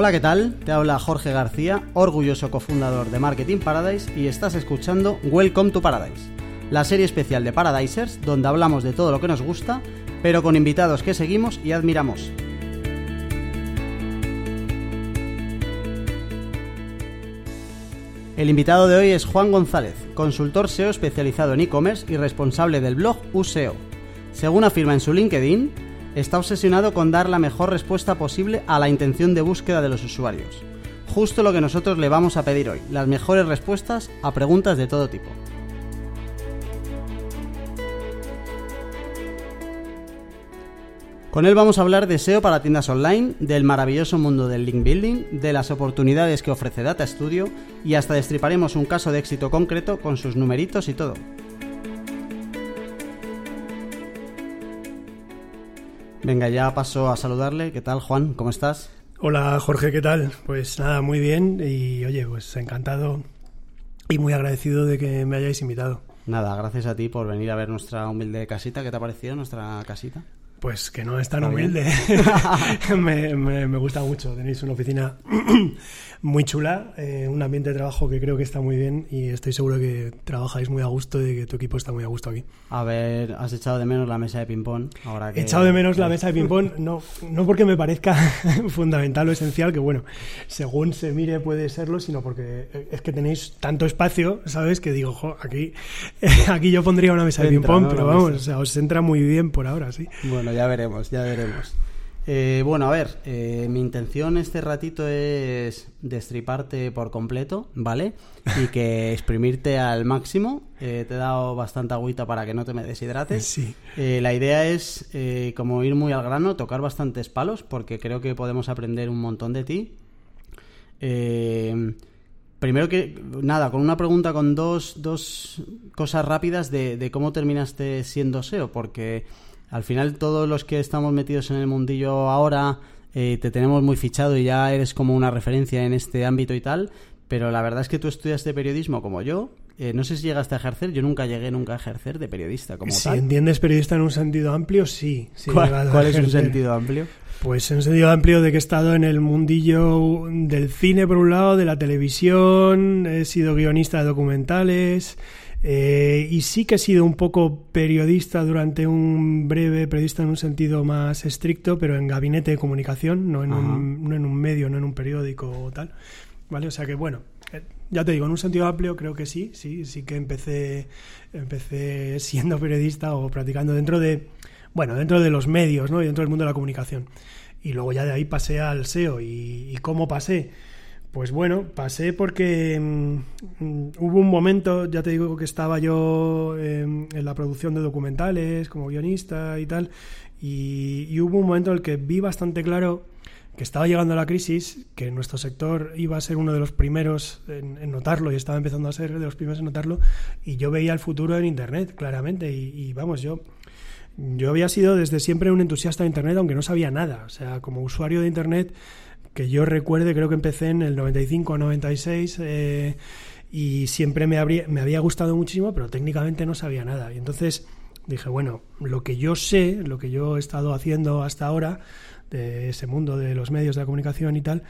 Hola, ¿qué tal? Te habla Jorge García, orgulloso cofundador de Marketing Paradise y estás escuchando Welcome to Paradise, la serie especial de Paradisers donde hablamos de todo lo que nos gusta, pero con invitados que seguimos y admiramos. El invitado de hoy es Juan González, consultor SEO especializado en e-commerce y responsable del blog USEO. Según afirma en su LinkedIn, está obsesionado con dar la mejor respuesta posible a la intención de búsqueda de los usuarios. Justo lo que nosotros le vamos a pedir hoy, las mejores respuestas a preguntas de todo tipo. Con él vamos a hablar de SEO para tiendas online, del maravilloso mundo del link building, de las oportunidades que ofrece Data Studio y hasta destriparemos un caso de éxito concreto con sus numeritos y todo. Venga, ya paso a saludarle. ¿Qué tal, Juan? ¿Cómo estás? Hola, Jorge, ¿qué tal? Pues nada, muy bien y oye, pues encantado y muy agradecido de que me hayáis invitado. Nada, gracias a ti por venir a ver nuestra humilde casita. ¿Qué te ha parecido nuestra casita? Pues que no es tan humilde. me, me, gusta mucho. Tenéis una oficina muy chula, eh, un ambiente de trabajo que creo que está muy bien y estoy seguro que trabajáis muy a gusto y que tu equipo está muy a gusto aquí. A ver, has echado de menos la mesa de ping-pong. He echado de menos la mesa de ping-pong, no, no porque me parezca fundamental o esencial, que bueno, según se mire puede serlo, sino porque es que tenéis tanto espacio, ¿sabes? Que digo, jo, aquí, aquí yo pondría una mesa de ping-pong, pero vamos, o sea, os entra muy bien por ahora, sí. Bueno, ya veremos, ya veremos. Eh, bueno, a ver, eh, mi intención este ratito es destriparte por completo, ¿vale? Y que exprimirte al máximo. Eh, te he dado bastante agüita para que no te me deshidrates. Sí. la idea es como ir muy al grano, tocar bastantes palos, porque creo que podemos aprender un montón de ti. primero que, nada, con una pregunta con dos, dos cosas rápidas de, de cómo terminaste siendo SEO, porque al final todos los que estamos metidos en el mundillo ahora eh, te tenemos muy fichado y ya eres como una referencia en este ámbito y tal, pero la verdad es que tú estudiaste periodismo como yo. Eh, no sé si llegaste a ejercer, yo nunca llegué nunca a ejercer de periodista como si entiendes periodista en un sentido amplio, sí. ¿Cuál, es un sentido amplio? Pues en un sentido amplio de que he estado en el mundillo del cine por un lado, de la televisión, he sido guionista de documentales, eh, y sí que he sido un poco periodista durante un breve, periodista en un sentido más estricto, pero en gabinete de comunicación, no en, un, no en un medio, no en un periódico o tal. ¿Vale? O sea que, bueno, eh, ya te digo, en un sentido amplio creo que sí, sí, sí que empecé, empecé siendo periodista o practicando dentro de, bueno, dentro de los medios, ¿no? Y dentro del mundo de la comunicación. Y luego ya de ahí pasé al SEO. ¿Y, y cómo pasé? Pues bueno, pasé porque mm, hubo un momento, ya te digo que estaba yo en la producción de documentales como guionista y tal, y, hubo un momento en el que vi bastante claro que estaba llegando la crisis, que nuestro sector iba a ser uno de los primeros en, notarlo y estaba empezando a ser de los primeros en notarlo, y yo veía el futuro en Internet, claramente, y, y vamos, yo yo había sido desde siempre un entusiasta de Internet, aunque no sabía nada. O sea, como usuario de Internet, que yo recuerde, creo que empecé en el 95 o 96 eh, y siempre me, habría, me había gustado muchísimo, pero técnicamente no sabía nada. Y entonces dije, bueno, lo que yo sé, lo que yo he estado haciendo hasta ahora, de ese mundo de los medios de la comunicación y tal,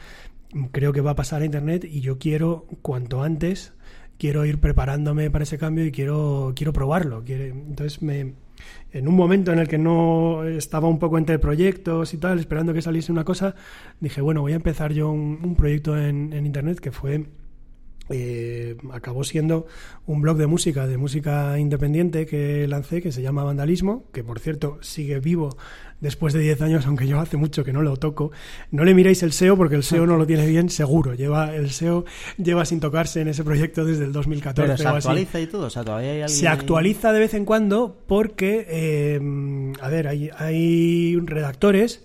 creo que va a pasar a Internet y yo quiero cuanto antes, quiero ir preparándome para ese cambio y quiero, quiero probarlo. entonces me en un momento en el que no estaba un poco entre proyectos y tal, esperando que saliese una cosa, dije, bueno, voy a empezar yo un, proyecto en, Internet que fue eh, acabó siendo un blog de música, de música independiente que lancé, que se llama Vandalismo, que por cierto sigue vivo después de 10 años, aunque yo hace mucho que no lo toco. No le miréis el SEO porque el SEO no lo tiene bien, seguro. Lleva El SEO lleva sin tocarse en ese proyecto desde el 2014. Pero se actualiza y todo, o sea, todavía hay Se actualiza de vez en cuando porque, eh, a ver, hay, hay redactores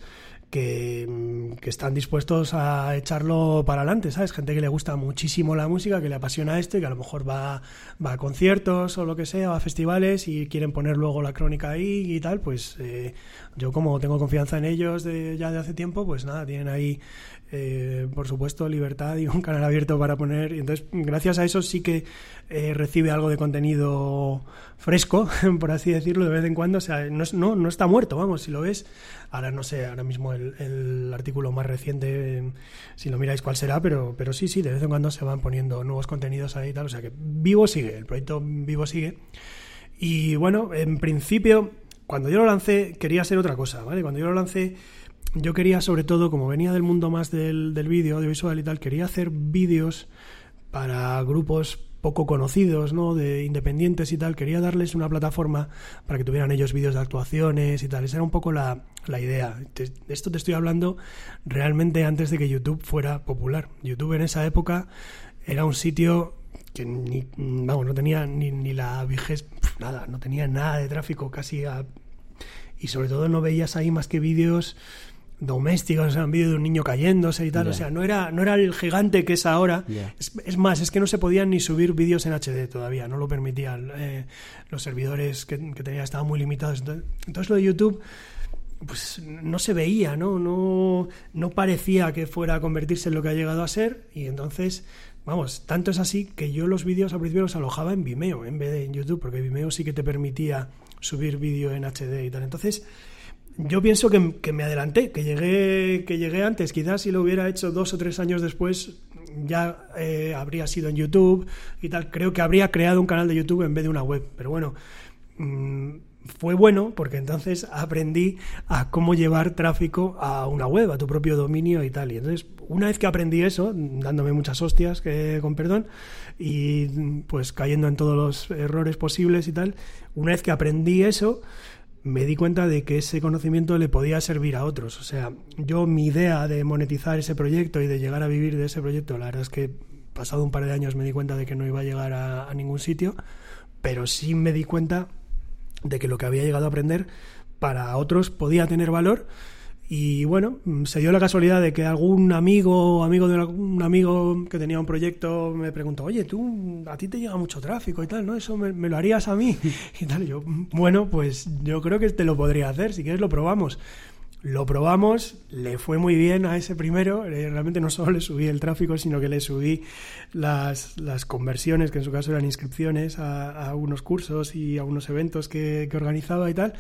Mm, que, están dispuestos a echarlo para adelante, ¿sabes? Gente que le gusta muchísimo la música, que le apasiona esto y que a lo mejor va, va a conciertos o lo que sea, va a festivales y quieren poner luego la crónica ahí y tal, pues eh, yo como tengo confianza en ellos de, ya de hace tiempo, pues nada, tienen ahí eh, por supuesto, libertad y un canal abierto para poner. Y entonces, gracias a eso sí que eh, recibe algo de contenido fresco, por así decirlo, de vez en cuando. O sea, no, no, no está muerto, vamos, si lo ves. Ahora no sé, ahora mismo el, el artículo más reciente, si lo miráis cuál será, pero, pero sí, sí, de vez en cuando se van poniendo nuevos contenidos ahí y tal. O sea que vivo sigue, el proyecto vivo sigue. Y bueno, en principio, cuando yo lo lancé, quería hacer otra cosa, ¿vale? Cuando yo lo lancé yo quería sobre todo, como venía del mundo más del, del vídeo audiovisual y tal, quería hacer vídeos para grupos poco conocidos, ¿no? De independientes y tal. Quería darles una plataforma para que tuvieran ellos vídeos de actuaciones y tal. Esa era un poco la, la idea. De esto te estoy hablando realmente antes de que YouTube fuera popular. YouTube en esa época era un sitio que ni, vamos, no tenía ni, ni la vigés, nada, no tenía nada de tráfico casi a, y sobre todo no veías ahí más que vídeos domésticos, o sea, un vídeo de un niño cayéndose y tal, o sea, no era, no era el gigante que es ahora. Es, es más, es que no se podían ni subir vídeos en HD todavía, no lo permitían. eh, los servidores que, que tenía estaban muy limitados. Entonces, entonces lo de YouTube pues no se veía, ¿no? No, no parecía que fuera a convertirse en lo que ha llegado a ser y entonces, vamos, tanto es así que yo los vídeos al principio los alojaba en Vimeo en vez de en YouTube, porque Vimeo sí que te permitía subir vídeo en HD y tal. Entonces, yo pienso que, que me adelanté, que llegué, que llegué antes. Quizás si lo hubiera hecho dos o tres años después, ya eh, habría sido en YouTube y tal. Creo que habría creado un canal de YouTube en vez de una web. Pero bueno, mm, fue bueno porque entonces aprendí a cómo llevar tráfico a una web, a tu propio dominio y tal. Y entonces, una vez que aprendí eso, dándome muchas hostias, que, con perdón, y pues cayendo en todos los errores posibles y tal, una vez que aprendí eso, me di cuenta de que ese conocimiento le podía servir a otros. O sea, yo mi idea de monetizar ese proyecto y de llegar a vivir de ese proyecto, la verdad es que pasado un par de años me di cuenta de que no iba a llegar a, ningún sitio, pero sí me di cuenta de que lo que había llegado a aprender para otros podía tener valor y bueno, mm, se dio la casualidad de que algún amigo amigo de un amigo que tenía un proyecto me preguntó, oye, tú, a ti te llega mucho tráfico y tal, ¿no? Eso me, lo harías a mí. Y tal, yo, bueno, pues yo creo que te lo podría hacer, si quieres lo probamos. Lo probamos, le fue muy bien a ese primero. eh, Realmente no solo le subí el tráfico, sino que le subí las, las conversiones, que en su caso eran inscripciones a, a unos cursos y a unos eventos que, que organizaba y tal.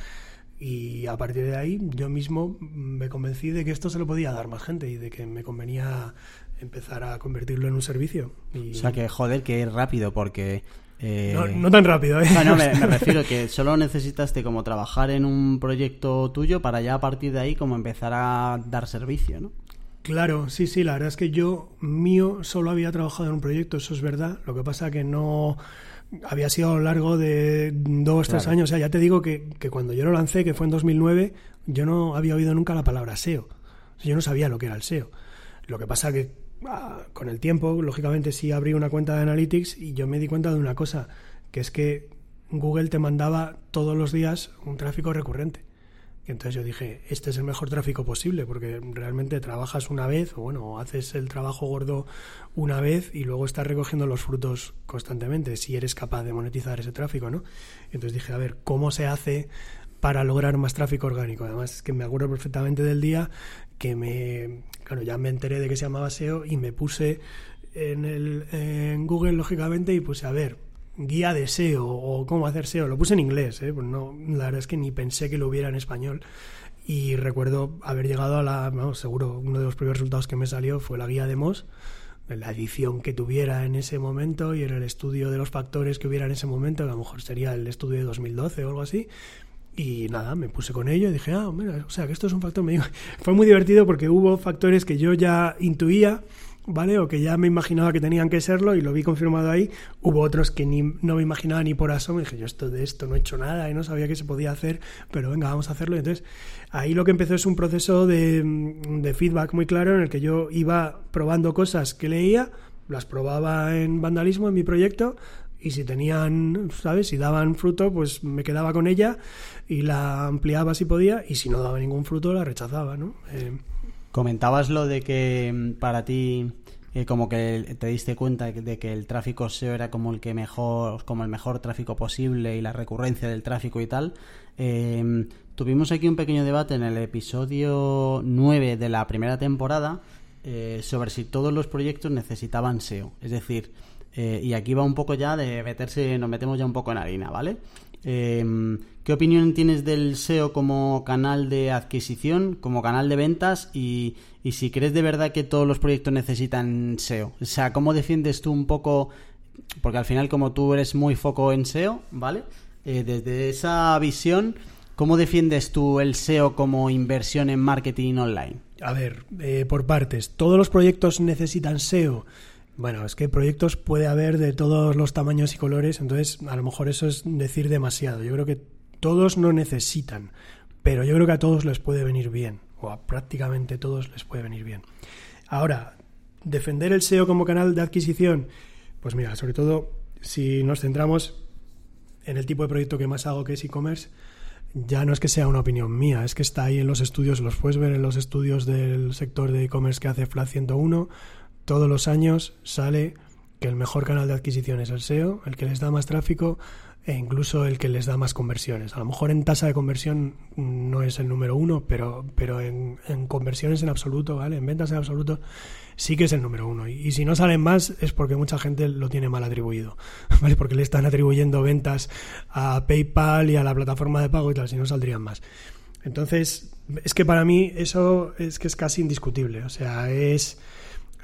Y a partir de ahí yo mismo me convencí de que esto se lo podía dar más gente y de que me convenía empezar a convertirlo en un servicio. Y O sea que, joder, que es rápido porque... eh, no, no tan rápido, ¿eh? No, no, me, me refiero que solo necesitaste como trabajar en un proyecto tuyo para ya a partir de ahí como empezar a dar servicio, ¿no? Claro, sí, sí, la verdad es que yo mío solo había trabajado en un proyecto, eso es verdad. Lo que pasa que no había sido a lo largo de dos, tres Claro. años. O sea, ya te digo que, que cuando yo lo lancé, que fue en 2009, yo no había oído nunca la palabra SEO. O sea, yo no sabía lo que era el SEO. Lo que pasa que ah, con el tiempo, lógicamente, sí abrí una cuenta de Analytics y yo me di cuenta de una cosa, que es que Google te mandaba todos los días un tráfico recurrente. Y entonces yo dije, este es el mejor tráfico posible, porque realmente trabajas una vez, o bueno, haces el trabajo gordo una vez y luego estás recogiendo los frutos constantemente, si eres capaz de monetizar ese tráfico, ¿no? Entonces dije, a ver, ¿cómo se hace para lograr más tráfico orgánico? Además, es que me acuerdo perfectamente del día que me, claro, ya me enteré de que se llamaba SEO y me puse en, el, en Google, lógicamente, y puse, a ver, guía de SEO o cómo hacer SEO. Lo puse en inglés, ¿eh? Pues no, la verdad es que ni pensé que lo hubiera en español. Y recuerdo haber llegado a la, vamos, seguro, uno de los primeros resultados que me salió fue la guía de Moz, la edición que tuviera en ese momento y en el estudio de los factores que hubiera en ese momento, a lo mejor sería el estudio de 2012 o algo así. Y nada, me puse con ello y dije, ah, mira, o sea, que esto es un factor. Me Fue muy divertido porque hubo factores que yo ya intuía, ¿vale? O que ya me imaginaba que tenían que serlo y lo vi confirmado ahí. Hubo otros que ni, no me imaginaba ni por asomo. Dije, yo esto de esto no he hecho nada y no sabía que se podía hacer, pero venga, vamos a hacerlo. Entonces, ahí lo que empezó es un proceso de, de feedback muy claro en el que yo iba probando cosas que leía, las probaba en vandalismo en mi proyecto y si tenían, ¿sabes? Si daban fruto, pues me quedaba con ella y la ampliaba si podía y si no daba ningún fruto la rechazaba, ¿no? Eh, Comentabas lo de que mm, para ti eh, como que te diste cuenta de que el tráfico SEO era como el que mejor como el mejor tráfico posible y la recurrencia del tráfico y tal. Eh, tuvimos aquí un pequeño debate en el episodio 9 de la primera temporada eh, sobre si todos los proyectos necesitaban SEO. Es decir, eh, y aquí va un poco ya de meterse, nos metemos ya un poco en harina, ¿vale? ¿Qué opinión tienes del SEO como canal de adquisición, como canal de ventas y, si crees de verdad que todos los proyectos necesitan SEO? O sea, ¿cómo defiendes tú un poco? Porque al final como tú eres muy foco en SEO, ¿vale? Eh, desde esa visión, ¿cómo defiendes tú el SEO como inversión en marketing online? A ver, eh, por partes. ¿Todos los proyectos necesitan SEO? Bueno, es que proyectos puede haber de todos los tamaños y colores, entonces a lo mejor eso es decir demasiado. Yo creo que todos no necesitan, pero yo creo que a todos les puede venir bien, o a prácticamente todos les puede venir bien. Ahora, defender el SEO como canal de adquisición, pues mira, sobre todo si nos centramos en el tipo de proyecto que más hago, que es e-commerce, ya no es que sea una opinión mía, es que está ahí en los estudios, los puedes ver en los estudios del sector de e-commerce que hace Flat 101 todos los años sale que el mejor canal de adquisición es el SEO, el que les da más tráfico e incluso el que les da más conversiones. A lo mejor en tasa de conversión no es el número uno, pero, pero en, conversiones en absoluto, ¿vale? En ventas en absoluto sí que es el número uno. Y, si no salen más es porque mucha gente lo tiene mal atribuido, ¿vale? Porque le están atribuyendo ventas a PayPal y a la plataforma de pago y tal, si no saldrían más. Entonces, es que para mí eso es que es casi indiscutible. O sea, es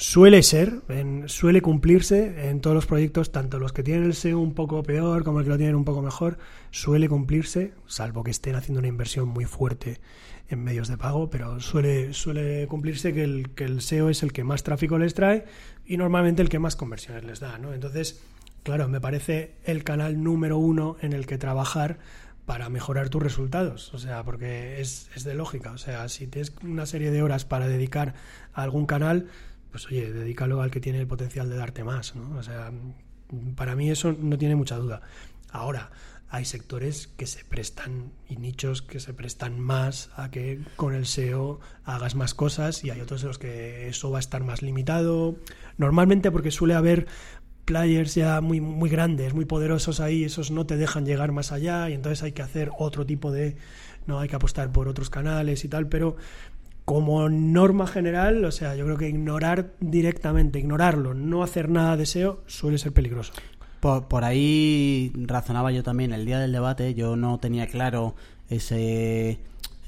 Suele ser, suele cumplirse en todos los proyectos, tanto los que tienen el SEO un poco peor como los que lo tienen un poco mejor, suele cumplirse, salvo que estén haciendo una inversión muy fuerte en medios de pago, pero suele, suele cumplirse que el, que el SEO es el que más tráfico les trae y normalmente el que más conversiones les da, ¿no? Entonces, claro, me parece el canal número uno en el que trabajar para mejorar tus resultados, o sea, porque es, es de lógica, o sea, si tienes una serie de horas para dedicar a algún canal, pues oye, dedícalo al que tiene el potencial de darte más, ¿no? O sea, para mí eso no tiene mucha duda. Ahora, hay sectores que se prestan y nichos que se prestan más a que con el SEO hagas más cosas y hay otros en los que eso va a estar más limitado. Normalmente porque suele haber players ya muy, muy grandes, muy poderosos ahí, esos no te dejan llegar más allá y entonces hay que hacer otro tipo de... No hay que apostar por otros canales y tal, pero como norma general, o sea, yo creo que ignorar directamente, ignorarlo, no hacer nada de SEO suele ser peligroso. Por, ahí razonaba yo también el día del debate, yo no tenía claro ese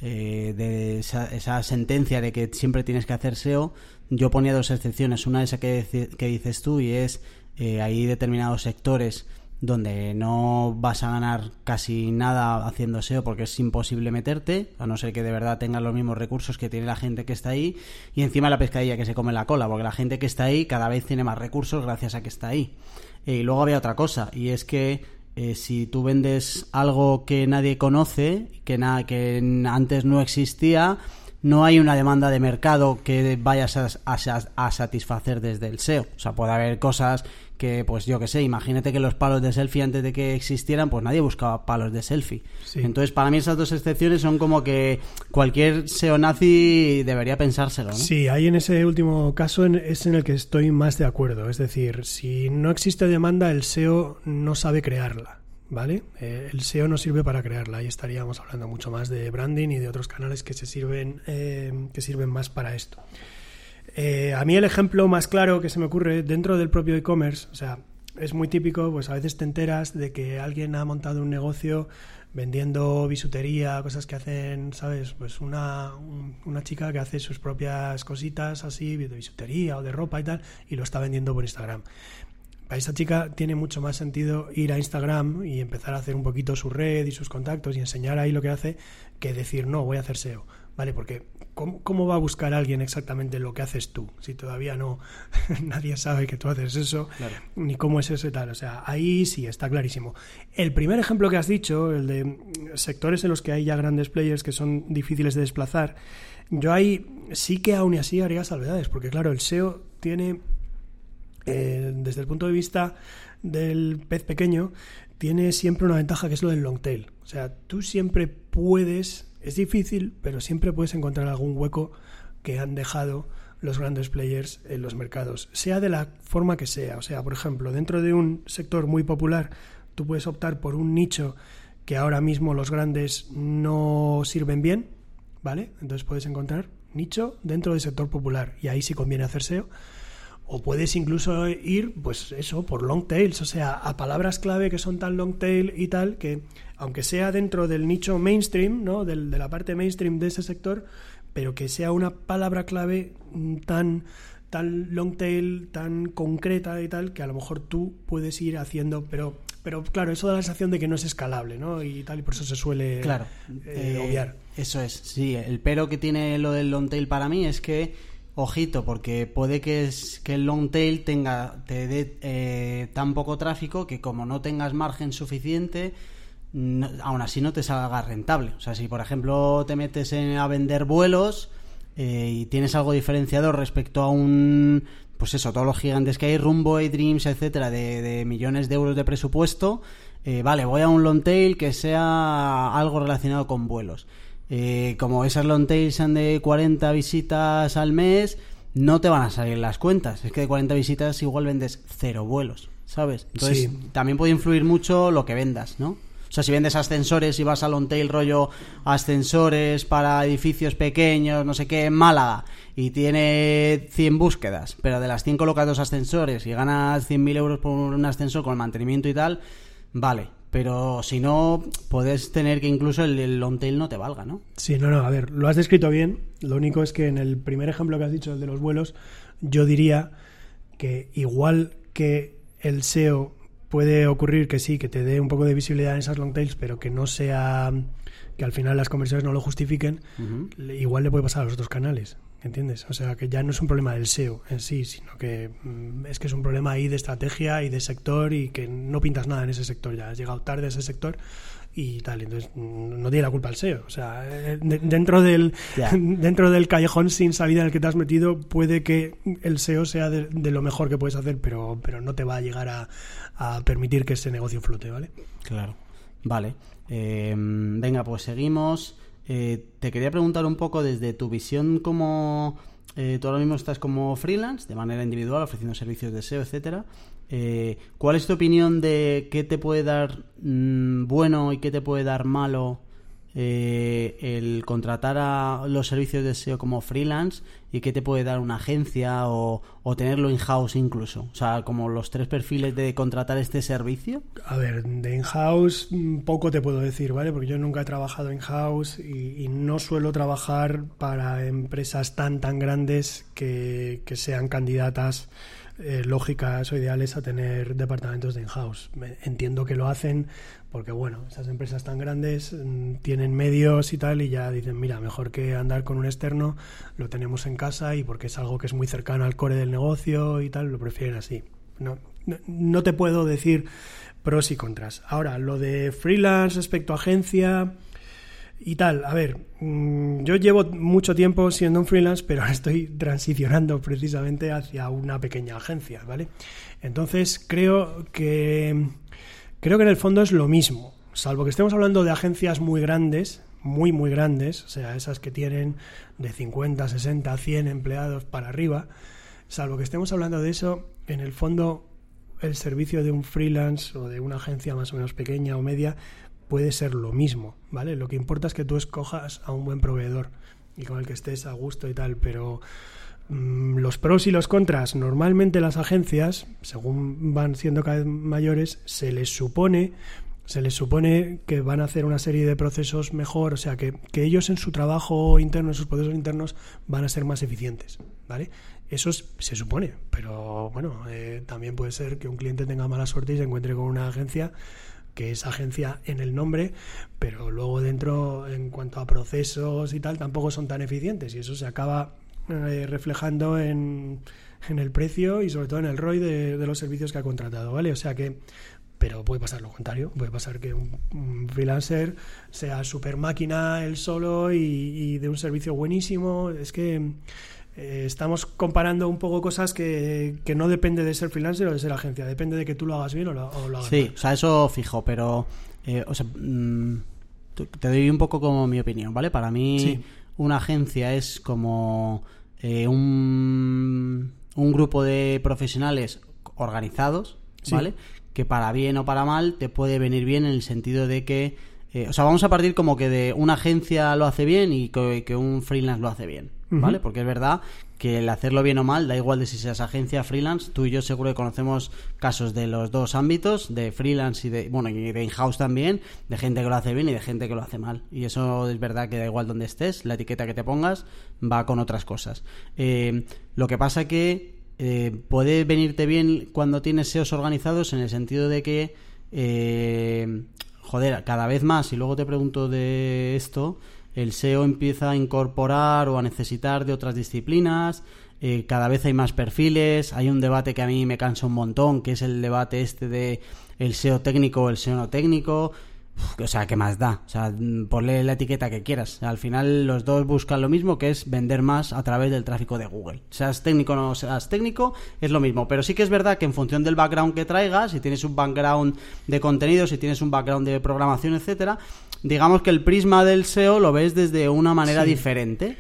eh, de esa, sentencia de que siempre tienes que hacer SEO. Yo ponía dos excepciones, una esa que, que dices tú y es eh, hay determinados sectores donde no vas a ganar casi nada haciendo SEO porque es imposible meterte, a no ser que de verdad tengas los mismos recursos que tiene la gente que está ahí, y encima la pescadilla que se come la cola, porque la gente que está ahí cada vez tiene más recursos gracias a que está ahí. y luego había otra cosa, y es que eh, si tú vendes algo que nadie conoce, que, nada que antes no existía, no hay una demanda de mercado que vayas a, a, satisfacer desde el SEO. O sea, puede haber cosas que, pues yo que sé, imagínate que los palos de selfie antes de que existieran, pues nadie buscaba palos de selfie. Entonces, para mí esas dos excepciones son como que cualquier SEO nazi debería pensárselo, ¿no? Sí, ahí en ese último caso es en el que estoy más de acuerdo. Es decir, si no existe demanda, el SEO no sabe crearla. ¿Vale? Eh, el SEO no sirve para crearla. Ahí estaríamos hablando mucho más de branding y de otros canales que se sirven, eh, que sirven más para esto. Eh, a mí el ejemplo más claro que se me ocurre dentro del propio e-commerce, o sea, es muy típico, pues a veces te enteras de que alguien ha montado un negocio vendiendo bisutería, cosas que hacen, ¿sabes? Pues una, una chica que hace sus propias cositas así, de bisutería o de ropa y tal, y lo está vendiendo por Instagram. Para esta chica tiene mucho más sentido ir a Instagram y empezar a hacer un poquito su red y sus contactos y enseñar ahí lo que hace que decir, no, voy a hacer SEO. ¿Vale? Porque ¿cómo, va a buscar alguien exactamente lo que haces tú? Si todavía no, nadie sabe que tú haces eso, ni cómo es eso y tal. O sea, ahí sí está clarísimo. El primer ejemplo que has dicho, el de sectores en los que hay ya grandes players que son difíciles de desplazar, yo ahí sí que aún así haría salvedades, porque claro, el SEO tiene, eh, desde el punto de vista del pez pequeño, tiene siempre una ventaja que es lo del long tail. O sea, tú siempre puedes es difícil, pero siempre puedes encontrar algún hueco que han dejado los grandes players en los mercados, sea de la forma que sea. O sea, por ejemplo, dentro de un sector muy popular, tú puedes optar por un nicho que ahora mismo los grandes no sirven bien, ¿vale? Entonces puedes encontrar nicho dentro del sector popular. Y ahí sí conviene hacer SEO. O puedes incluso ir, pues eso, por long tails, o sea, a palabras clave que son tan long tail y tal, que aunque sea dentro del nicho mainstream, ¿no? de la parte mainstream de ese sector, pero que sea una palabra clave mm, tan tan long tail, tan concreta y tal, que a lo mejor tú puedes ir haciendo, pero pero claro, eso da la sensación de que no es escalable, ¿no? Y tal, y por eso se suele claro, eh, eh, obviar. Eso es, sí. El pero que tiene lo del long tail para mí es que, ojito, porque puede que, es, que el long tail tenga, te dé eh, tan poco tráfico que como no tengas margen suficiente, aún así no te salga rentable. O sea, si por ejemplo te metes en, a vender vuelos eh, y tienes algo diferenciador respecto a un pues eso, todos los gigantes que hay, Rumbo, Dreams, etcétera, de, millones de euros de presupuesto, eh, vale, voy a un long tail que sea algo relacionado con vuelos. Eh, como esas long tails sean de 40 visitas al mes, no te van a salir las cuentas. Es que de 40 visitas igual vendes cero vuelos, ¿sabes? Entonces, también puede influir mucho lo que vendas, ¿no? O sea, si vendes ascensores y vas a long tail rollo ascensores para edificios pequeños, no sé qué, en Málaga, y tiene 100 búsquedas, pero de las 100 colocados ascensores y ganas 100.000 euros por un ascensor con el mantenimiento y tal, vale. Pero si no, puedes tener que incluso el, long tail no te valga, ¿no? Sí, no, no, a ver, lo has descrito bien. Lo único es que en el primer ejemplo que has dicho, el de los vuelos, yo diría que igual que el SEO puede ocurrir que sí, que te dé un poco de visibilidad en esas long tails, pero que no sea que al final las conversiones no lo justifiquen, igual le puede pasar a los otros canales, ¿entiendes? O sea, que ya no es un problema del SEO en sí, sino que mm, es que es un problema ahí de estrategia y de sector y que no pintas nada en ese sector ya, has llegado tarde a ese sector y tal. Entonces, no tiene la culpa el SEO. O sea, eh, dentro, del, dentro del callejón sin salida en el que te has metido, puede que el SEO sea de, lo mejor que puedes hacer, pero, pero no te va a llegar a, permitir que ese negocio flote, ¿vale? Claro. Vale. Eh, venga, pues seguimos. Eh, te quería preguntar un poco desde tu visión como... tú ahora mismo estás como freelance, de manera individual, ofreciendo servicios de SEO, etcétera. Eh, ¿Cuál es tu opinión de qué te puede dar mm, bueno y qué te puede dar malo eh, el contratar a los servicios de SEO como freelance y qué te puede dar una agencia o, tenerlo in-house incluso? O sea, como los tres perfiles de contratar este servicio. A ver, de in-house mm, poco te puedo decir, ¿vale? Porque yo nunca he trabajado in-house y, no suelo trabajar para empresas tan, tan grandes que, que sean candidatas eh, lógicas o ideales a tener departamentos de in-house. Entiendo que lo hacen porque, bueno, esas empresas tan grandes mm, tienen medios y tal y ya dicen, mira, mejor que andar con un externo, lo tenemos en casa y porque es algo que es muy cercano al core del negocio y tal, lo prefieren así. No, no, te puedo decir pros y contras. Ahora, lo de freelance respecto a agencia y tal. A ver, mm, yo llevo mucho tiempo siendo un freelance, pero estoy transicionando precisamente hacia una pequeña agencia, ¿vale? Entonces creo que creo que en el fondo es lo mismo, salvo que estemos hablando de agencias muy grandes, muy muy grandes, o sea, esas que tienen de 50, 60, 100 empleados para arriba, salvo que estemos hablando de eso, en el fondo el servicio de un freelance o de una agencia más o menos pequeña o media puede ser lo mismo, ¿vale? Lo que importa es que tú escojas a un buen proveedor y con el que estés a gusto y tal, pero los pros y los contras, normalmente las agencias, según van siendo cada vez mayores, se les supone se les supone que van a hacer una serie de procesos mejor, o sea, que, ellos en su trabajo interno, en sus procesos internos, van a ser más eficientes, ¿vale? Eso se supone, pero bueno, eh, también puede ser que un cliente tenga mala suerte y se encuentre con una agencia que es agencia en el nombre, pero luego dentro, en cuanto a procesos y tal, tampoco son tan eficientes y eso se acaba eh, reflejando en, en, el precio y sobre todo en el ROI de, los servicios que ha contratado, ¿vale? O sea que pero puede pasar lo contrario, puede pasar que un, freelancer sea super máquina él solo y, y, de un servicio buenísimo. Es que eh, estamos comparando un poco cosas que, que, no depende de ser freelancer o de ser agencia, depende de que tú lo hagas bien o lo, hagas Sí, o sea, eso fijo, pero eh, o sea, mm, te doy un poco como mi opinión, ¿vale? Para mí una agencia es como eh, un, un grupo de profesionales organizados, ¿vale? Que para bien o para mal te puede venir bien en el sentido de que o sea, vamos a partir como que de una agencia lo hace bien y que, que un freelance lo hace bien. ¿Vale? Porque es verdad que el hacerlo bien o mal, da igual de si seas agencia, freelance, tú y yo seguro que conocemos casos de los dos ámbitos, de freelance y de, bueno, y de in-house también, de gente que lo hace bien y de gente que lo hace mal. Y eso es verdad que da igual donde estés, la etiqueta que te pongas va con otras cosas. Eh, lo que pasa que eh, puede venirte bien cuando tienes SEOs organizados en el sentido de que, eh, joder, cada vez más, y luego te pregunto de esto, el SEO empieza a incorporar o a necesitar de otras disciplinas, eh, cada vez hay más perfiles, hay un debate que a mí me cansa un montón, que es el debate este de el SEO técnico o el SEO no técnico, o sea, ¿qué más da? O sea, ponle la etiqueta que quieras. Al final los dos buscan lo mismo, que es vender más a través del tráfico de Google. Seas técnico o no seas técnico, es lo mismo. Pero sí que es verdad que en función del background que traigas, si tienes un background de contenido, si tienes un background de programación, etcétera, digamos que el prisma del SEO lo ves desde una manera diferente.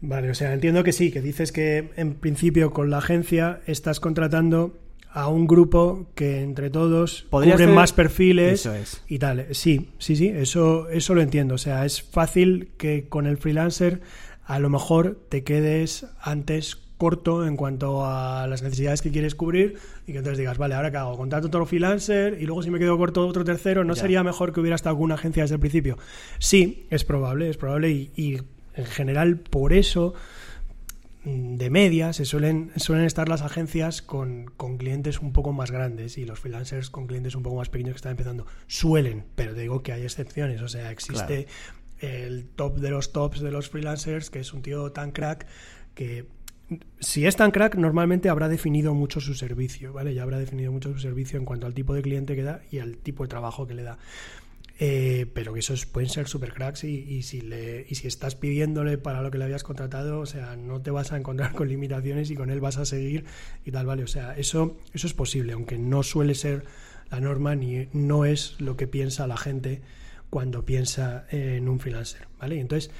Vale, o sea, entiendo que sí, que dices que en principio con la agencia estás contratando a un grupo que entre todos cubren más perfiles y tal. Sí, sí, sí, eso, eso lo entiendo. O sea, es fácil que con el freelancer a lo mejor te quedes antes corto en cuanto a las necesidades que quieres cubrir y que entonces digas, vale, ahora qué hago, contrato otro freelancer y luego si me quedo corto otro tercero, ¿no sería mejor que hubiera estado alguna agencia desde el principio? Sí, es probable, es probable y, y en general por eso mm, de media se suelen, suelen estar las agencias con, con, clientes un poco más grandes y los freelancers con clientes un poco más pequeños que están empezando. Suelen, pero digo que hay excepciones, o sea, existe el top de los tops de los freelancers, que es un tío tan crack que si es tan crack, normalmente habrá definido mucho su servicio, ¿vale? Ya habrá definido mucho su servicio en cuanto al tipo de cliente que da y al tipo de trabajo que le da. Eh, pero que esos pueden ser super cracks y, si le, y si estás pidiéndole para lo que le habías contratado, o sea, no te vas a encontrar con limitaciones y con él vas a seguir y tal, ¿vale? O sea, eso, eso es posible, aunque no suele ser la norma ni no es lo que piensa la gente cuando piensa en un freelancer, ¿vale? Entonces,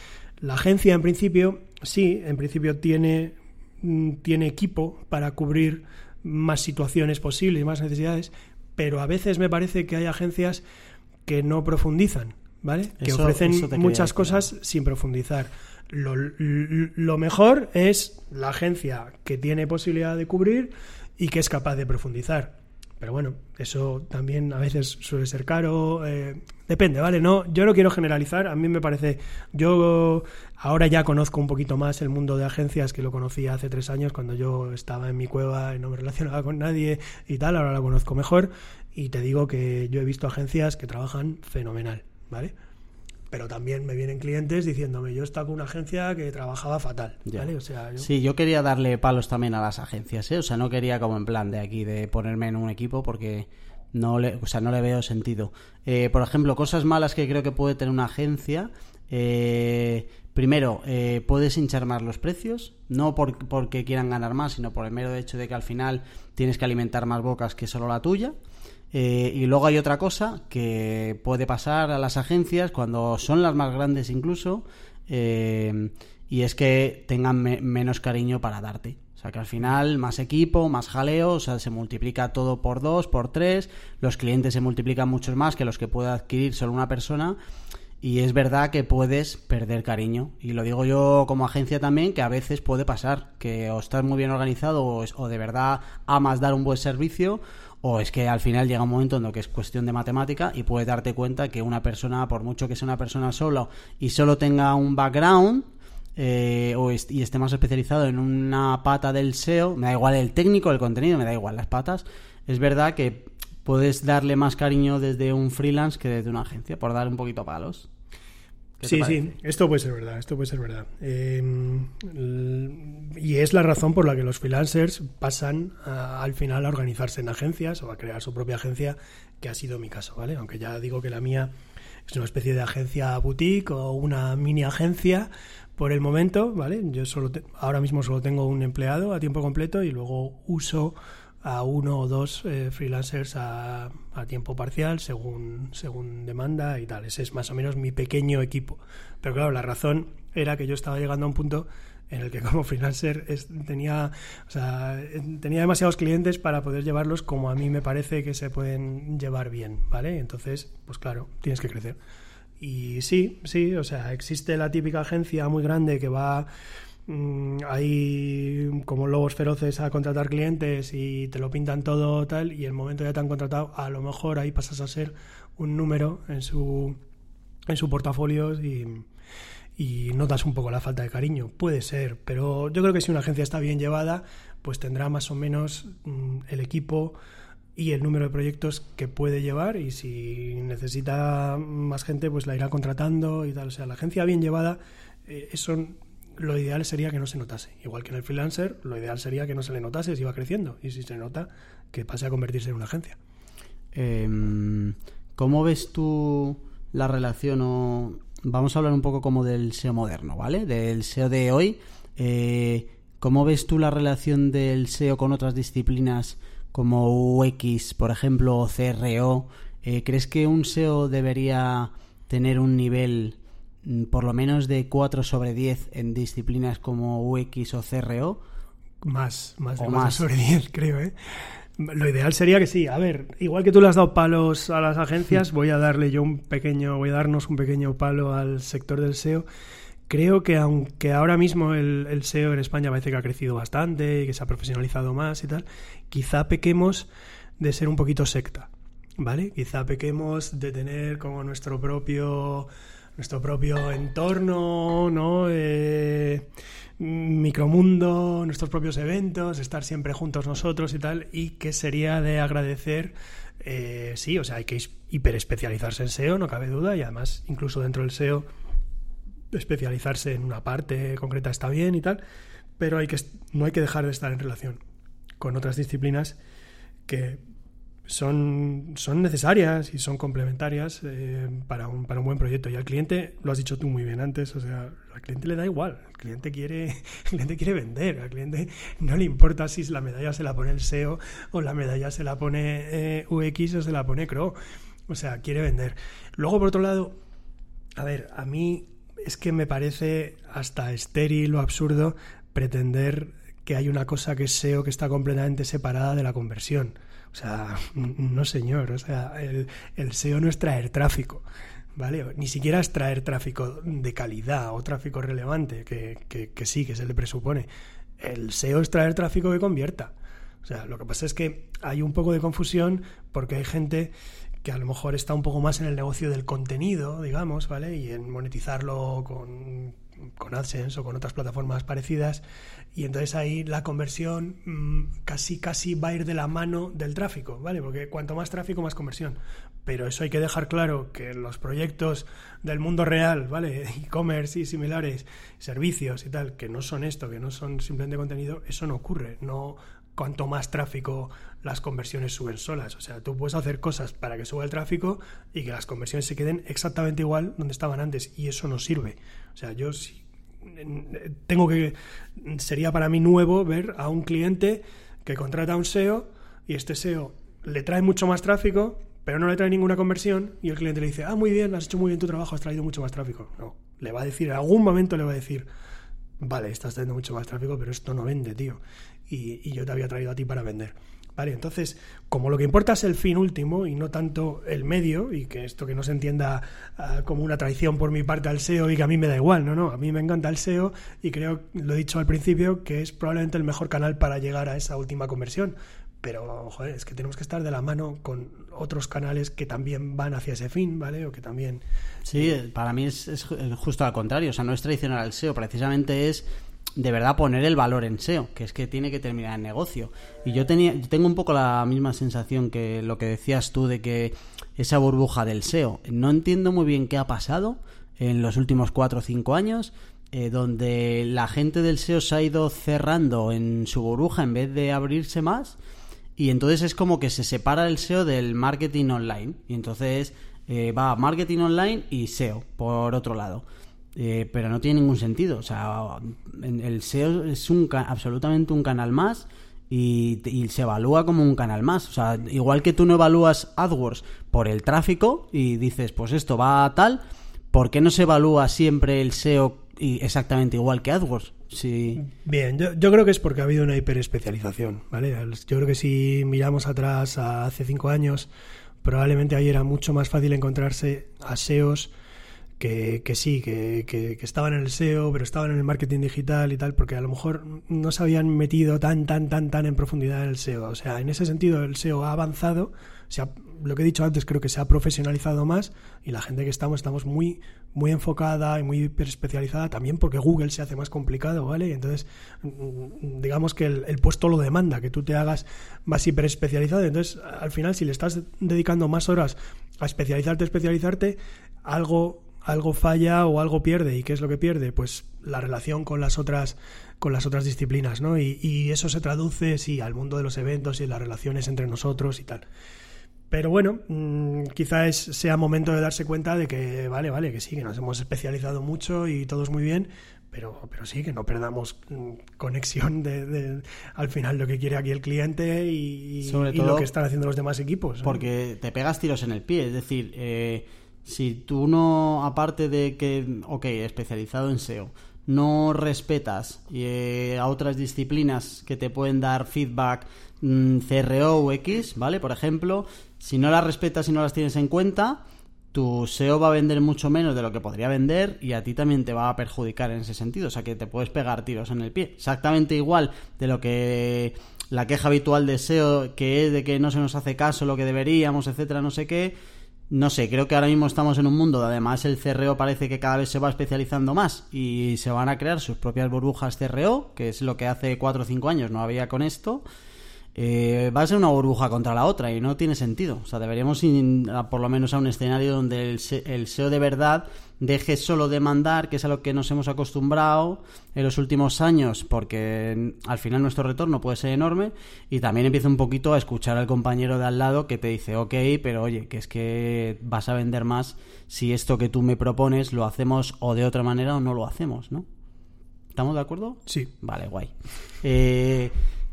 la agencia en principio, sí, en principio tiene tiene equipo para cubrir más situaciones posibles y más necesidades, pero a veces me parece que hay agencias que no profundizan, ¿vale? que ofrecen muchas cosas sin profundizar. Lo, lo, mejor es la agencia que tiene posibilidad de cubrir y que es capaz de profundizar. Pero bueno, eso también a veces suele ser caro. Eh, depende, ¿vale? No, yo no quiero generalizar. A mí me parece. Yo ahora ya conozco un poquito más el mundo de agencias que lo conocía hace tres años cuando yo estaba en mi cueva y no me relacionaba con nadie y tal. Ahora lo conozco mejor. Y te digo que yo he visto agencias que trabajan fenomenal, ¿vale? Pero también me vienen clientes diciéndome, yo estaba con una agencia que trabajaba fatal. ¿vale? O sea, Sí, yo quería darle palos también a las agencias, ¿eh? o sea, no quería como en plan de aquí, de ponerme en un equipo porque no le, o sea, no le veo sentido. Eh, por ejemplo, cosas malas que creo que puede tener una agencia. Eh, primero, eh, puedes hinchar más los precios, no por, porque quieran ganar más, sino por el mero hecho de que al final tienes que alimentar más bocas que solo la tuya. Eh, y luego hay otra cosa que puede pasar a las agencias cuando son las más grandes incluso, eh, y es que tengan menos cariño para darte. O sea que al final más equipo, más jaleo, o sea, se multiplica todo por dos, por tres, los clientes se multiplican muchos más que los que puede adquirir solo una persona. Y es verdad que puedes perder cariño. Y lo digo yo como agencia también, que a veces puede pasar, que o estás muy bien organizado o, o de verdad amas dar un buen servicio, o es que al final llega un momento en lo que es cuestión de matemática y puedes darte cuenta que una persona, por mucho que sea una persona solo y solo tenga un background eh, o y esté más especializado en una pata del SEO, me da igual el técnico, el contenido, me da igual las patas, es verdad que puedes darle más cariño desde un freelance que desde una agencia, por dar un poquito palos. Sí, sí, esto puede ser verdad, esto puede ser verdad. Em, y es la razón por la que los freelancers pasan al final a organizarse en agencias o a crear su propia agencia, que ha sido mi caso, ¿vale? Aunque ya digo que la mía es una especie de agencia boutique o una mini agencia por el momento, ¿vale? Yo solo ahora mismo solo tengo un empleado a tiempo completo y luego uso a uno o dos eh, freelancers a, tiempo parcial según, según demanda y tal. Ese es más o menos mi pequeño equipo. Pero claro, la razón era que yo estaba llegando a un punto en el que como freelancer tenía, o sea, tenía demasiados clientes para poder llevarlos como a mí me parece que se pueden llevar bien, ¿vale? Entonces, pues claro, tienes que crecer. Y sí, sí, o sea, existe la típica agencia muy grande que va hay como lobos feroces a contratar clientes y te lo pintan todo tal y el momento ya te han contratado, a lo mejor ahí pasas a ser un número en su, en su portafolio y, y notas un poco la falta de cariño. Puede ser, pero yo creo que si una agencia está bien llevada, pues tendrá más o menos mm, el equipo y el número de proyectos que puede llevar y si necesita más gente pues la irá contratando y tal. O sea, la agencia bien llevada, eh, eso lo ideal sería que no se notase. Igual que en el freelancer, lo ideal sería que no se le notase si va creciendo y si se nota que pase a convertirse en una agencia. Em, ¿Cómo ves tú la relación o... Vamos a hablar un poco como del SEO moderno, ¿vale? Del SEO de hoy. Eh, ¿Cómo ves tú la relación del SEO con otras disciplinas como UX, por ejemplo, o CRO? Eh, ¿Crees que un SEO debería tener un nivel por lo menos de 4 sobre 10 en disciplinas como UX o CRO? Más, más de 4 sobre 10, creo, ¿eh? Lo ideal sería que sí. A ver, igual que tú le has dado palos a las agencias, voy a darle yo un pequeño, voy a darnos un pequeño palo al sector del SEO Creo que aunque ahora mismo el, SEO en España parece que ha crecido bastante y que se ha profesionalizado más y tal, quizá pequemos de ser un poquito secta, ¿vale? Quizá pequemos de tener como nuestro propio nuestro propio entorno, ¿no? Eh, micromundo, nuestros propios eventos, estar siempre juntos nosotros y tal, y que sería de agradecer, eh, sí, o sea, hay que hiperespecializarse en SEO, no cabe duda, y además incluso dentro del SEO especializarse en una parte concreta está bien y tal, pero hay que, no hay que dejar de estar en relación con otras disciplinas que son, son necesarias y son complementarias eh, para, un, para un buen proyecto. Y al cliente, lo has dicho tú muy bien antes, o sea, al cliente le da igual, el cliente quiere, el cliente quiere vender, al cliente no le importa si la medalla se la pone el SEO o la medalla se la pone eh, UX o se la pone CRO. O sea, quiere vender. Luego, por otro lado, a ver, a mí es que me parece hasta estéril o absurdo pretender que hay una cosa que es SEO que está completamente separada de la conversión. O sea, no señor, o sea, el, SEO no es traer tráfico, ¿vale? Ni siquiera es traer tráfico de calidad o tráfico relevante, que, que, que sí, que se le presupone. El SEO es traer tráfico que convierta. O sea, lo que pasa es que hay un poco de confusión porque hay gente que a lo mejor está un poco más en el negocio del contenido, digamos, ¿vale? Y en monetizarlo con, con AdSense o con otras plataformas parecidas. Y entonces ahí la conversión mm, casi, casi va a ir de la mano del tráfico, ¿vale? Porque cuanto más tráfico, más conversión. Pero eso hay que dejar claro que los proyectos del mundo real, ¿vale? E-commerce y similares, servicios y tal, que no son esto, que no son simplemente contenido, eso no ocurre. No cuanto más tráfico las conversiones suben solas. O sea, tú puedes hacer cosas para que suba el tráfico y que las conversiones se queden exactamente igual donde estaban antes y eso no sirve. O sea, yo sí tengo que sería para mí nuevo ver a un cliente que contrata un SEO y este SEO le trae mucho más tráfico, pero no le trae ninguna conversión y el cliente le dice, "Ah, muy bien, has hecho muy bien tu trabajo, has traído mucho más tráfico." No, le va a decir en algún momento le va a decir, "Vale, estás trayendo mucho más tráfico, pero esto no vende, tío." y, yo te había traído a ti para vender. Vale, entonces, como lo que importa es el fin último y no tanto el medio, y que esto que no se entienda ah, como una traición por mi parte al SEO y que a mí me da igual, no, no, a mí me encanta el SEO y creo, lo he dicho al principio, que es probablemente el mejor canal para llegar a esa última conversión. Pero, joder, es que tenemos que estar de la mano con otros canales que también van hacia ese fin, ¿vale? O que también... Sí, para mí es, es justo al contrario, o sea, no es traicionar al SEO, precisamente es de verdad poner el valor en SEO, que es que tiene que terminar el negocio. Y yo tenía, tengo un poco la misma sensación que lo que decías tú de que esa burbuja del SEO. No entiendo muy bien qué ha pasado en los últimos cuatro o cinco años, eh, donde la gente del SEO se ha ido cerrando en su burbuja en vez de abrirse más. Y entonces es como que se separa el SEO del marketing online. Y entonces eh, va marketing online y SEO por otro lado. Eh, pero no tiene ningún sentido. O sea, el SEO es un absolutamente un canal más y, se evalúa como un canal más. O sea, igual que tú no evalúas AdWords por el tráfico y dices, pues esto va a tal, ¿por qué no se evalúa siempre el SEO exactamente igual que AdWords? Sí. Bien, yo, yo, creo que es porque ha habido una hiperespecialización, ¿vale? Yo creo que si miramos atrás a hace cinco años, probablemente ahí era mucho más fácil encontrarse a SEOs que, que sí, que, que, estaban en el SEO, pero estaban en el marketing digital y tal, porque a lo mejor no se habían metido tan, tan, tan, tan en profundidad en el SEO. O sea, en ese sentido el SEO ha avanzado, se lo que he dicho antes, creo que se ha profesionalizado más y la gente que estamos estamos muy, muy enfocada y muy especializada también porque Google se hace más complicado, ¿vale? Entonces, mm, digamos que el, el puesto lo demanda, que tú te hagas más hiper especializado. Entonces, al final, si le estás dedicando más horas a especializarte, especializarte, algo algo falla o algo pierde. ¿Y qué es lo que pierde? Pues la relación con las otras, con las otras disciplinas, ¿no? Y, eso se traduce, sí, al mundo de los eventos y las relaciones entre nosotros y tal. Pero bueno, mm, quizás sea momento de darse cuenta de que, vale, vale, que sí, que nos hemos especializado mucho y todo es muy bien, pero, pero sí, que no perdamos mm, conexión de, al final lo que quiere aquí el cliente y, lo que están haciendo los demás equipos. Porque te pegas tiros en el pie, es decir, eh, si tú no, aparte de que, ok, especializado en SEO, no respetas eh, a otras disciplinas que te pueden dar feedback mm, CRO o X, ¿vale? Por ejemplo, si no las respetas y no las tienes en cuenta, tu SEO va a vender mucho menos de lo que podría vender y a ti también te va a perjudicar en ese sentido. O sea que te puedes pegar tiros en el pie. Exactamente igual de lo que la queja habitual de SEO, que es de que no se nos hace caso lo que deberíamos, etcétera, no sé qué no sé, creo que ahora mismo estamos en un mundo donde además el CRO parece que cada vez se va especializando más y se van a crear sus propias burbujas CRO, que es lo que hace 4 o 5 años no había con esto. Eh, va a ser una burbuja contra la otra y no tiene sentido. O sea, deberíamos ir por lo menos a un escenario donde el, el SEO de verdad deje solo de mandar, que es a lo que nos hemos acostumbrado en los últimos años, porque al final nuestro retorno puede ser enorme, y también empieza un poquito a escuchar al compañero de al lado que te dice, ok, pero oye, que es que vas a vender más si esto que tú me propones lo hacemos o de otra manera o no lo hacemos, ¿no? ¿Estamos de acuerdo? Sí. Vale, guay. Eh,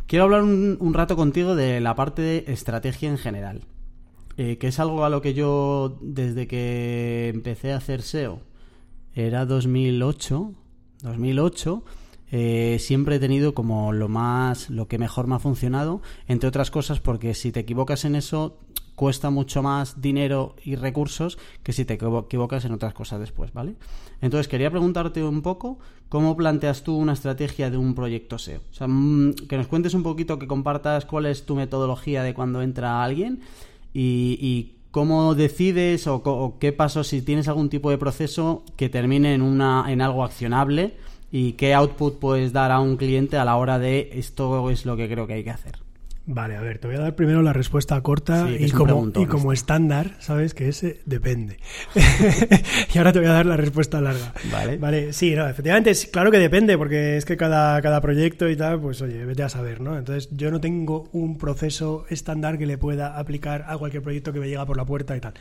quiero hablar un rato contigo de la parte de estrategia en general. Eh, que es algo a lo que yo desde que empecé a hacer SEO, era 2008, 2008, eh, siempre he tenido como lo más, lo que mejor me ha funcionado, entre otras cosas porque si te equivocas en eso cuesta mucho más dinero y recursos que si te equivocas en otras cosas después, ¿vale? Entonces quería preguntarte un poco cómo planteas tú una estrategia de un proyecto SEO. O sea, mm, que nos cuentes un poquito, que compartas cuál es tu metodología de cuando entra alguien y, cómo decides o, qué pasos si tienes algún tipo de proceso que termine en, una, en algo accionable y qué output puedes dar a un cliente a la hora de esto es lo que creo que hay que hacer. Vale, a ver, te voy a dar primero la respuesta corta y, como, y como estándar, ¿sabes? Que ese depende. y ahora te voy a dar la respuesta larga. Vale. Vale, sí, no, efectivamente, claro que depende, porque es que cada, cada proyecto y tal, pues oye, vete a saber, ¿no? Entonces, yo no tengo un proceso estándar que le pueda aplicar a cualquier proyecto que me llega por la puerta y tal.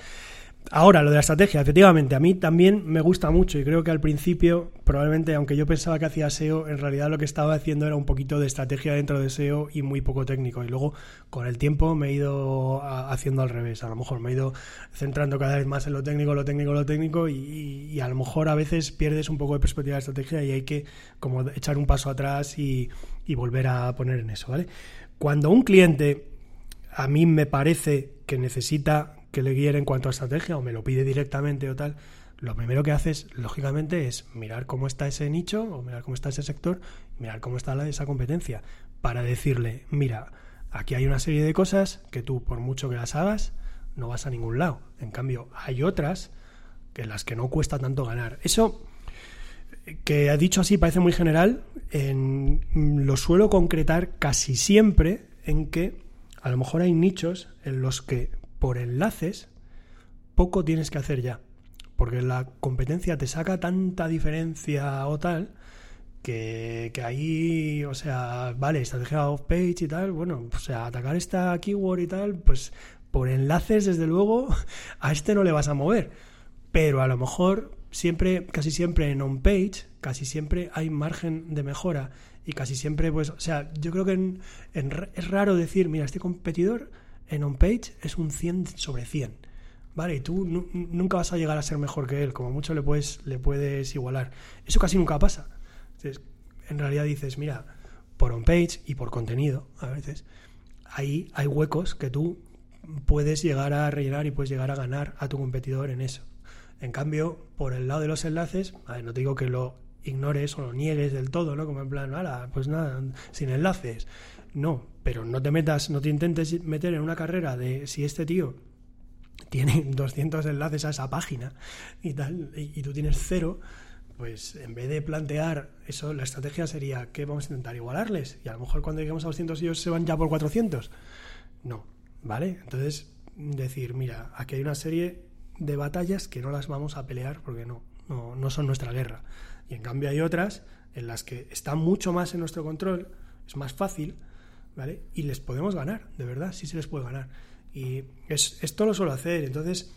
Ahora, lo de la estrategia, efectivamente, a mí también me gusta mucho y creo que al principio, probablemente, aunque yo pensaba que hacía SEO, en realidad lo que estaba haciendo era un poquito de estrategia dentro de SEO y muy poco técnico. Y luego, con el tiempo, me he ido haciendo al revés. A lo mejor me he ido centrando cada vez más en lo técnico, lo técnico, lo técnico y, a lo mejor a veces pierdes un poco de perspectiva de estrategia y hay que como echar un paso atrás y, y volver a poner en eso, ¿vale? Cuando un cliente a mí me parece que necesita que le guíe en cuanto a estrategia o me lo pide directamente o tal, lo primero que haces, lógicamente, es mirar cómo está ese nicho o mirar cómo está ese sector, mirar cómo está la, esa competencia, para decirle, mira, aquí hay una serie de cosas que tú, por mucho que las hagas, no vas a ningún lado. En cambio, hay otras que las que no cuesta tanto ganar. Eso que ha dicho así parece muy general, en, lo suelo concretar casi siempre en que a lo mejor hay nichos en los que por enlaces, poco tienes que hacer ya. Porque la competencia te saca tanta diferencia o tal que, que ahí, o sea, vale, estrategia off-page y tal, bueno, o sea, atacar esta keyword y tal, pues por enlaces, desde luego, a este no le vas a mover. Pero a lo mejor siempre, casi siempre en on-page, casi siempre hay margen de mejora. Y casi siempre, pues, o sea, yo creo que es raro decir, mira, este competidor en on-page es un 100 sobre 100. ¿Vale? Y tú nunca vas a llegar a ser mejor que él, como mucho le puedes, le puedes igualar. Eso casi nunca pasa. Entonces, en realidad dices, mira, por on-page y por contenido, a veces, ahí hay huecos que tú puedes llegar a rellenar y puedes llegar a ganar a tu competidor en eso. En cambio, por el lado de los enlaces, no te digo que lo ignores o lo niegues del todo, ¿no? Como en plan, ala, pues nada, sin enlaces. No, pero no te metas, no te intentes meter en una carrera de si este tío tiene 200 enlaces a esa página y tal, y, tú tienes cero, pues en vez de plantear eso, la estrategia sería que vamos a intentar igualarles y a lo mejor cuando lleguemos a 200 ellos se van ya por 400. No, ¿vale? Entonces, decir, mira, aquí hay una serie de batallas que no las vamos a pelear porque no, no, no son nuestra guerra. Y en cambio hay otras en las que está mucho más en nuestro control, es más fácil, Y les podemos ganar, de verdad, sí se les puede ganar. Y es, esto lo suelo hacer, entonces,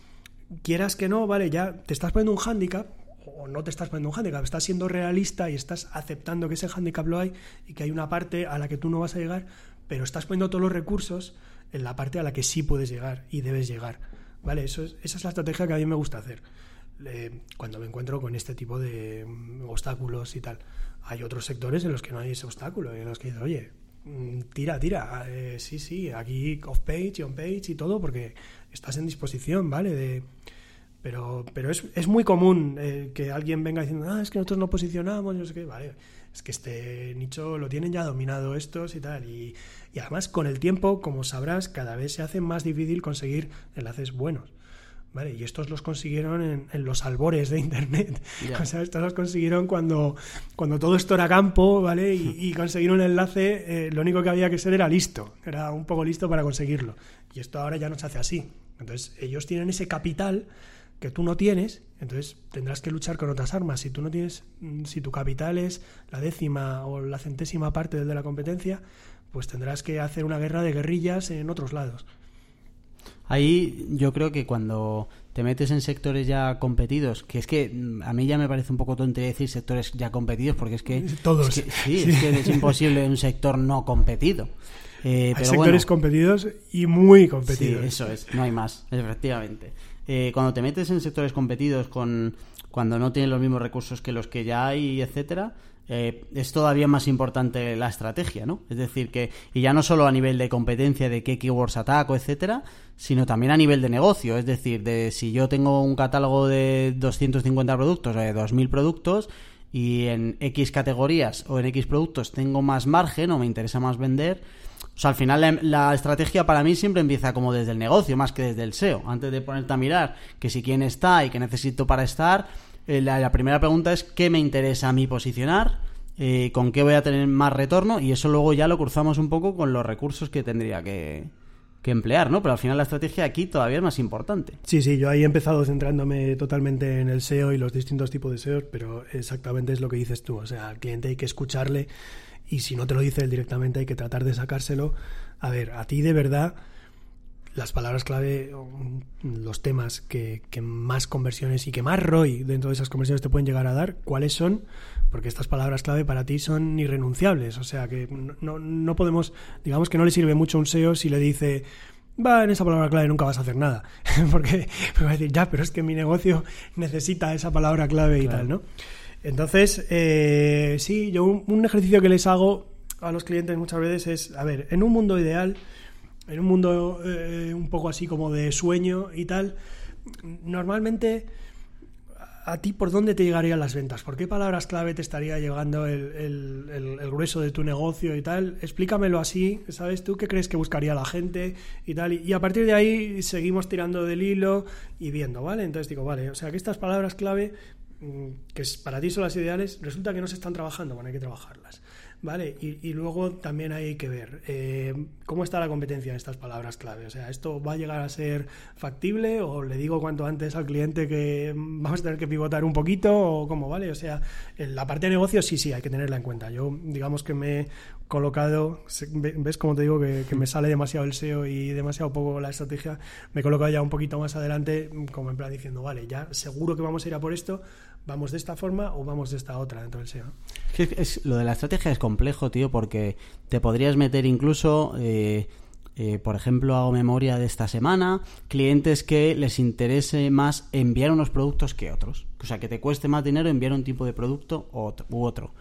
quieras que no, ¿vale? Ya te estás poniendo un hándicap, o no te estás poniendo un hándicap, estás siendo realista y estás aceptando que ese hándicap lo hay y que hay una parte a la que tú no vas a llegar, pero estás poniendo todos los recursos en la parte a la que sí puedes llegar y debes llegar. ¿Vale? Eso es, esa es la estrategia que a mí me gusta hacer cuando me encuentro con este tipo de mm, obstáculos y tal. Hay otros sectores en los que no hay ese obstáculo, en los que dices, oye, tira, tira, eh, sí, sí, aquí off-page y on-page y todo, porque estás en disposición, ¿vale? De, pero, pero es, es muy común eh, que alguien venga diciendo, ah, es que nosotros no posicionamos, no sé qué, vale, es que este nicho lo tienen ya dominado estos y tal. Y, y además, con el tiempo, como sabrás, cada vez se hace más difícil conseguir enlaces buenos. ¿Vale? Y estos los consiguieron en, los albores de Internet. O sea, estos los consiguieron cuando, cuando todo esto era campo, ¿vale? Y, conseguir un enlace, eh, lo único que había que ser era listo, era un poco listo para conseguirlo. Y esto ahora ya no se hace así. Entonces, ellos tienen ese capital que tú no tienes, entonces tendrás que luchar con otras armas. Si tú no tienes, mm, si tu capital es la décima o la centésima parte de la competencia, pues tendrás que hacer una guerra de guerrillas en otros lados. Ahí yo creo que cuando te metes en sectores ya competidos, que es que mm, a mí ya me parece un poco tonto decir sectores ya competidos, porque es que... Todos. sí, es que es imposible un sector no competido. Eh, hay sectores competidos y muy competidos. Sí, eso es, no hay más, efectivamente. Eh, cuando te metes en sectores competidos con cuando no tienen los mismos recursos que los que ya hay, etcétera, eh, es todavía más importante la estrategia, ¿no? Es decir, que, y ya no solo a nivel de competencia, de qué keywords ataco, etcétera, sino también a nivel de negocio. Es decir, de si yo tengo un catálogo de 250 productos o de 2000 productos y en X categorías o en X productos tengo más margen o me interesa más vender, o sea, al final la, estrategia para mí siempre empieza como desde el negocio, más que desde el SEO. Antes de ponerte a mirar que si quién está y qué necesito para estar, eh, la, primera pregunta es qué me interesa a mí posicionar, eh, con qué voy a tener más retorno y eso luego ya lo cruzamos un poco con los recursos que tendría que, emplear, ¿no? Pero al final la estrategia aquí todavía es más importante. Sí, sí, yo ahí he empezado centrándome totalmente en el SEO y los distintos tipos de SEO, pero exactamente es lo que dices tú, o sea, al cliente hay que escucharle y si no te lo dice él directamente hay que tratar de sacárselo. A ver, a ti de verdad las palabras clave, los temas que, más conversiones y que más ROI dentro de esas conversiones te pueden llegar a dar, ¿cuáles son? Porque estas palabras clave para ti son irrenunciables. O sea que no, no podemos, digamos que no le sirve mucho a un SEO si le dice, va, en esa palabra clave nunca vas a hacer nada. Porque me va a decir, ya, pero es que mi negocio necesita esa palabra clave y tal, ¿no? Entonces, eh, sí, yo un ejercicio que les hago a los clientes muchas veces es, a ver, en un mundo ideal, en un mundo eh, un poco así como de sueño y tal, normalmente a ti por dónde te llegarían las ventas, por qué palabras clave te estaría llegando el, grueso de tu negocio y tal, explícamelo así, ¿sabes? ¿Tú qué crees que buscaría la gente y tal? Y, a partir de ahí seguimos tirando del hilo y viendo, ¿vale? Entonces digo, vale, o sea que estas palabras clave mm, que para ti son las ideales, resulta que no se están trabajando, bueno, hay que trabajarlas. ¿Vale? Y, luego también hay que ver eh, cómo está la competencia de estas palabras clave. O sea, ¿esto va a llegar a ser factible o le digo cuanto antes al cliente que vamos a tener que pivotar un poquito o cómo, ¿vale? O sea, la parte de negocio sí, sí, hay que tenerla en cuenta. Yo, digamos que me he colocado, ves como te digo que, me sale demasiado el SEO y demasiado poco la estrategia, me he colocado ya un poquito más adelante como en plan diciendo, vale, ya seguro que vamos a ir a por esto, vamos de esta forma o vamos de esta otra dentro del SEO. Es, lo de la estrategia es complejo, tío, porque te podrías meter incluso, eh, eh, por ejemplo, hago memoria de esta semana, clientes que les interese más enviar unos productos que otros. O sea, que te cueste más dinero enviar un tipo de producto u otro.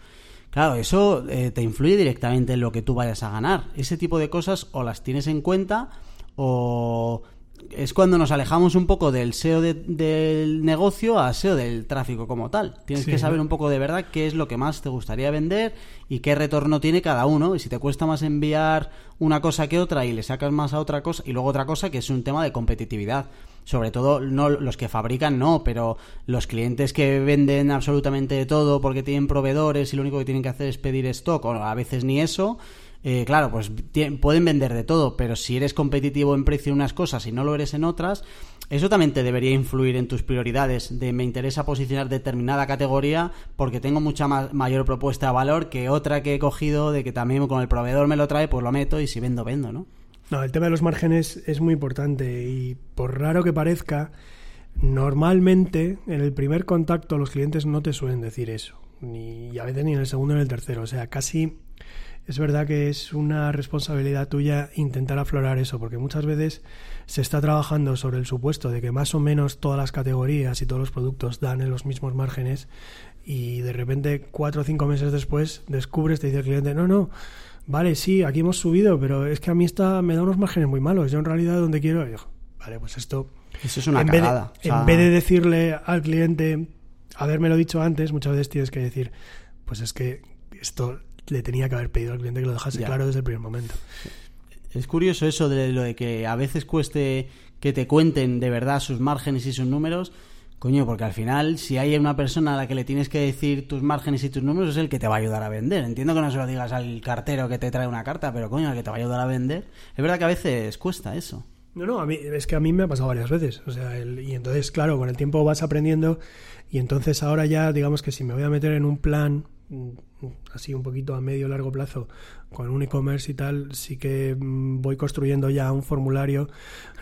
Claro, eso eh, te influye directamente en lo que tú vayas a ganar. Ese tipo de cosas o las tienes en cuenta o es cuando nos alejamos un poco del SEO del negocio a SEO del tráfico como tal. Tienes que saber un poco de verdad qué es lo que más te gustaría vender y qué retorno tiene cada uno. Y si te cuesta más enviar una cosa que otra y le sacas más a otra cosa y luego otra cosa que es un tema de competitividad. Sobre todo no los que fabrican no, pero los clientes que venden absolutamente de todo porque tienen proveedores y lo único que tienen que hacer es pedir stock o a veces ni eso, eh, claro, pues pueden vender de todo, pero si eres competitivo en precio en unas cosas y no lo eres en otras, eso también te debería influir en tus prioridades de me interesa posicionar determinada categoría porque tengo mucha mayor propuesta de valor que otra que he cogido de que también con el proveedor me lo trae, pues lo meto y si vendo, vendo, ¿no? No, el tema de los márgenes es muy importante y por raro que parezca, normalmente en el primer contacto los clientes no te suelen decir eso, ni a veces ni en el segundo ni en el tercero, o sea, casi es verdad que es una responsabilidad tuya intentar aflorar eso, porque muchas veces se está trabajando sobre el supuesto de que más o menos todas las categorías y todos los productos dan en los mismos márgenes y de repente cuatro o cinco meses después descubres, te dice el cliente, no, no, vale, sí, aquí hemos subido, pero es que a mí esta me da unos márgenes muy malos, yo en realidad donde quiero, vale, pues esto... Eso es una en cagada. Vez de, En vez de decirle al cliente, haberme lo dicho antes, muchas veces tienes que decir, pues es que esto le tenía que haber pedido al cliente que lo dejase claro desde el primer momento. Es curioso eso de lo de que a veces cueste que te cuenten de verdad sus márgenes y sus números. Coño, porque al final, si hay una persona a la que le tienes que decir tus márgenes y tus números, es el que te va a ayudar a vender. Entiendo que no se lo digas al cartero que te trae una carta, pero coño, el que te va a ayudar a vender. Es verdad que a veces cuesta eso. No, no, a mí, es que a mí me ha pasado varias veces. O sea, y entonces, claro, con el tiempo vas aprendiendo y entonces ahora ya, digamos que si me voy a meter en un plan así un poquito a medio largo plazo con un e-commerce y tal, sí que mm, voy construyendo ya un formulario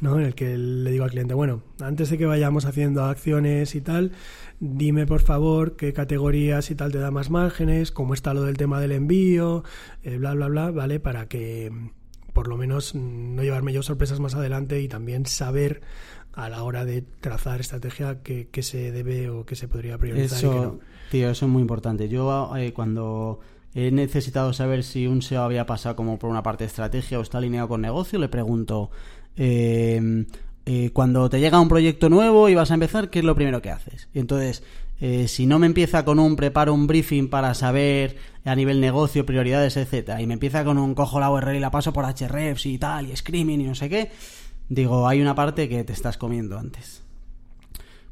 ¿no? en el que le digo al cliente, bueno, antes de que vayamos haciendo acciones y tal, dime por favor qué categorías y tal te da más márgenes, cómo está lo del tema del envío, eh, bla, bla, bla, ¿vale? Para que por lo menos no llevarme yo sorpresas más adelante y también saber a la hora de trazar estrategia qué, se debe o qué se podría priorizar. Eso, tío, eso es muy importante. Yo eh, cuando he necesitado saber si un SEO había pasado como por una parte de estrategia o está alineado con negocio, le pregunto, eh, eh, cuando te llega un proyecto nuevo y vas a empezar, ¿qué es lo primero que haces? Y entonces, eh, si no me empieza con un preparo un briefing para saber a nivel negocio, prioridades, etcétera, y me empieza con un cojo la URL y la paso por hrefs y tal, y screaming y no sé qué, digo, hay una parte que te estás comiendo antes.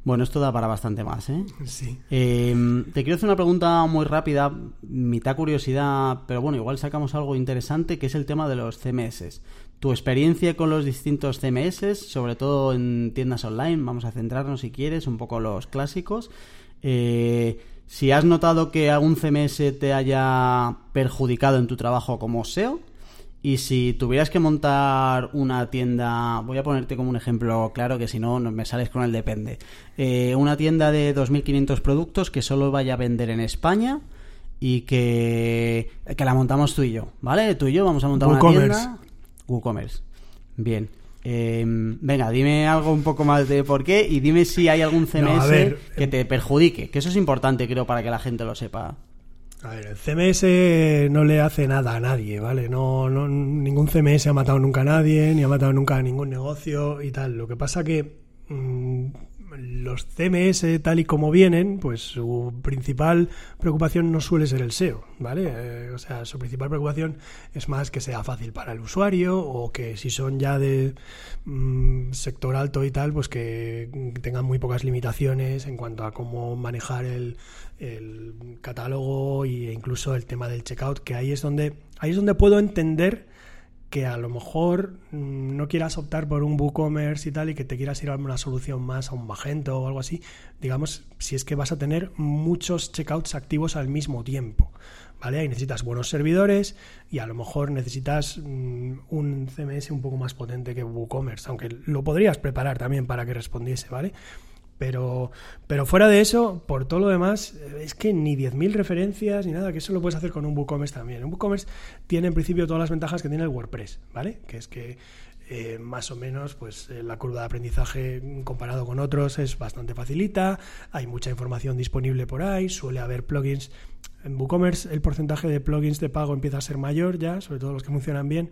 Bueno, esto da para bastante más, ¿eh? Sí. Em, te quiero hacer una pregunta muy rápida, mitad curiosidad, pero bueno, igual sacamos algo interesante, que es el tema de los CMS. Tu experiencia con los distintos CMS, sobre todo en tiendas online, vamos a centrarnos si quieres, un poco los clásicos. Eh, si has notado que algún CMS te haya perjudicado en tu trabajo como SEO, y si tuvieras que montar una tienda, voy a ponerte como un ejemplo claro que si no me sales con el depende. Eh, una tienda de 2.500 productos que solo vaya a vender en España y que, que la montamos tú y yo, ¿vale? Tú y yo vamos a montar una tienda. WooCommerce. Bien. Em, venga, dime algo un poco más de por qué y dime si hay algún CMS que te perjudique, que eso es importante creo para que la gente lo sepa. A ver, el CMS no le hace nada a nadie, ¿vale? No, no, ningún CMS ha matado nunca a nadie, ni ha matado nunca a ningún negocio y tal. Lo que pasa que mm, los CMS tal y como vienen, pues su principal preocupación no suele ser el SEO, ¿vale? Eh, o sea, su principal preocupación es más que sea fácil para el usuario o que si son ya de mm, sector alto y tal, pues que tengan muy pocas limitaciones en cuanto a cómo manejar el, el catálogo e incluso el tema del checkout, que ahí es donde ahí es donde puedo entender que a lo mejor mm, no quieras optar por un WooCommerce y tal y que te quieras ir a una solución más a un Magento o algo así, digamos, si es que vas a tener muchos checkouts activos al mismo tiempo, ¿vale? Ahí necesitas buenos servidores y a lo mejor necesitas mm, un CMS un poco más potente que WooCommerce, aunque lo podrías preparar también para que respondiese, ¿vale? Pero, pero fuera de eso, por todo lo demás, es que ni 10.000 referencias ni nada, que eso lo puedes hacer con un WooCommerce también. Un WooCommerce tiene en principio todas las ventajas que tiene el WordPress, ¿vale? Que es que eh, más o menos pues eh, la curva de aprendizaje comparado con otros es bastante facilita, hay mucha información disponible por ahí, suele haber plugins En WooCommerce el porcentaje de plugins de pago empieza a ser mayor ya, sobre todo los que funcionan bien,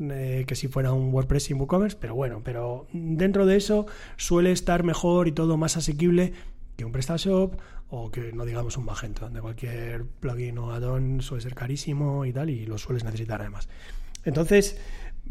eh, que si fuera un WordPress sin WooCommerce, pero bueno, pero dentro de eso suele estar mejor y todo más asequible que un PrestaShop o que no digamos un Magento, donde cualquier plugin o add-on suele ser carísimo y tal, y lo sueles necesitar además. Entonces,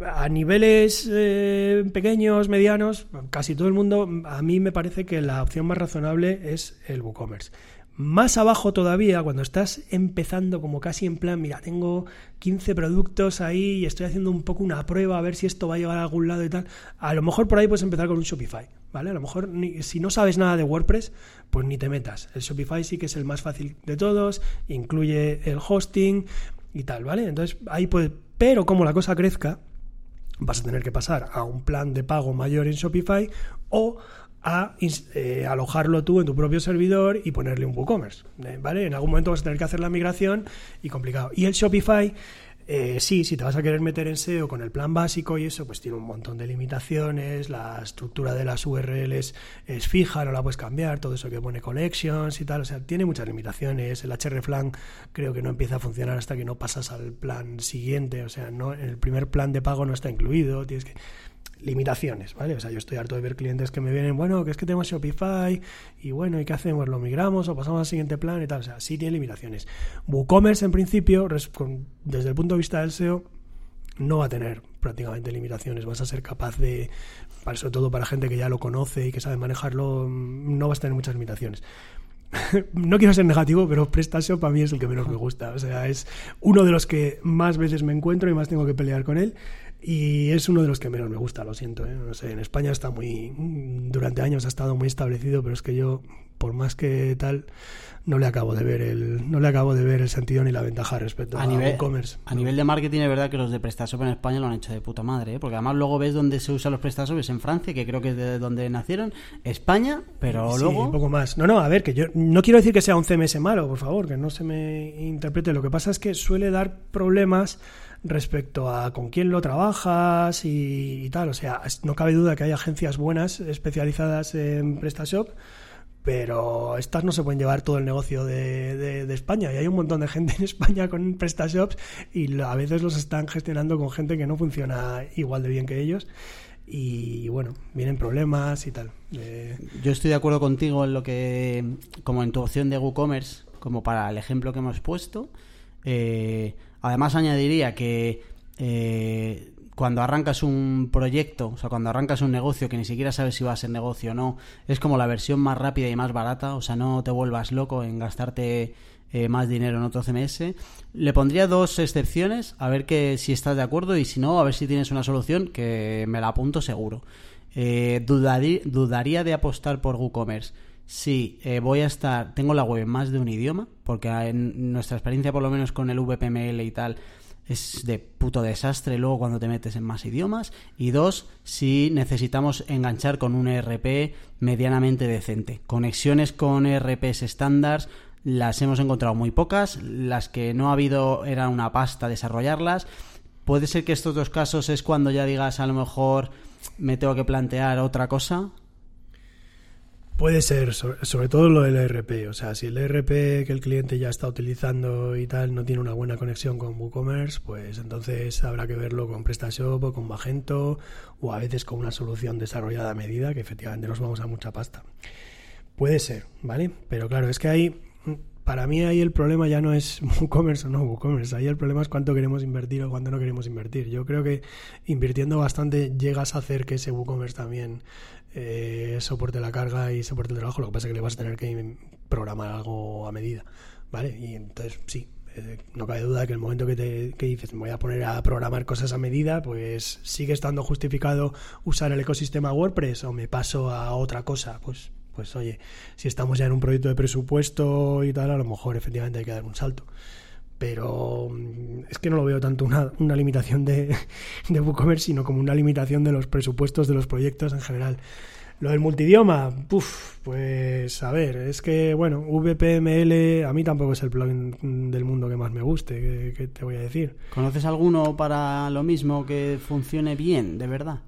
a niveles eh, pequeños, medianos, casi todo el mundo, a mí me parece que la opción más razonable es el WooCommerce. Más abajo todavía, cuando estás empezando como casi en plan, mira, tengo 15 productos ahí y estoy haciendo un poco una prueba a ver si esto va a llegar a algún lado y tal, a lo mejor por ahí puedes empezar con un Shopify, ¿vale? A lo mejor si no sabes nada de WordPress, pues ni te metas. El Shopify sí que es el más fácil de todos, incluye el hosting y tal, ¿vale? Entonces ahí puede, pero como la cosa crezca, vas a tener que pasar a un plan de pago mayor en Shopify o a eh, alojarlo tú en tu propio servidor y ponerle un WooCommerce, eh, ¿vale? En algún momento vas a tener que hacer la migración y complicado. Y el Shopify eh, sí, si te vas a querer meter en SEO con el plan básico y eso, pues tiene un montón de limitaciones, la estructura de las URLs es fija, no la puedes cambiar, todo eso que pone collections y tal, o sea, tiene muchas limitaciones, el hreflang creo que no empieza a funcionar hasta que no pasas al plan siguiente, o sea, no el primer plan de pago no está incluido, tienes que limitaciones, ¿vale? O sea, yo estoy harto de ver clientes que me vienen, bueno, que es que tenemos Shopify y bueno, ¿y qué hacemos? ¿Lo migramos o pasamos al siguiente plan y tal? O sea, sí tiene limitaciones. WooCommerce, en principio, desde el punto de vista del SEO, no va a tener prácticamente limitaciones. Vas a ser capaz de, sobre todo para gente que ya lo conoce y que sabe manejarlo, no vas a tener muchas limitaciones. no quiero ser negativo, pero PrestaShop a mí es el que menos me gusta. O sea, es uno de los que más veces me encuentro y más tengo que pelear con él. Y es uno de los que menos me gusta, lo siento. ¿eh? No sé, en España está muy. Durante años ha estado muy establecido, pero es que yo, por más que tal, no le acabo de ver el no le acabo de ver el sentido ni la ventaja respecto a, nivel, e-commerce. A nivel de marketing es verdad que los de PrestaShop en España lo han hecho de puta madre, ¿eh? porque además luego ves dónde se usan los PrestaShop en Francia, que creo que es de donde nacieron, España, pero sí, luego un poco más. No, no, a ver, que yo no quiero decir que sea un CMS malo, por favor, que no se me interprete. Lo que pasa es que suele dar problemas respecto a con quién lo trabajas y, tal. O sea, no cabe duda que hay agencias buenas especializadas en PrestaShop, pero estas no se pueden llevar todo el negocio de, de, España. Y hay un montón de gente en España con PrestaShops y a veces los están gestionando con gente que no funciona igual de bien que ellos. Y bueno, vienen problemas y tal. Yo estoy de acuerdo contigo en lo que, como en tu opción de WooCommerce, como para el ejemplo que hemos puesto. Eh, Además añadiría que eh, cuando arrancas un proyecto, o sea, cuando arrancas un negocio que ni siquiera sabes si va a ser negocio o no, es como la versión más rápida y más barata, o sea, no te vuelvas loco en gastarte eh, más dinero en otro CMS. Le pondría dos excepciones, a ver que si estás de acuerdo y si no, a ver si tienes una solución que me la apunto seguro. Eh, dudaría de apostar por WooCommerce Sí, eh, voy a estar. Tengo la web en más de un idioma, porque en nuestra experiencia, por lo menos con el VPML y tal, es de puto desastre luego cuando te metes en más idiomas. Y dos, si necesitamos enganchar con un ERP medianamente decente. Conexiones con ERPs estándar las hemos encontrado muy pocas. Las que no ha habido era una pasta desarrollarlas. Puede ser que estos dos casos es cuando ya digas a lo mejor me tengo que plantear otra cosa. Puede ser, sobre, todo lo del ERP. O sea, si el ERP que el cliente ya está utilizando y tal no tiene una buena conexión con WooCommerce, pues entonces habrá que verlo con PrestaShop o con Magento o a veces con una solución desarrollada a medida que efectivamente nos vamos a mucha pasta. Puede ser, ¿vale? Pero claro, es que ahí, para mí ahí el problema ya no es WooCommerce o no WooCommerce. Ahí el problema es cuánto queremos invertir o cuánto no queremos invertir. Yo creo que invirtiendo bastante llegas a hacer que ese WooCommerce también eh, soporte la carga y soporte el trabajo. Lo que pasa es que le vas a tener que programar algo a medida, ¿vale? Y entonces, sí, eh, no cabe duda que el momento que, te, que dices me voy a poner a programar cosas a medida, pues sigue estando justificado usar el ecosistema WordPress o me paso a otra cosa, pues pues oye, si estamos ya en un proyecto de presupuesto y tal, a lo mejor efectivamente hay que dar un salto pero mm, es que no lo veo tanto una, una limitación de, de WooCommerce, sino como una limitación de los presupuestos de los proyectos en general. Lo del multidioma, pues a ver, es que, bueno, VPML a mí tampoco es el plugin del mundo que más me guste, ¿qué, te voy a decir? ¿Conoces alguno para lo mismo que funcione bien, de verdad?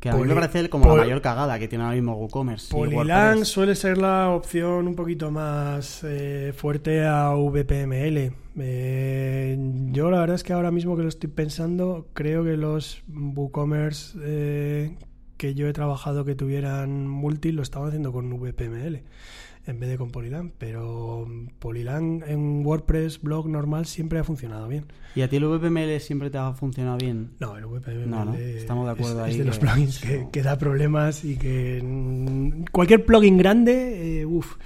Que a mí Poli- me parece como Pol- la mayor cagada que tiene ahora mismo WooCommerce. Polylang suele ser la opción un poquito más eh, fuerte a VPML. Eh, yo la verdad es que ahora mismo que lo estoy pensando, creo que los WooCommerce eh, que yo he trabajado que tuvieran multi lo estaban haciendo con VPML en vez de con Polylang. Pero Polylang en WordPress, blog normal, siempre ha funcionado bien. ¿Y a ti el VPML siempre te ha funcionado bien? No, el VPML No, no, estamos de acuerdo es, es ahí de los que- plugins que, que da problemas y que mm, cualquier plugin grande, eh, uf,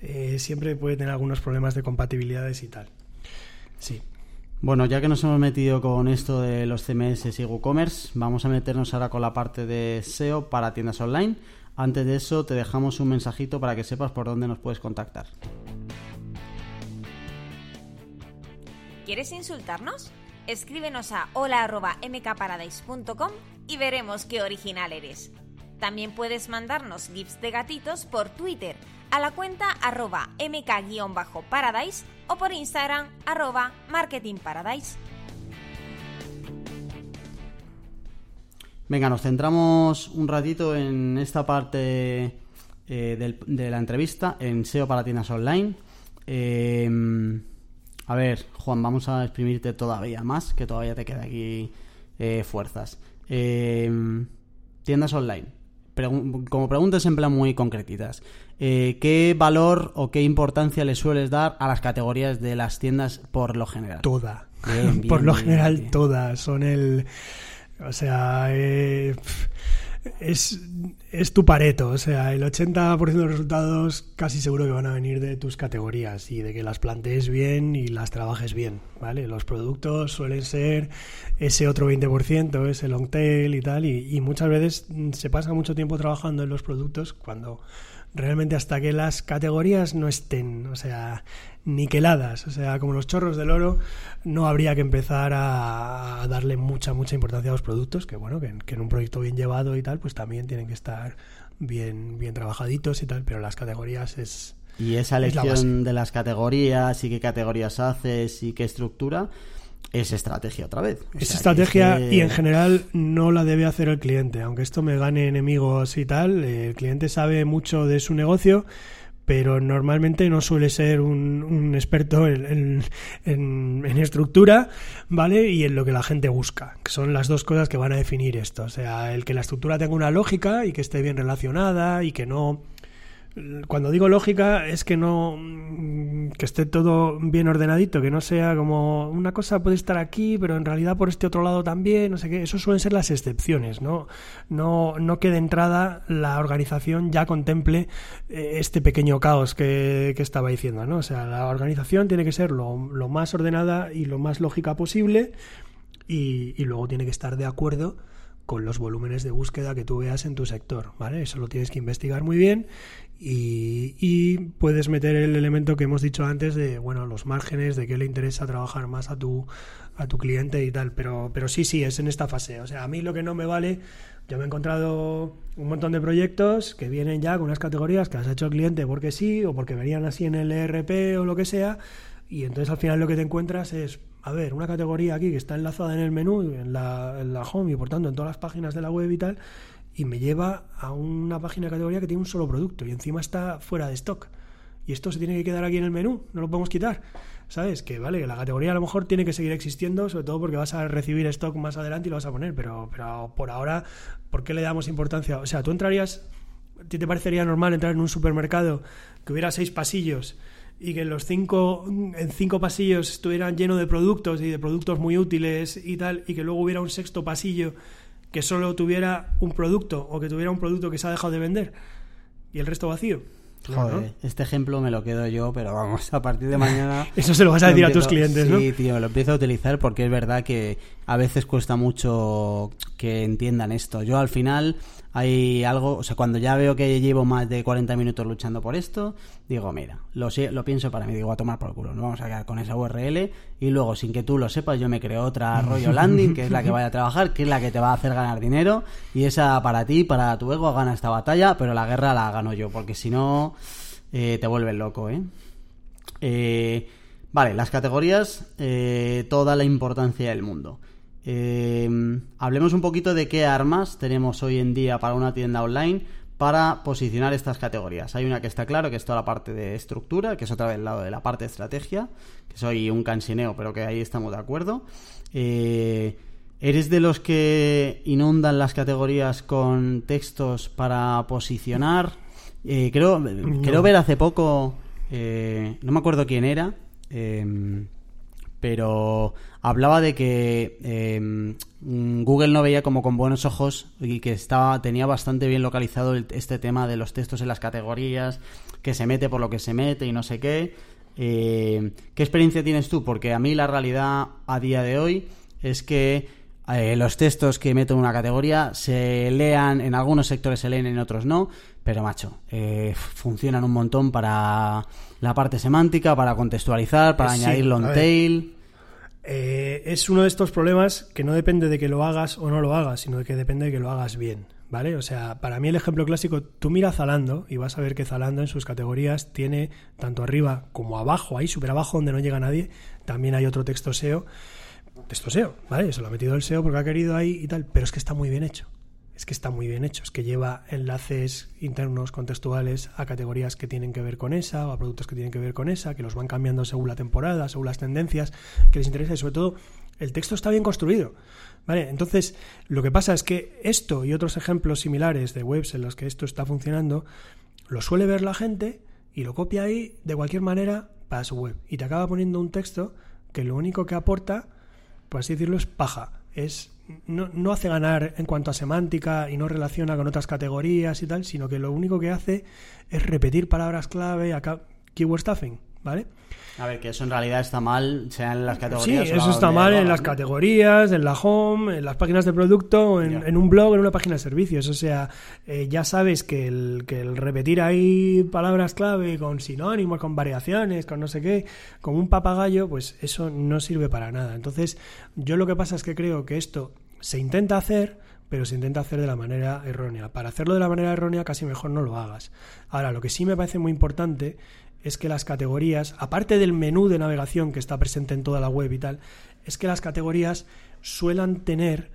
eh, siempre puede tener algunos problemas de compatibilidades y tal. Sí. Bueno, ya que nos hemos metido con esto de los CMS y WooCommerce, vamos a meternos ahora con la parte de SEO para tiendas online. Antes de eso, te dejamos un mensajito para que sepas por dónde nos puedes contactar. ¿Quieres insultarnos? Escríbenos a hola.mkparadise.com y veremos qué original eres. También puedes mandarnos gifs de gatitos por Twitter a la cuenta arroba mk-paradise o por Instagram arroba marketingparadise. Venga, nos centramos un ratito en esta parte eh, del- de la entrevista, en SEO para tiendas online. Eh, a ver, Juan, vamos a exprimirte todavía más, que todavía te queda aquí eh, fuerzas. Eh, tiendas online. Como preguntas en plan muy concretitas. Eh, ¿Qué valor o qué importancia le sueles dar a las categorías de las tiendas por lo general? Toda. Bien, bien, Por lo bien, general, todas. Son el. O sea, eh, es, es tu pareto. O sea, el 80% de los resultados casi seguro que van a venir de tus categorías y de que las plantees bien y las trabajes bien. ¿Vale? Los productos suelen ser ese otro 20%, ese long tail y tal. Y, muchas veces se pasa mucho tiempo trabajando en los productos cuando realmente hasta que las categorías no estén, o sea, niqueladas, o sea, como los chorros del oro, no habría que empezar a, darle mucha, mucha importancia a los productos, que bueno, que, que en un proyecto bien llevado y tal, pues también tienen que estar bien, bien trabajaditos y tal, pero las categorías es... Y esa Es la elección de las categorías y qué categorías haces y qué estructura es estrategia otra vez. O Es sea, estrategia que es que- y en general no la debe hacer el cliente, aunque esto me gane enemigos y tal, el cliente sabe mucho de su negocio, pero normalmente no suele ser un, experto en- en estructura, ¿vale? Y en lo que la gente busca, que son las dos cosas que van a definir esto. O sea, el que la estructura tenga una lógica y que esté bien relacionada y que no cuando digo lógica es que no mm, que esté todo bien ordenadito, que no sea como una cosa puede estar aquí, pero en realidad por este otro lado también, no sé qué, eso suelen ser las excepciones, ¿no? No, no que de entrada la organización ya contemple eh, este pequeño caos que, que estaba diciendo, ¿no? O sea, la organización tiene que ser lo, lo más ordenada y lo más lógica posible y, y luego tiene que estar de acuerdo con los volúmenes de búsqueda que tú veas en tu sector, ¿vale? Eso lo tienes que investigar muy bien y, puedes meter el elemento que hemos dicho antes de, bueno, los márgenes, de qué le interesa trabajar más a tu, a tu cliente y tal, pero, pero sí, sí, es en esta fase. O sea, a mí lo que no me vale, yo me he encontrado un montón de proyectos que vienen ya con unas categorías que has hecho el cliente porque sí o porque venían así en el ERP o lo que sea, y entonces al final lo que te encuentras es, a ver, una categoría aquí que está enlazada en el menú, en la, en la home y por tanto en todas las páginas de la web y tal, y me lleva a una página de categoría que tiene un solo producto y encima está fuera de stock. Y esto se tiene que quedar aquí en el menú, no lo podemos quitar. ¿Sabes? Que vale, la categoría a lo mejor tiene que seguir existiendo, sobre todo porque vas a recibir stock más adelante y lo vas a poner, pero, pero por ahora, ¿por qué le damos importancia? O sea, tú entrarías, ¿a ti te parecería normal entrar en un supermercado que hubiera seis pasillos y que los cinco, en cinco pasillos estuvieran llenos de productos y de productos muy útiles y tal, y que luego hubiera un sexto pasillo que solo tuviera un producto o que tuviera un producto que se ha dejado de vender y el resto vacío? Joder, ¿no? este ejemplo me lo quedo yo, pero vamos, a partir de mañana... Eso se lo vas a decir a tus clientes, ¿no? Sí, tío, lo empiezo a utilizar porque es verdad que a veces cuesta mucho que entiendan esto. Yo al final hay algo, o sea, cuando ya veo que llevo más de 40 minutos luchando por esto, digo, mira, lo, lo pienso para mí, digo, a tomar por culo, nos vamos a quedar con esa URL y luego, sin que tú lo sepas, yo me creo otra rollo landing, que es la que vaya a trabajar, que es la que te va a hacer ganar dinero y esa para ti, para tu ego, gana esta batalla, pero la guerra la gano yo, porque si no, eh, te vuelves loco, ¿eh? Eh, vale, las categorías, eh, toda la importancia del mundo. Eh, hablemos un poquito de qué armas tenemos hoy en día para una tienda online para posicionar estas categorías. Hay una que está claro, que es toda la parte de estructura, que es otra vez el lado de la parte de estrategia, que soy un cansineo, pero que ahí estamos de acuerdo. Eh, ¿Eres de los que inundan las categorías con textos para posicionar? Eh, creo, creo ver hace poco, eh, no me acuerdo quién era, em, pero hablaba de que em, Google no veía como con buenos ojos y que estaba tenía bastante bien localizado este tema de los textos en las categorías, que se mete por lo que se mete y no sé qué. Eh, ¿Qué experiencia tienes tú? Porque a mí la realidad a día de hoy es que eh, los textos que meto en una categoría se lean, en algunos sectores se leen, en otros no, pero macho, eh, funcionan un montón para la parte semántica, para contextualizar, para añadir long tail. Eh, es uno de estos problemas que no depende de que lo hagas o no lo hagas, sino de que depende de que lo hagas bien. ¿Vale? O sea, para mí el ejemplo clásico, tú mira Zalando y vas a ver que Zalando en sus categorías tiene tanto arriba como abajo, ahí súper abajo donde no llega nadie, también hay otro texto SEO. Texto SEO, ¿vale? Eso lo ha metido el SEO porque ha querido ahí y tal, pero es que está muy bien hecho es que está muy bien hecho, es que lleva enlaces internos contextuales a categorías que tienen que ver con esa o a productos que tienen que ver con esa, que los van cambiando según la temporada, según las tendencias que les interesa y sobre todo el texto está bien construido. ¿Vale? Entonces, lo que pasa es que esto y otros ejemplos similares de webs en los que esto está funcionando, lo suele ver la gente y lo copia ahí de cualquier manera para su web. Y te acaba poniendo un texto que lo único que aporta, por así decirlo, es paja. Es no, hace ganar en cuanto a semántica y no relaciona con otras categorías y tal, sino que lo único que hace es repetir palabras clave, acá, keyword stuffing, ¿vale? A ver, que eso en realidad está mal, sea en las categorías. Sí, eso está mal en las categorías, en la home, en las páginas de producto, en, un blog, en una página de servicios. O sea, eh, ya sabes que el, que el repetir ahí palabras clave con sinónimos, con variaciones, con no sé qué, como un papagayo, pues eso no sirve para nada. Entonces, yo lo que pasa es que creo que esto se intenta hacer, pero se intenta hacer de la manera errónea. Para hacerlo de la manera errónea casi mejor no lo hagas. Ahora, lo que sí me parece muy importante es que las categorías, aparte del menú de navegación que está presente en toda la web y tal, es que las categorías suelan tener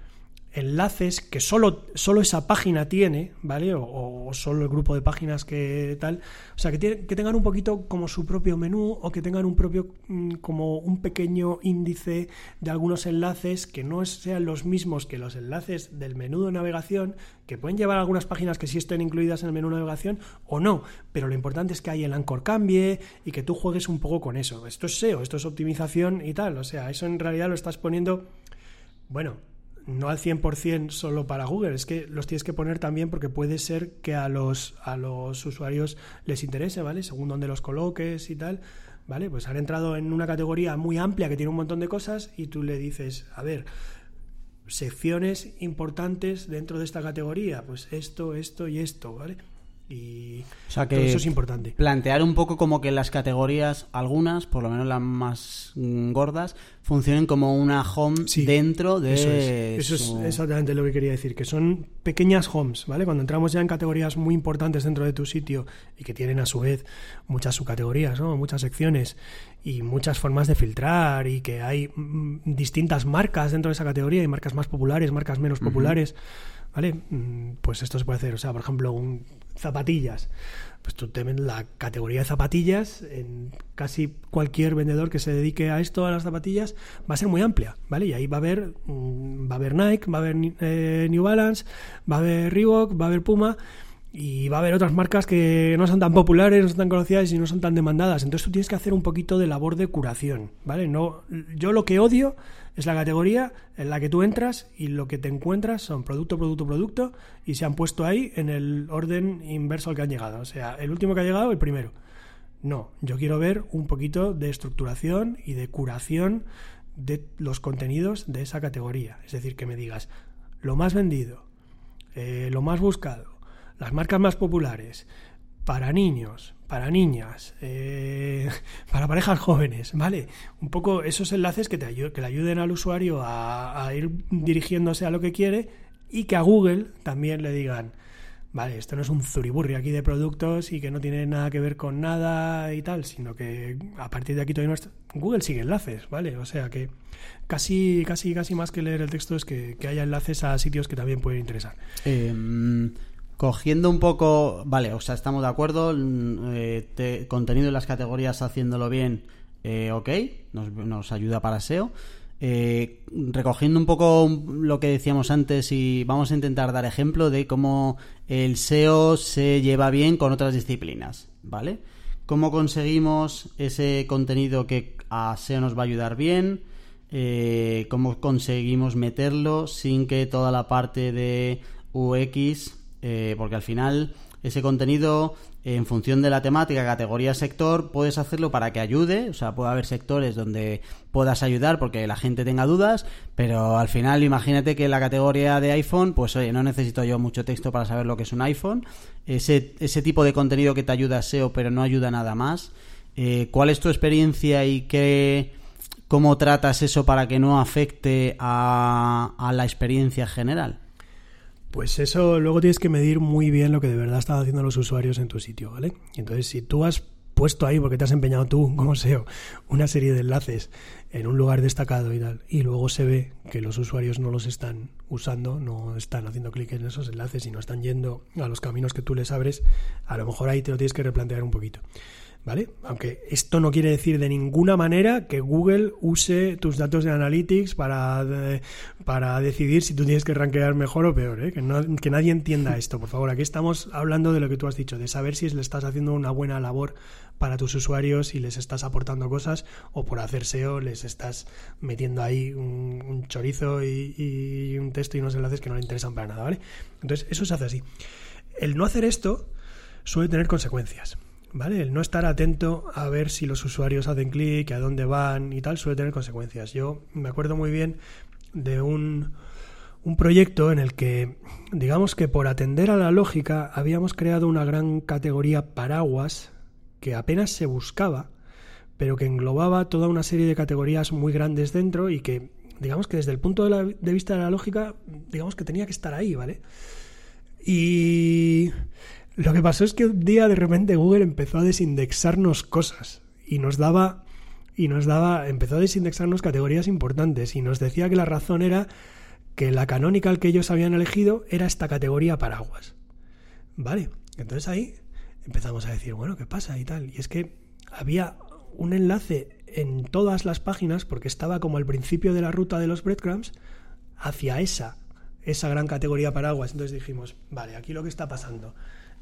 enlaces que solo, solo esa página tiene, ¿vale? O, solo el grupo de páginas que tal. O sea, que, que tengan un poquito como su propio menú o que tengan un propio, mm, como un pequeño índice de algunos enlaces que no sean los mismos que los enlaces del menú de navegación, que pueden llevar algunas páginas que sí estén incluidas en el menú de navegación o no. Pero lo importante es que ahí el anchor cambie y que tú juegues un poco con eso. Esto es SEO, esto es optimización y tal. O sea, eso en realidad lo estás poniendo. Bueno, no al 100% solo para Google, es que los tienes que poner también porque puede ser que a los, a los usuarios les interese, ¿vale? Según donde los coloques y tal, ¿vale? Pues han entrado en una categoría muy amplia que tiene un montón de cosas y tú le dices, a ver, secciones importantes dentro de esta categoría, pues esto, esto y esto, ¿vale? Y que eso es importante. Plantear un poco como que las categorías, algunas, por lo menos las más gordas, funcionen como una home dentro de. Eso, es. eso es exactamente lo que quería decir, que son pequeñas homes, ¿vale? Cuando entramos ya en categorías muy importantes dentro de tu sitio y que tienen a su vez muchas subcategorías, ¿no? Muchas secciones y muchas formas de filtrar y que hay mm, distintas marcas dentro de esa categoría y marcas más populares, marcas menos populares. ¿Vale? Mm, pues esto se puede hacer. O sea, por ejemplo, un, zapatillas. Pues tú te la categoría de zapatillas, en casi cualquier vendedor que se dedique a esto, a las zapatillas, va a ser muy amplia, ¿vale? Y ahí va a haber, mm, va a haber Nike, va a haber eh, New Balance, va a haber Reebok, va a haber Puma y va a haber otras marcas que no son tan populares, no son tan conocidas y no son tan demandadas. Entonces tú tienes que hacer un poquito de labor de curación, ¿vale? No, yo lo que odio es la categoría en la que tú entras y lo que te encuentras son producto, producto, producto y se han puesto ahí en el orden inverso al que han llegado. O sea, el último que ha llegado, el primero. No, yo quiero ver un poquito de estructuración y de curación de los contenidos de esa categoría. Es decir, que me digas lo más vendido, eh, lo más buscado, las marcas más populares, para niños, para niñas, eh, para parejas jóvenes, ¿vale? Un poco esos enlaces que, te que le ayuden al usuario a, ir dirigiéndose a lo que quiere y que a Google también le digan, vale, esto no es un zuriburri aquí de productos y que no tiene nada que ver con nada y tal, sino que a partir de aquí todavía no Google sigue enlaces, ¿vale? O sea que casi, casi, casi más que leer el texto es que, haya enlaces a sitios que también pueden interesar. Em, cogiendo un poco, vale, o sea, estamos de acuerdo, mm, eh, contenido en las categorías haciéndolo bien, eh, ok, nos, ayuda para SEO. Eh, recogiendo un poco lo que decíamos antes y vamos a intentar dar ejemplo de cómo el SEO se lleva bien con otras disciplinas, ¿vale? ¿Cómo conseguimos ese contenido que a SEO nos va a ayudar bien? ¿Cómo conseguimos meterlo sin que toda la parte de UX, eh, porque al final ese contenido en función de la temática, categoría, sector, puedes hacerlo para que ayude, o sea, puede haber sectores donde puedas ayudar porque la gente tenga dudas, pero al final imagínate que la categoría de iPhone, pues oye, no necesito yo mucho texto para saber lo que es un iPhone, ese, ese tipo de contenido que te ayuda a SEO pero no ayuda nada más, eh, ¿cuál es tu experiencia y qué, cómo tratas eso para que no afecte a, a la experiencia general? Pues eso luego tienes que medir muy bien lo que de verdad están haciendo los usuarios en tu sitio, ¿vale? Entonces, si tú has puesto ahí, porque te has empeñado tú como SEO, una serie de enlaces en un lugar destacado y tal, y luego se ve que los usuarios no los están usando, no están haciendo clic en esos enlaces y no están yendo a los caminos que tú les abres, a lo mejor ahí te lo tienes que replantear un poquito. ¿Vale? Aunque esto no quiere decir de ninguna manera que Google use tus datos de Analytics para, para decidir si tú tienes que rankear mejor o peor. ¿eh? Que, que nadie entienda esto, por favor. Aquí estamos hablando de lo que tú has dicho, de saber si le estás haciendo una buena labor para tus usuarios y les estás aportando cosas o por hacer SEO les estás metiendo ahí un, chorizo y, y, un texto y unos enlaces que no le interesan para nada. ¿vale? Entonces, eso se hace así. El no hacer esto suele tener consecuencias. ¿Vale? El no estar atento a ver si los usuarios hacen clic, a dónde van y tal, suele tener consecuencias. Yo me acuerdo muy bien de un, un proyecto en el que, digamos que por atender a la lógica, habíamos creado una gran categoría paraguas que apenas se buscaba, pero que englobaba toda una serie de categorías muy grandes dentro y que, digamos que desde el punto de, de vista de la lógica, digamos que tenía que estar ahí, ¿vale? Y lo que pasó es que un día de repente Google empezó a desindexarnos cosas y nos daba y nos daba empezó a desindexarnos categorías importantes y nos decía que la razón era que la canonical que ellos habían elegido era esta categoría paraguas. Vale, entonces ahí empezamos a decir, bueno, ¿qué pasa y tal? Y es que había un enlace en todas las páginas porque estaba como al principio de la ruta de los breadcrumbs hacia esa esa gran categoría paraguas. Entonces dijimos, vale, aquí lo que está pasando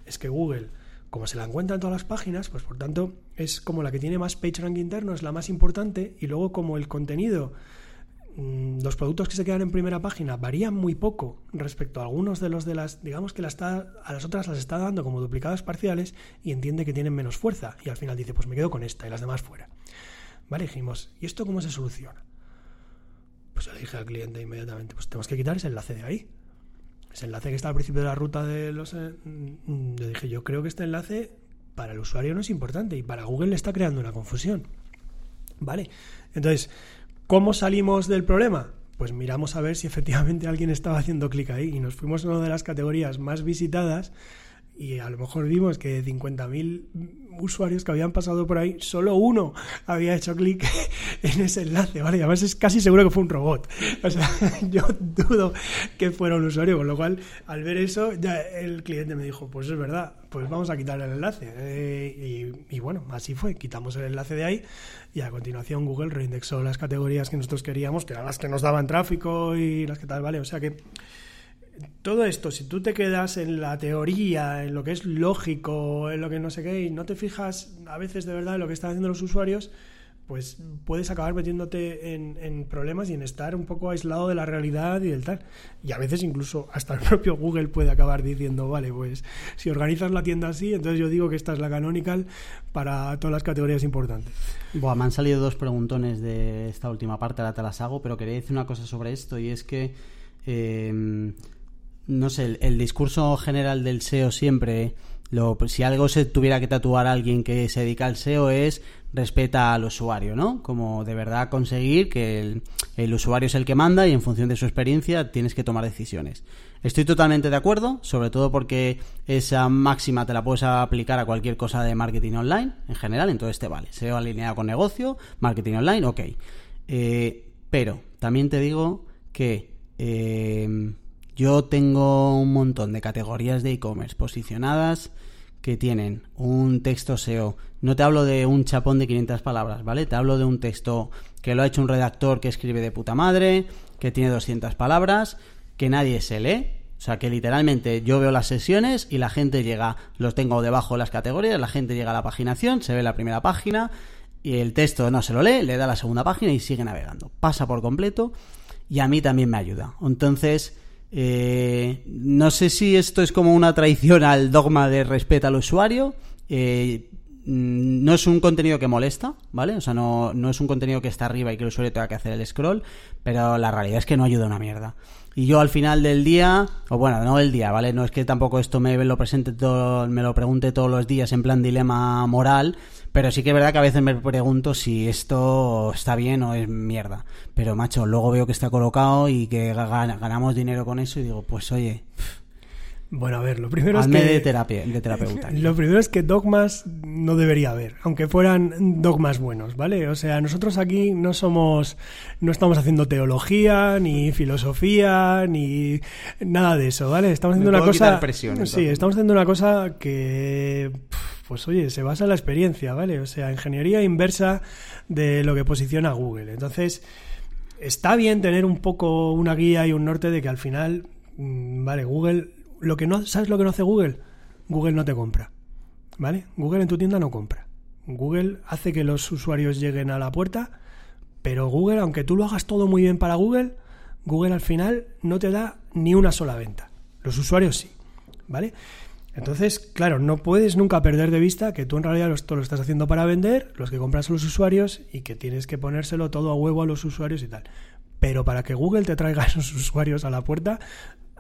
es que Google, como se la encuentra en todas las páginas, pues por tanto es como la que tiene más rank interno, es la más importante, y luego como el contenido, mm, los productos que se quedan en primera página varían muy poco respecto a algunos de los de las, digamos que está, a las otras las está dando como duplicadas parciales y entiende que tienen menos fuerza, y al final dice, pues me quedo con esta y las demás fuera. Vale, dijimos, ¿y esto cómo se soluciona? Pues le dije al cliente inmediatamente, pues tenemos que quitar ese enlace de ahí ese enlace que está al principio de la ruta de los... Eh, mm, yo dije, yo creo que este enlace para el usuario no es importante y para Google le está creando una confusión. ¿Vale? Entonces, ¿cómo salimos del problema? Pues miramos a ver si efectivamente alguien estaba haciendo clic ahí y nos fuimos a una de las categorías más visitadas y a lo mejor vimos que de 50.000 usuarios que habían pasado por ahí, solo uno había hecho clic en ese enlace, ¿vale? Y además es casi seguro que fue un robot. O sea, yo dudo que fuera un usuario, con lo cual, al ver eso, ya el cliente me dijo, pues es verdad, pues vamos a quitar el enlace. Eh, y, y, bueno, así fue, quitamos el enlace de ahí y a continuación Google reindexó las categorías que nosotros queríamos, que eran las que nos daban tráfico y las que tal, ¿vale? O sea que todo esto, si tú te quedas en la teoría, en lo que es lógico, en lo que no sé qué, y no te fijas a veces de verdad en lo que están haciendo los usuarios, pues puedes acabar metiéndote en, problemas y en estar un poco aislado de la realidad y del tal. Y a veces incluso hasta el propio Google puede acabar diciendo, vale, pues si organizas la tienda así, entonces yo digo que esta es la canonical para todas las categorías importantes. Buah, me han salido dos preguntones de esta última parte, ahora te las hago, pero quería decir una cosa sobre esto y es que... Eh, no sé, el, discurso general del SEO siempre lo, si algo se tuviera que tatuar a alguien que se dedica al SEO es respeta al usuario, ¿no? Como de verdad conseguir que el, el usuario es el que manda y en función de su experiencia tienes que tomar decisiones. Estoy totalmente de acuerdo, sobre todo porque esa máxima te la puedes aplicar a cualquier cosa de marketing online en general, entonces te vale. SEO alineado con negocio, marketing online, ok. Eh, pero también te digo que eh, yo tengo un montón de categorías de e-commerce posicionadas que tienen un texto SEO. No te hablo de un chapón de 500 palabras, ¿vale? Te hablo de un texto que lo ha hecho un redactor que escribe de puta madre, que tiene 200 palabras, que nadie se lee. O sea, que literalmente yo veo las sesiones y la gente llega, los tengo debajo de las categorías, la gente llega a la paginación, se ve la primera página y el texto no se lo lee, le da la segunda página y sigue navegando. Pasa por completo y a mí también me ayuda. Entonces, eh, no sé si esto es como una traición al dogma de respeto al usuario. Eh, no es un contenido que molesta, ¿vale? O sea, no, no es un contenido que está arriba y que el usuario tenga que hacer el scroll, pero la realidad es que no ayuda una mierda. Y yo al final del día, o bueno, no del día, ¿vale? No es que tampoco esto me lo presente todo, me lo pregunte todos los días en plan dilema moral, pero sí que es verdad que a veces me pregunto si esto está bien o es mierda. Pero macho, luego veo que está colocado y que ganamos dinero con eso y digo, pues oye, bueno, a ver, lo primero es que... de, terapia, de terapeuta. Lo primero es que dogmas no debería haber, aunque fueran dogmas buenos, ¿vale? O sea, nosotros aquí no somos... No estamos haciendo teología, ni filosofía, ni nada de eso, ¿vale? Estamos haciendo una cosa... sí, estamos haciendo una cosa que... Pues oye, se basa en la experiencia, ¿vale? O sea, ingeniería inversa de lo que posiciona Google. Entonces, está bien tener un poco una guía y un norte de que al final, mm, vale, Google lo que no, ¿sabes lo que no hace Google? Google no te compra. ¿Vale? Google en tu tienda no compra. Google hace que los usuarios lleguen a la puerta, pero Google, aunque tú lo hagas todo muy bien para Google, Google al final no te da ni una sola venta. Los usuarios sí. ¿Vale? Entonces, claro, no puedes nunca perder de vista que tú en realidad esto lo estás haciendo para vender, los que compras son los usuarios y que tienes que ponérselo todo a huevo a los usuarios y tal. Pero para que Google te traiga esos usuarios a la puerta,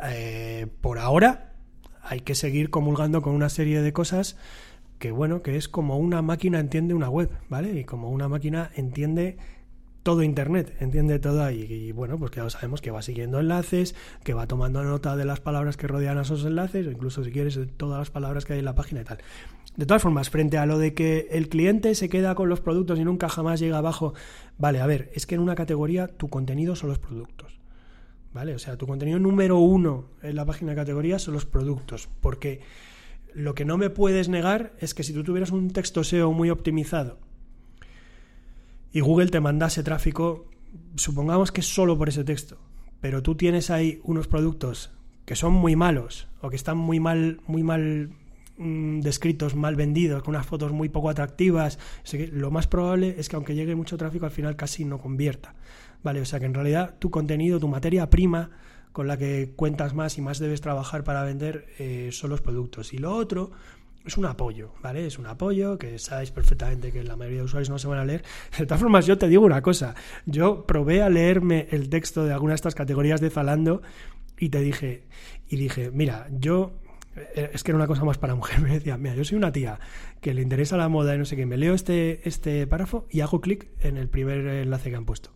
eh, por ahora hay que seguir comulgando con una serie de cosas que, bueno, que es como una máquina entiende una web, ¿vale? Y como una máquina entiende todo Internet, entiende todo ahí. Y, bueno, pues ya sabemos que va siguiendo enlaces, que va tomando nota de las palabras que rodean a esos enlaces, o incluso si quieres todas las palabras que hay en la página y tal. De todas formas, frente a lo de que el cliente se queda con los productos y nunca jamás llega abajo, vale, a ver, es que en una categoría tu contenido son los productos. ¿Vale? O sea, tu contenido número uno en la página de categoría son los productos, porque lo que no me puedes negar es que si tú tuvieras un texto SEO muy optimizado y Google te mandase tráfico, supongamos que solo por ese texto, pero tú tienes ahí unos productos que son muy malos o que están muy mal, muy mal mm, descritos, mal vendidos, con unas fotos muy poco atractivas, lo más probable es que aunque llegue mucho tráfico al final casi no convierta. ¿Vale? O sea que en realidad tu contenido, tu materia prima con la que cuentas más y más debes trabajar para vender eh, son los productos. Y lo otro es un apoyo, ¿vale? Es un apoyo que sabéis perfectamente que la mayoría de usuarios no se van a leer. De todas formas, yo te digo una cosa. Yo probé a leerme el texto de alguna de estas categorías de Zalando y te dije, y dije, mira, yo eh, es que era una cosa más para mujer. Me decía, mira, yo soy una tía que le interesa la moda y no sé qué. Me leo este, este párrafo y hago clic en el primer enlace que han puesto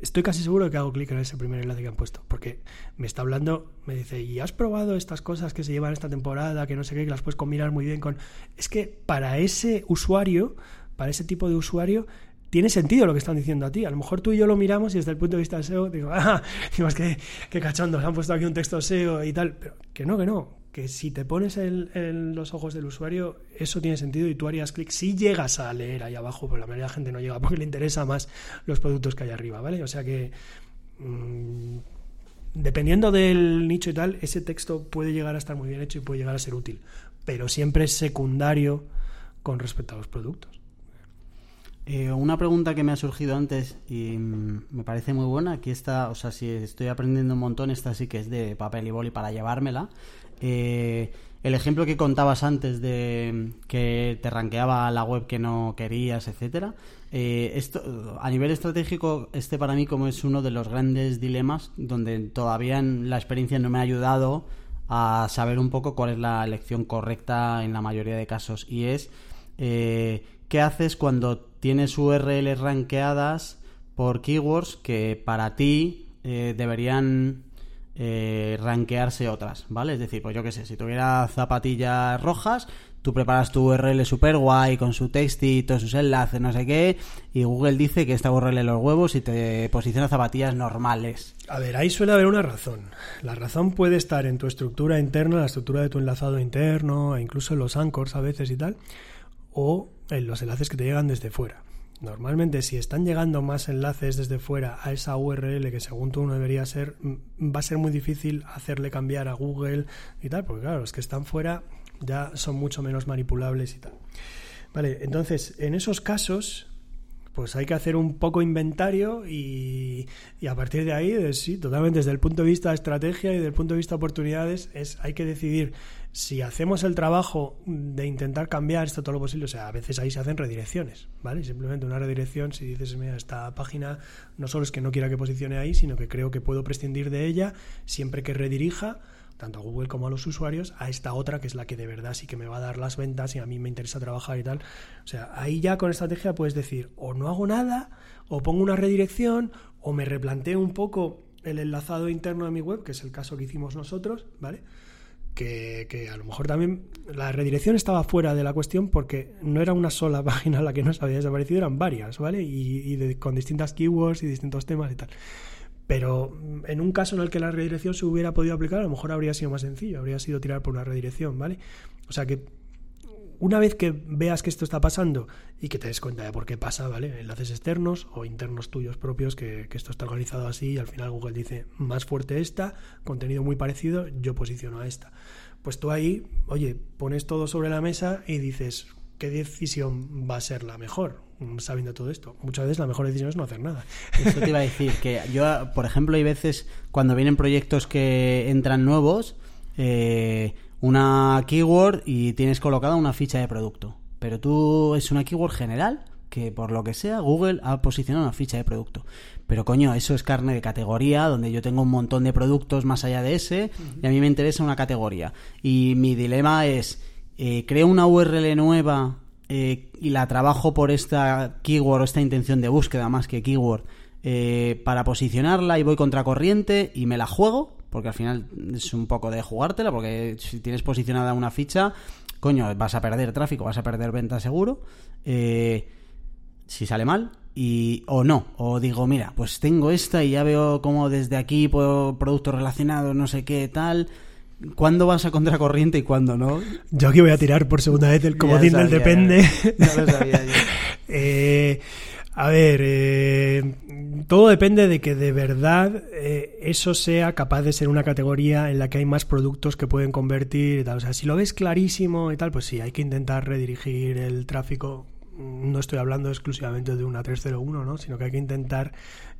estoy casi seguro de que hago clic en ese primer enlace que han puesto, porque me está hablando, me dice, ¿y has probado estas cosas que se llevan esta temporada, que no sé qué, que las puedes combinar muy bien con... Es que para ese usuario, para ese tipo de usuario, tiene sentido lo que están diciendo a ti. A lo mejor tú y yo lo miramos y desde el punto de vista SEO digo, ah, digo, es que qué cachondos, han puesto aquí un texto SEO y tal, pero que no, que no, que si te pones en, los ojos del usuario, eso tiene sentido y tú harías clic si llegas a leer ahí abajo, pero la mayoría de la gente no llega porque le interesa más los productos que hay arriba, ¿vale? O sea que mm, dependiendo del nicho y tal, ese texto puede llegar a estar muy bien hecho y puede llegar a ser útil, pero siempre es secundario con respecto a los productos. Eh, una pregunta que me ha surgido antes y mm, me parece muy buena, aquí está, o sea, si estoy aprendiendo un montón, esta sí que es de papel y boli para llevármela. Eh, el ejemplo que contabas antes de que te ranqueaba la web que no querías, etcétera. Eh, esto, a nivel estratégico, este para mí como es uno de los grandes dilemas donde todavía la experiencia no me ha ayudado a saber un poco cuál es la elección correcta en la mayoría de casos. Y es, eh, ¿qué haces cuando tienes URLs rankeadas por keywords que para ti eh, deberían eh, rankearse otras, ¿vale? Es decir, pues yo qué sé, si tuviera zapatillas rojas, tú preparas tu URL super guay con su textito, sus enlaces, no sé qué, y Google dice que esta URL los huevos y te posiciona zapatillas normales. A ver, ahí suele haber una razón. La razón puede estar en tu estructura interna, la estructura de tu enlazado interno, e incluso en los anchors a veces y tal, o en los enlaces que te llegan desde fuera. Normalmente, si están llegando más enlaces desde fuera a esa URL que según tú no debería ser, mm, va a ser muy difícil hacerle cambiar a Google y tal, porque claro, los que están fuera ya son mucho menos manipulables y tal. Vale, entonces, en esos casos, pues hay que hacer un poco inventario y, y a partir de ahí, sí, totalmente desde el punto de vista de estrategia y desde el punto de vista de oportunidades, es, hay que decidir si hacemos el trabajo de intentar cambiar esto todo lo posible, o sea, a veces ahí se hacen redirecciones, ¿vale? Simplemente una redirección, si dices, mira, esta página no solo es que no quiera que posicione ahí, sino que creo que puedo prescindir de ella siempre que redirija tanto a Google como a los usuarios, a esta otra que es la que de verdad sí que me va a dar las ventas y a mí me interesa trabajar y tal. O sea, ahí ya con estrategia puedes decir, o no hago nada, o pongo una redirección, o me replanteo un poco el enlazado interno de mi web, que es el caso que hicimos nosotros, ¿vale? Que, que, a lo mejor también la redirección estaba fuera de la cuestión porque no era una sola página la que nos había desaparecido, eran varias, ¿vale? Y, y de, con distintas keywords y distintos temas y tal. Pero mm, en un caso en el que la redirección se hubiera podido aplicar, a lo mejor habría sido más sencillo, habría sido tirar por una redirección, ¿vale? O sea que una vez que veas que esto está pasando y que te des cuenta de por qué pasa, ¿vale? Enlaces externos o internos tuyos propios, que, que esto está organizado así y al final Google dice más fuerte esta, contenido muy parecido, yo posiciono a esta. Pues tú ahí, oye, pones todo sobre la mesa y dices, ¿qué decisión va a ser la mejor? sabiendo todo esto. Muchas veces la mejor decisión es no hacer nada. Eso te iba a decir, que yo, por ejemplo, hay veces cuando vienen proyectos que entran nuevos, eh, una keyword y tienes colocada una ficha de producto. Pero tú es una keyword general que por lo que sea Google ha posicionado una ficha de producto. Pero coño, eso es carne de categoría, donde yo tengo un montón de productos más allá de ese, y a mí me interesa una categoría. Y mi dilema es, eh, creo una URL nueva eh, y la trabajo por esta keyword esta intención de búsqueda más que keyword eh, para posicionarla y voy contracorriente y me la juego, porque al final es un poco de jugártela, porque si tienes posicionada una ficha, coño, vas a perder tráfico, vas a perder venta seguro, eh, si sale mal, y, o no, o digo, mira, pues tengo esta y ya veo como desde aquí puedo productos relacionados, no sé qué, tal, ¿Cuándo vas a contracorriente y cuándo no? Yo aquí voy a tirar por segunda vez el comodín del depende. lo sabía yo. eh, a ver, eh, todo depende de que de verdad eh, eso sea capaz de ser una categoría en la que hay más productos que pueden convertir y tal. O sea, si lo ves clarísimo y tal, pues sí, hay que intentar redirigir el tráfico. No estoy hablando exclusivamente de una 301, ¿no? Sino que hay que intentar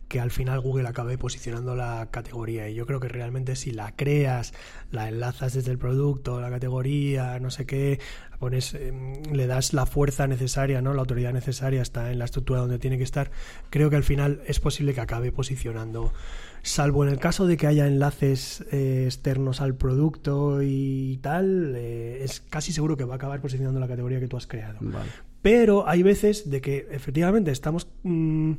que al final Google acabe posicionando la categoría. Y yo creo que realmente si la creas, la enlazas desde el producto, la categoría, no sé qué, pones, em, le das la fuerza necesaria, ¿no? La autoridad necesaria está en la estructura donde tiene que estar. Creo que al final es posible que acabe posicionando. Salvo en el caso de que haya enlaces eh, externos al producto y tal, eh, es casi seguro que va a acabar posicionando la categoría que tú has creado. Pero hay veces de que efectivamente estamos, mm,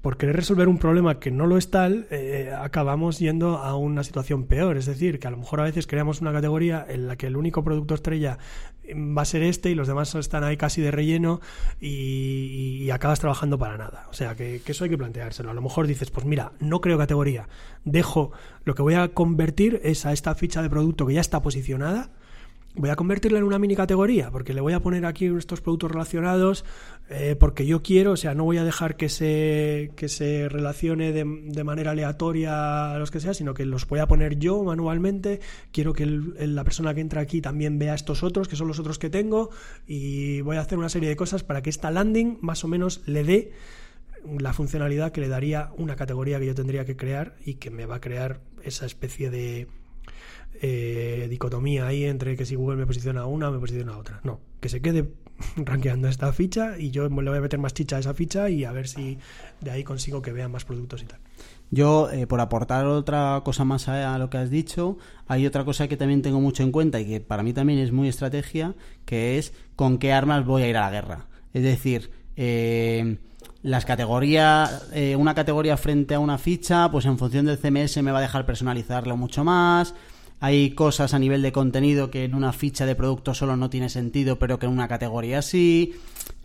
por querer resolver un problema que no lo es tal, eh, acabamos yendo a una situación peor. Es decir, que a lo mejor a veces creamos una categoría en la que el único producto estrella mm, va a ser este y los demás están ahí casi de relleno y, acabas trabajando para nada. O sea, que, que, eso hay que planteárselo. A lo mejor dices, pues mira, no creo categoría, dejo, lo que voy a convertir es a esta ficha de producto que ya está posicionada voy a convertirla en una mini categoría, porque le voy a poner aquí estos productos relacionados, eh, porque yo quiero, o sea, no voy a dejar que se, que se relacione de, de, manera aleatoria a los que sea, sino que los voy a poner yo manualmente. Quiero que la persona que entra aquí también vea estos otros, que son los otros que tengo, y voy a hacer una serie de cosas para que esta landing más o menos le dé la funcionalidad que le daría una categoría que yo tendría que crear y que me va a crear esa especie de eh, dicotomía ahí entre que si Google me posiciona a una, me posiciona a otra. No, que se quede rankeando esta ficha y yo le voy a meter más chicha a esa ficha y a ver si de ahí consigo que vean más productos y tal. Yo, eh, por aportar otra cosa más a, lo que has dicho, hay otra cosa que también tengo mucho en cuenta y que para mí también es muy estrategia, que es con qué armas voy a ir a la guerra. Es decir, eh, las categorías, eh, una categoría frente a una ficha, pues en función del CMS me va a dejar personalizarlo mucho más. Hay cosas a nivel de contenido que en una ficha de producto solo no tiene sentido, pero que en una categoría sí.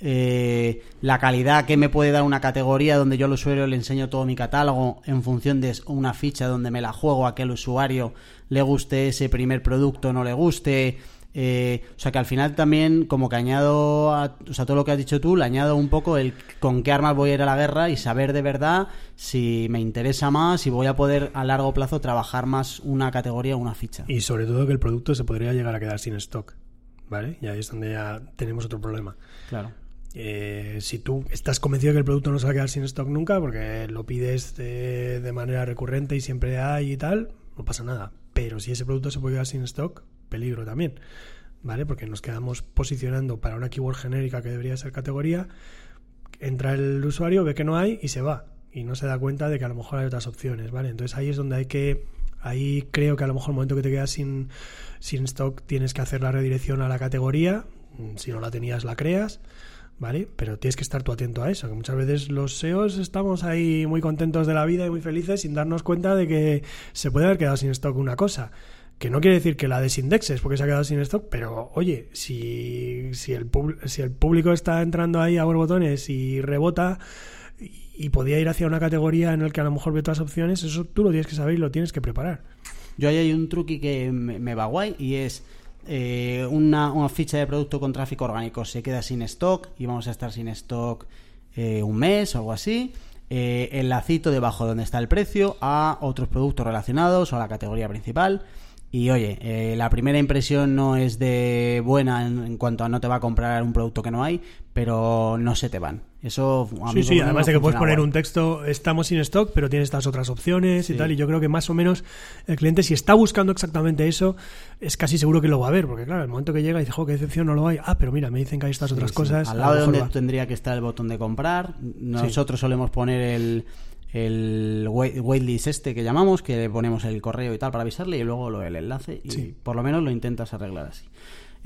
Eh, la calidad que me puede dar una categoría donde yo al usuario le enseño todo mi catálogo en función de una ficha donde me la juego a que el usuario le guste ese primer producto o no le guste. Eh, o sea que al final también, como que añado, a, o sea, todo lo que has dicho tú, le añado un poco el con qué armas voy a ir a la guerra y saber de verdad si me interesa más, si voy a poder a largo plazo trabajar más una categoría o una ficha. Y sobre todo que el producto se podría llegar a quedar sin stock, ¿vale? Y ahí es donde ya tenemos otro problema. Claro. Eh, si tú estás convencido de que el producto no se va a quedar sin stock nunca, porque lo pides de, de manera recurrente y siempre hay y tal, no pasa nada. Pero si ese producto se puede quedar sin stock, peligro también, ¿vale? Porque nos quedamos posicionando para una keyword genérica que debería ser categoría, entra el usuario, ve que no hay y se va. Y no se da cuenta de que a lo mejor hay otras opciones, ¿vale? Entonces ahí es donde hay que... Ahí creo que a lo mejor el momento que te quedas sin, sin stock tienes que hacer la redirección a la categoría. Si no la tenías, la creas. ¿Vale? Pero tienes que estar tú atento a eso, que muchas veces los SEOs estamos ahí muy contentos de la vida y muy felices sin darnos cuenta de que se puede haber quedado sin stock una cosa. Que no quiere decir que la desindexes porque se ha quedado sin stock, pero oye, si, si, el, si el público está entrando ahí a botones y rebota y, podía ir hacia una categoría en la que a lo mejor ve las opciones, eso tú lo tienes que saber y lo tienes que preparar. Yo ahí hay un truqui que me, va guay y es eh, una, ficha de producto con tráfico orgánico se queda sin stock y vamos a estar sin stock eh, un mes o algo así. Eh, el lacito debajo donde está el precio a otros productos relacionados o a la categoría principal y oye, eh, la primera impresión no es de buena en, cuanto a no te va a comprar un producto que no hay, pero no se te van. Eso a Sí, sí, además de que puedes poner un texto, estamos sin stock, pero tienes estas otras opciones y tal. Y yo creo que más o menos el cliente, si está buscando exactamente eso, es casi seguro que lo va a ver. Porque claro, el momento que llega y dice, jo, qué decepción, no lo hay. Ah, pero mira, me dicen que hay estas otras cosas. Al lado de donde tendría que estar el botón de comprar, nosotros solemos poner el el waitlist este que llamamos, que le ponemos el correo y tal para avisarle y luego lo, el enlace y por lo menos lo intentas arreglar así.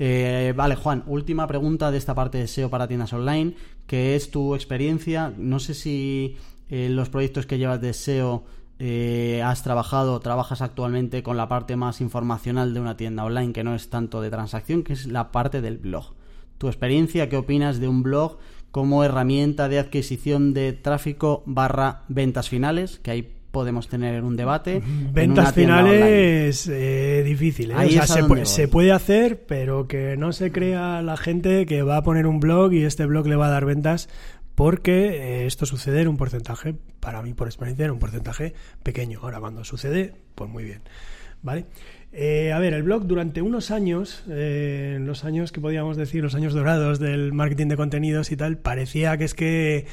Eh, vale, Juan, última pregunta de esta parte de SEO para tiendas online, que es tu experiencia. No sé si en los proyectos que llevas de SEO eh, has trabajado, trabajas actualmente con la parte más informacional de una tienda online, que no es tanto de transacción, que es la parte del blog. Tu experiencia, ¿qué opinas de un blog como herramienta de adquisición de tráfico barra ventas finales, que ahí podemos tener un debate. Ventas finales eh, difícil. ¿eh? se, puede hacer, pero que no se crea la gente que va a poner un blog y este blog le va a dar ventas, porque eh, esto sucede en un porcentaje, para mí por experiencia, en un porcentaje pequeño. Ahora, cuando sucede, pues muy bien. ¿Vale? Eh, a ver, el blog durante unos años, eh, los años que podíamos decir, los años dorados del marketing de contenidos y tal, parecía que es que,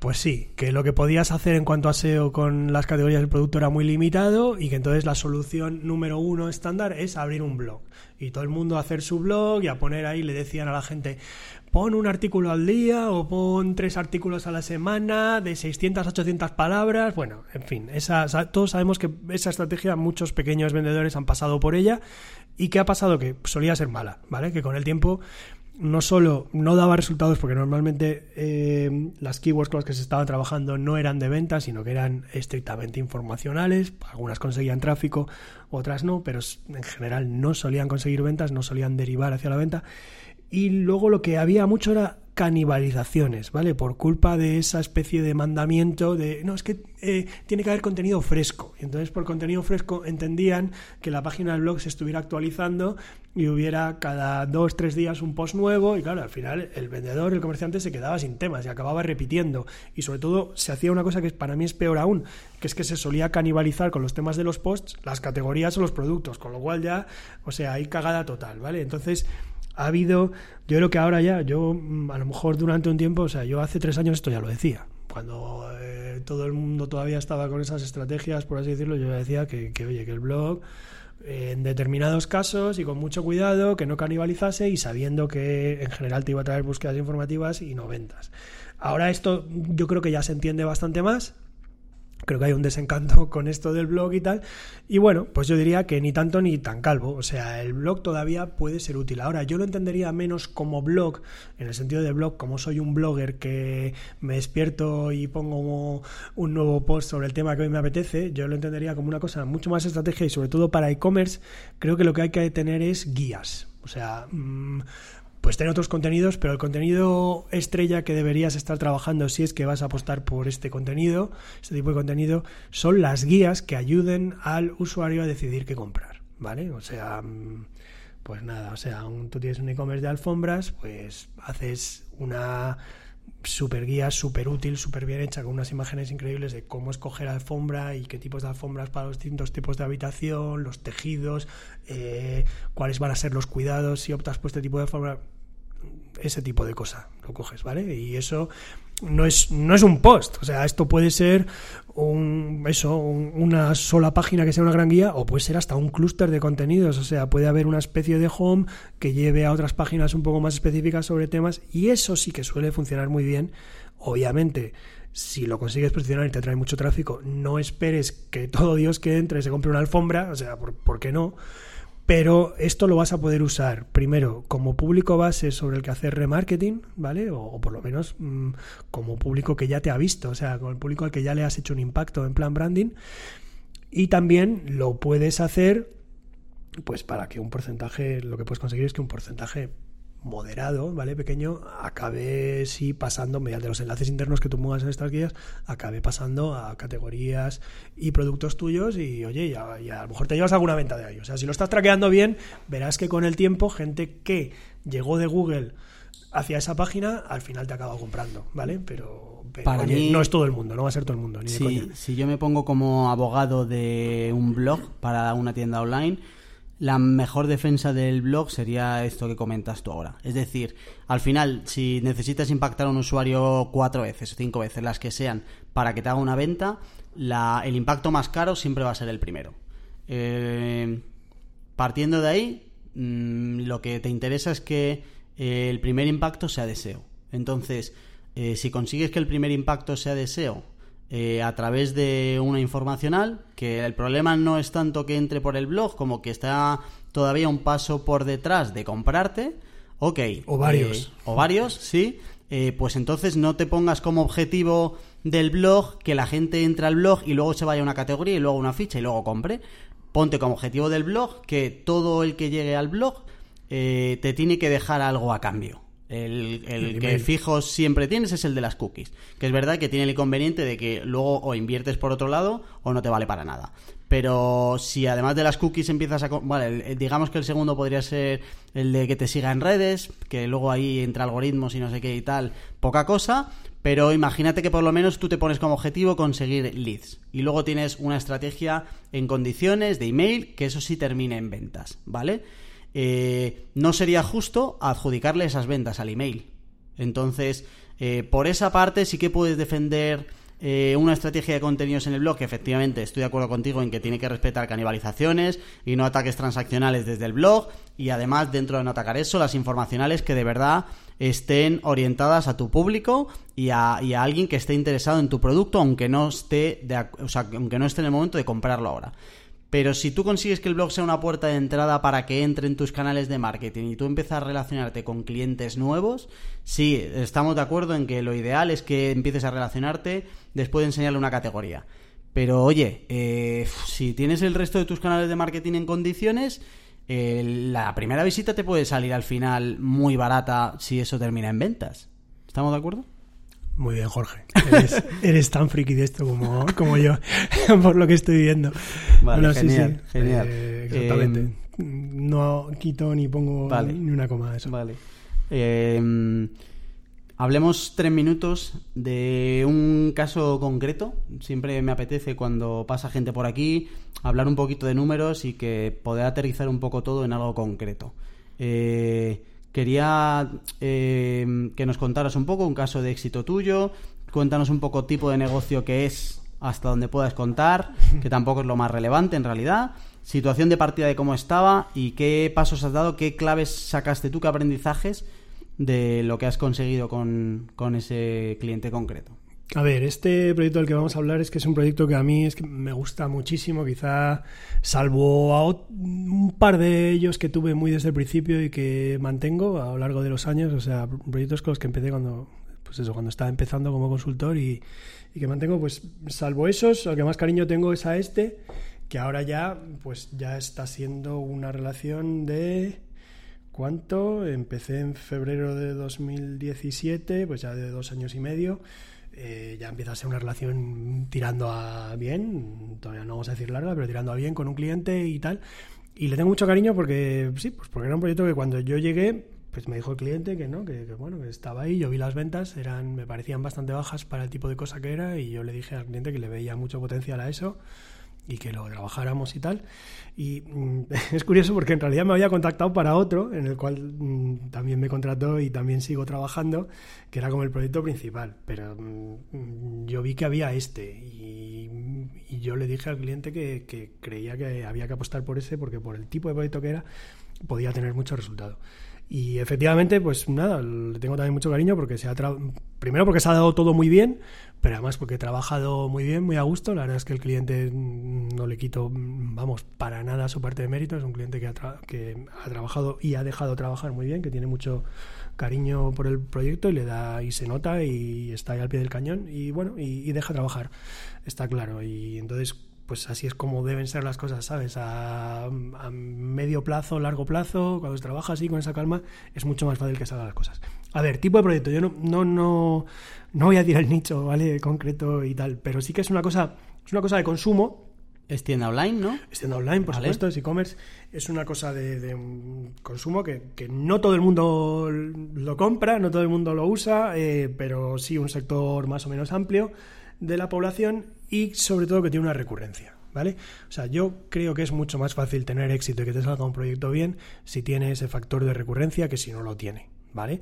pues sí, que lo que podías hacer en cuanto a SEO con las categorías del producto era muy limitado y que entonces la solución número uno estándar es abrir un blog. Y todo el mundo a hacer su blog y a poner ahí, le decían a la gente, pon un artículo al día o pon tres artículos a la semana de 600 a 800 palabras. Bueno, en fin, esa, todos sabemos que esa estrategia muchos pequeños vendedores han pasado por ella y que ha pasado que solía ser mala, ¿vale? Que con el tiempo no solo no daba resultados porque normalmente eh, las keywords con las que se estaban trabajando no eran de venta, sino que eran estrictamente informacionales. Algunas conseguían tráfico, otras no, pero en general no solían conseguir ventas, no solían derivar hacia la venta. Y luego lo que había mucho era canibalizaciones, ¿vale? Por culpa de esa especie de mandamiento de, no, es que eh, tiene que haber contenido fresco. Y entonces por contenido fresco entendían que la página del blog se estuviera actualizando y hubiera cada dos, tres días un post nuevo y claro, al final el vendedor, el comerciante se quedaba sin temas y acababa repitiendo. Y sobre todo se hacía una cosa que para mí es peor aún, que es que se solía canibalizar con los temas de los posts las categorías o los productos, con lo cual ya, o sea, hay cagada total, ¿vale? Entonces ha habido, yo creo que ahora ya, yo mm, a lo mejor durante un tiempo, o sea, yo hace tres años esto ya lo decía, cuando eh, todo el mundo todavía estaba con esas estrategias, por así decirlo, yo decía que, que oye, que el blog eh, en determinados casos y con mucho cuidado, que no canibalizase y sabiendo que en general te iba a traer búsquedas informativas y no ventas. Ahora esto yo creo que ya se entiende bastante más creo que hay un desencanto con esto del blog y tal. Y bueno, pues yo diría que ni tanto ni tan calvo. O sea, el blog todavía puede ser útil. Ahora, yo lo entendería menos como blog, en el sentido de blog, como soy un blogger que me despierto y pongo un nuevo post sobre el tema que hoy me apetece, yo lo entendería como una cosa mucho más estratégica y sobre todo para e-commerce, creo que lo que hay que tener es guías. O sea, mm, pues tener otros contenidos, pero el contenido estrella que deberías estar trabajando si es que vas a apostar por este contenido, este tipo de contenido, son las guías que ayuden al usuario a decidir qué comprar, ¿vale? O sea, mm, pues nada, o sea, tú tienes un e-commerce de alfombras, pues haces una super guía, súper útil, súper bien hecha, con unas imágenes increíbles de cómo escoger alfombra y qué tipos de alfombras para los distintos tipos de habitación, los tejidos, eh, cuáles van a ser los cuidados si optas por este tipo de alfombra ese tipo de cosa lo coges, ¿vale? Y eso no es, no es un post, o sea, esto puede ser un, eso, una sola página que sea una gran guía o puede ser hasta un clúster de contenidos, o sea, puede haber una especie de home que lleve a otras páginas un poco más específicas sobre temas y eso sí que suele funcionar muy bien. Obviamente, si lo consigues posicionar y te trae mucho tráfico, no esperes que todo Dios que entre se compre una alfombra, o sea, ¿por, ¿por qué no? Pero esto lo vas a poder usar primero como público base sobre el que hacer remarketing, ¿vale? O, por lo menos mm, como público que ya te ha visto, o sea, con el público al que ya le has hecho un impacto en plan branding. Y también lo puedes hacer, pues para que un porcentaje, lo que puedes conseguir es que un porcentaje moderado, ¿vale? Pequeño, acabe sí pasando, mediante los enlaces internos que tú muevas en estas guías, acabe pasando a categorías y productos tuyos y oye, ya, a lo mejor te llevas alguna venta de ahí. O sea, si lo estás traqueando bien, verás que con el tiempo, gente que llegó de Google hacia esa página, al final te acaba comprando, ¿vale? Pero, Para mí, no es todo el mundo, no va a ser todo el mundo. Ni si yo me pongo como abogado de un blog para una tienda online, la mejor defensa del blog sería esto que comentas tú ahora. Es decir, al final, si necesitas impactar a un usuario cuatro veces cinco veces, las que sean, para que te haga una venta, el impacto más caro siempre va a ser el primero. Eh, partiendo de ahí, mm, lo que te interesa es que eh, el primer impacto sea deseo. Entonces, eh, si consigues que el primer impacto sea deseo eh, a través de una informacional, que el problema no es tanto que entre por el blog como que está todavía un paso por detrás de comprarte. Ok. O varios. Eh, o varios, sí. Eh, pues entonces no te pongas como objetivo del blog que la gente entre al blog y luego se vaya a una categoría y luego a una ficha y luego compre. Ponte como objetivo del blog que todo el que llegue al blog te tiene que dejar algo a cambio. El, que fijo siempre tienes es el de las cookies. Que es verdad que tiene el inconveniente de que luego o inviertes por otro lado o no te vale para nada. Pero si además de las cookies empiezas a... Vale, digamos que el segundo podría ser el de que te siga en redes, que luego ahí entre algoritmos y no sé qué y tal, poca cosa. Pero imagínate que por lo menos tú te pones como objetivo conseguir leads. Y luego tienes una estrategia en condiciones de email que eso sí termine en ventas, ¿vale? Eh, no sería justo adjudicarle esas ventas al email. Entonces, eh, por esa parte sí que puedes defender eh, una estrategia de contenidos en el blog, que efectivamente estoy de acuerdo contigo en que tiene que respetar canibalizaciones y no ataques transaccionales desde el blog, y además dentro de no atacar eso, las informacionales que de verdad estén orientadas a tu público y a, alguien que esté interesado en tu producto, aunque no esté, aunque no esté en el momento de comprarlo ahora. Pero si tú consigues que el blog sea una puerta de entrada para que entre en tus canales de marketing y tú empiezas a relacionarte con clientes nuevos, sí, estamos de acuerdo en que lo ideal es que empieces a relacionarte después de enseñarle una categoría. Pero oye, eh, si tienes el resto de tus canales de marketing en condiciones, la primera visita te puede salir al final muy barata si eso termina en ventas. ¿Estamos de acuerdo? Muy bien, Jorge. Eres, tan friki de esto como, como yo, por lo que estoy viendo. Vale, genial, genial. Eh, exactamente. Em, no quito ni pongo ni una coma de eso. Vale. Em, hablemos tres minutos de un caso concreto. Siempre me apetece cuando pasa gente por aquí hablar un poquito de números y que poder aterrizar un poco todo en algo concreto. Eh, Quería eh, que nos contaras un poco un caso de éxito tuyo, cuéntanos un poco tipo de negocio que es, hasta donde puedas contar, que tampoco es lo más relevante en realidad, situación de partida de cómo estaba y qué pasos has dado, qué claves sacaste tú, qué aprendizajes de lo que has conseguido con, con ese cliente concreto. A ver, este proyecto del que vamos a hablar es que es un proyecto que a mí es que me gusta muchísimo, quizá salvo a un par de ellos que tuve muy desde el principio y que mantengo a lo largo de los años, o sea, proyectos con los que empecé cuando pues eso, cuando estaba empezando como consultor y, que mantengo, pues salvo esos, al que más cariño tengo es a este, que ahora ya pues ya está siendo una relación de ¿cuánto? Empecé en febrero de 2017, pues ya de dos años y medio eh, ya empieza a ser una relación tirando a bien, todavía no vamos a decir larga, pero tirando a bien con un cliente y tal. Y le tengo mucho cariño porque, sí, pues porque era un proyecto que cuando yo llegué, pues me dijo el cliente que no, que, bueno, que estaba ahí, yo vi las ventas, eran, me parecían bastante bajas para el tipo de cosa que era, y yo le dije al cliente que le veía mucho potencial a eso y que lo trabajáramos y tal. Y mm, es curioso porque en realidad me había contactado para otro, en el cual mm, también me contrató y también sigo trabajando, que era como el proyecto principal. Pero mm, yo vi que había este y, y yo le dije al cliente que, que, creía que había que apostar por ese porque por el tipo de proyecto que era podía tener mucho resultado. Y efectivamente, pues nada, le tengo también mucho cariño porque se ha primero porque se ha dado todo muy bien, pero además porque he trabajado muy bien, muy a gusto. La verdad es que el cliente no le quito, vamos, para nada su parte de mérito. Es un cliente que ha, que ha trabajado y ha dejado trabajar muy bien, que tiene mucho cariño por el proyecto y le da y se nota y está ahí al pie del cañón y bueno, y, deja trabajar, está claro. Y entonces pues así es como deben ser las cosas, ¿sabes? A, medio plazo, largo plazo, cuando se trabaja así con esa calma, es mucho más fácil que salgan las cosas. A ver, tipo de proyecto, yo no, no, no, no voy a tirar el nicho, ¿vale? Concreto y tal, pero sí que es una cosa, es una cosa de consumo. Es tienda online, ¿no? Es tienda online, por supuesto, es e-commerce. Es una cosa de, consumo que, que, no todo el mundo lo compra, no todo el mundo lo usa, eh, pero sí un sector más o menos amplio de la población y sobre todo que tiene una recurrencia. ¿Vale? O sea, yo creo que es mucho más fácil tener éxito y que te salga un proyecto bien si tiene ese factor de recurrencia que si no lo tiene, ¿vale?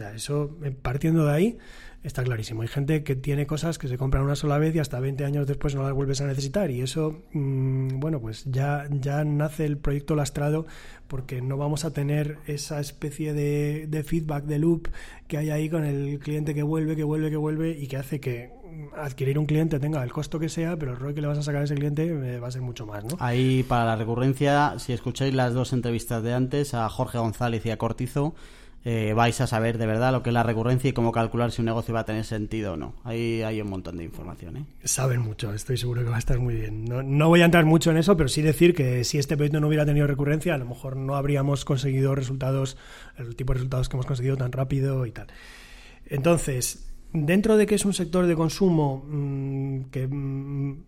Sea, eso, eh, partiendo de ahí, está clarísimo. Hay gente que tiene cosas que se compran una sola vez y hasta 20 años después no las vuelves a necesitar. Y eso, mmm, bueno, pues ya, ya nace el proyecto lastrado porque no vamos a tener esa especie de, feedback, de loop que hay ahí con el cliente que vuelve, que vuelve, que vuelve y que hace que adquirir un cliente tenga el costo que sea, pero el rol que le vas a sacar a ese cliente eh, va a ser mucho más, ¿no? Ahí, para la recurrencia, si escucháis las dos entrevistas de antes, a Jorge González y a Cortizo, eh, vais a saber de verdad lo que es la recurrencia y cómo calcular si un negocio va a tener sentido o no. Ahí hay un montón de información. ¿eh? Saben mucho, estoy seguro que va a estar muy bien. No, voy a entrar mucho en eso, pero sí decir que si este proyecto no hubiera tenido recurrencia, a lo mejor no habríamos conseguido resultados, el tipo de resultados que hemos conseguido tan rápido y tal. Entonces, dentro de que es un sector de consumo mmm, que mmm,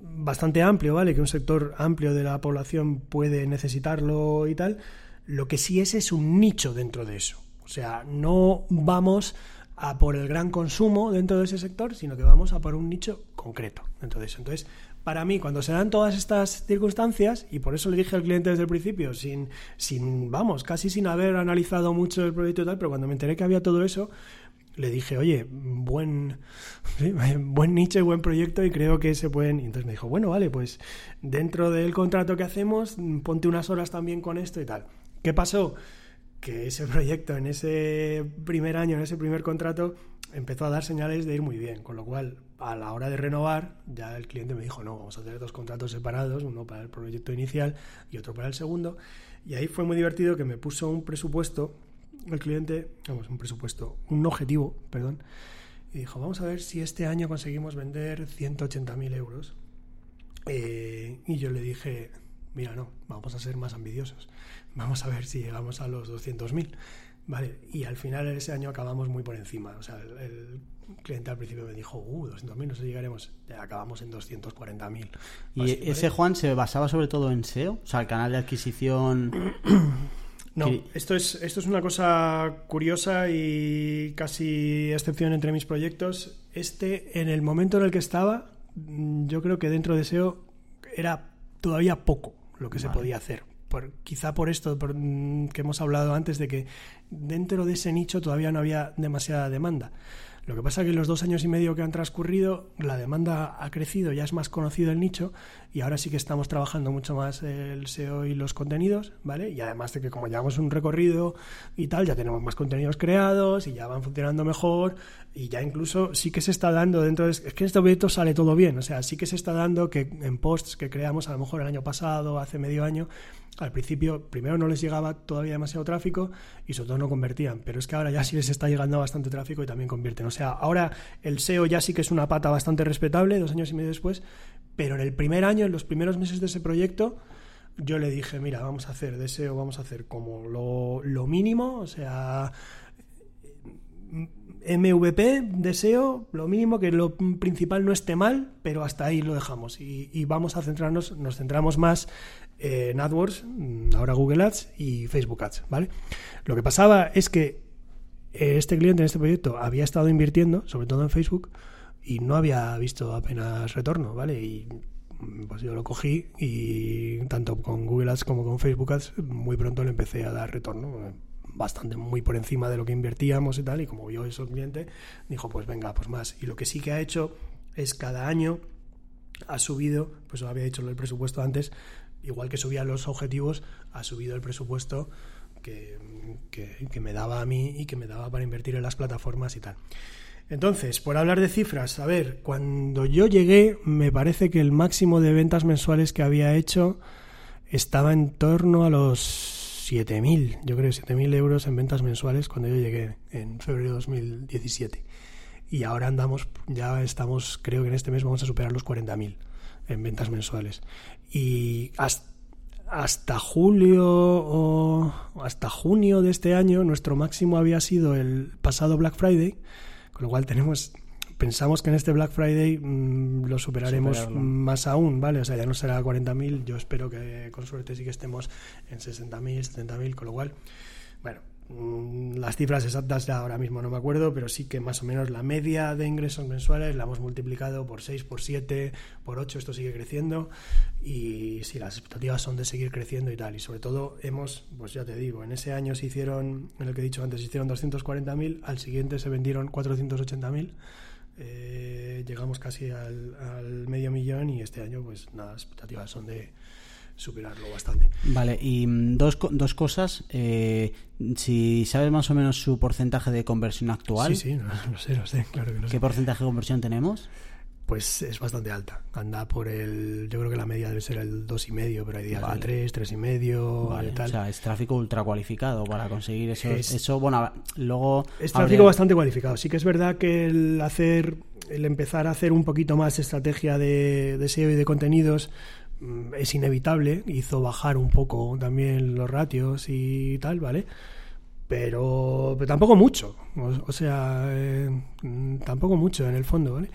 bastante amplio, ¿vale? Que un sector amplio de la población puede necesitarlo y tal, lo que sí es es un nicho dentro de eso. O sea, no vamos a por el gran consumo dentro de ese sector, sino que vamos a por un nicho concreto dentro de eso. Entonces, para mí, cuando se dan todas estas circunstancias, y por eso le dije al cliente desde el principio, sin, sin vamos, casi sin haber analizado mucho el proyecto y tal, pero cuando me enteré que había todo eso, le dije, oye, buen, buen nicho y buen proyecto y creo que se pueden... Y entonces me dijo, bueno, vale, pues dentro del contrato que hacemos, ponte unas horas también con esto y tal. ¿Qué pasó? Que ese proyecto en ese primer año, en ese primer contrato, empezó a dar señales de ir muy bien, con lo cual a la hora de renovar ya el cliente me dijo, no, vamos a tener dos contratos separados, uno para el proyecto inicial y otro para el segundo. Y ahí fue muy divertido que me puso un presupuesto el cliente, vamos, un presupuesto, un objetivo, perdón, y dijo, vamos a ver si este año conseguimos vender 180.000 euros. Eh, y yo le dije, mira, no, vamos a ser más ambiciosos, vamos a ver si llegamos a los 200.000. Vale, y al final ese año acabamos muy por encima. O sea, el, el cliente al principio me dijo, uh, 200.000, no sé si llegaremos. Ya acabamos en 240.000. ¿Y Así, ese, ¿vale? Juan, se basaba sobre todo en SEO? O sea, el canal de adquisición. No, esto es, esto es una cosa curiosa y casi excepción entre mis proyectos. Este, en el momento en el que estaba, yo creo que dentro de SEO era todavía poco lo que vale. se podía hacer. Por, quizá por esto por, que hemos hablado antes de que dentro de ese nicho todavía no había demasiada demanda. Lo que pasa es que en los dos años y medio que han transcurrido, la demanda ha crecido, ya es más conocido el nicho y ahora sí que estamos trabajando mucho más el SEO y los contenidos, ¿vale? Y además de que como llevamos un recorrido y tal, ya tenemos más contenidos creados y ya van funcionando mejor y ya incluso sí que se está dando dentro de... Es que este proyecto sale todo bien, o sea, sí que se está dando que en posts que creamos a lo mejor el año pasado, hace medio año, al principio primero no les llegaba todavía demasiado tráfico y sobre todo no convertían, pero es que ahora ya sí les está llegando bastante tráfico y también convierten. O sea, ahora el SEO ya sí que es una pata bastante respetable, dos años y medio después, pero en el primer año, en los primeros meses de ese proyecto, yo le dije, mira, vamos a hacer de SEO, vamos a hacer como lo, mínimo, o sea, MVP, deseo, lo mínimo, que lo principal no esté mal, pero hasta ahí lo dejamos. Y, vamos a centrarnos, nos centramos más en AdWords, ahora Google Ads y Facebook Ads, ¿vale? Lo que pasaba es que este cliente en este proyecto había estado invirtiendo, sobre todo en Facebook, y no había visto apenas retorno, ¿vale? Y pues yo lo cogí y tanto con Google Ads como con Facebook Ads muy pronto le empecé a dar retorno bastante muy por encima de lo que invertíamos y tal, y como vio eso el cliente, dijo, pues venga, pues más. Y lo que sí que ha hecho es cada año ha subido, pues había dicho el presupuesto antes, igual que subía los objetivos, ha subido el presupuesto que, que, me daba a mí y que me daba para invertir en las plataformas y tal. Entonces, por hablar de cifras, a ver, cuando yo llegué, me parece que el máximo de ventas mensuales que había hecho estaba en torno a los 7.000, yo creo 7.000 euros en ventas mensuales cuando yo llegué en febrero de 2017. Y ahora andamos, ya estamos, creo que en este mes vamos a superar los 40.000 en ventas mensuales. Y hasta, julio o hasta junio de este año, nuestro máximo había sido el pasado Black Friday, con lo cual tenemos pensamos que en este Black Friday mm, lo superaremos más aún, ¿vale? O sea, ya no será 40.000, yo espero que con suerte sí que estemos en 60.000, 70.000, con lo cual, bueno, las cifras exactas ya ahora mismo no me acuerdo, pero sí que más o menos la media de ingresos mensuales la hemos multiplicado por 6, por 7, por 8, esto sigue creciendo y sí, las expectativas son de seguir creciendo y tal. Y sobre todo hemos, pues ya te digo, en ese año se hicieron, en el que he dicho antes, se hicieron 240.000, al siguiente se vendieron 480.000 eh, llegamos casi al, medio millón y este año, pues nada, las expectativas son de superarlo bastante. Vale, y mm, dos, dos cosas. Eh, si sabes más o menos su porcentaje de conversión actual. Sí, sí, lo sé, lo sé, claro que lo ¿Qué porcentaje de conversión tenemos? pues es bastante alta. Anda por el. Yo creo que la media debe ser el 2,5, pero hay días de 3, 3,5. Vale. Tal. O sea, es tráfico ultra cualificado para conseguir eso. eso bueno, luego. Es tráfico bastante cualificado. Sí que es verdad que el hacer. El empezar a hacer un poquito más estrategia de, de SEO y de contenidos es inevitable. Hizo bajar un poco también los ratios y tal, ¿vale? Pero, tampoco mucho. O, sea, eh, mm, tampoco mucho en el fondo, ¿vale?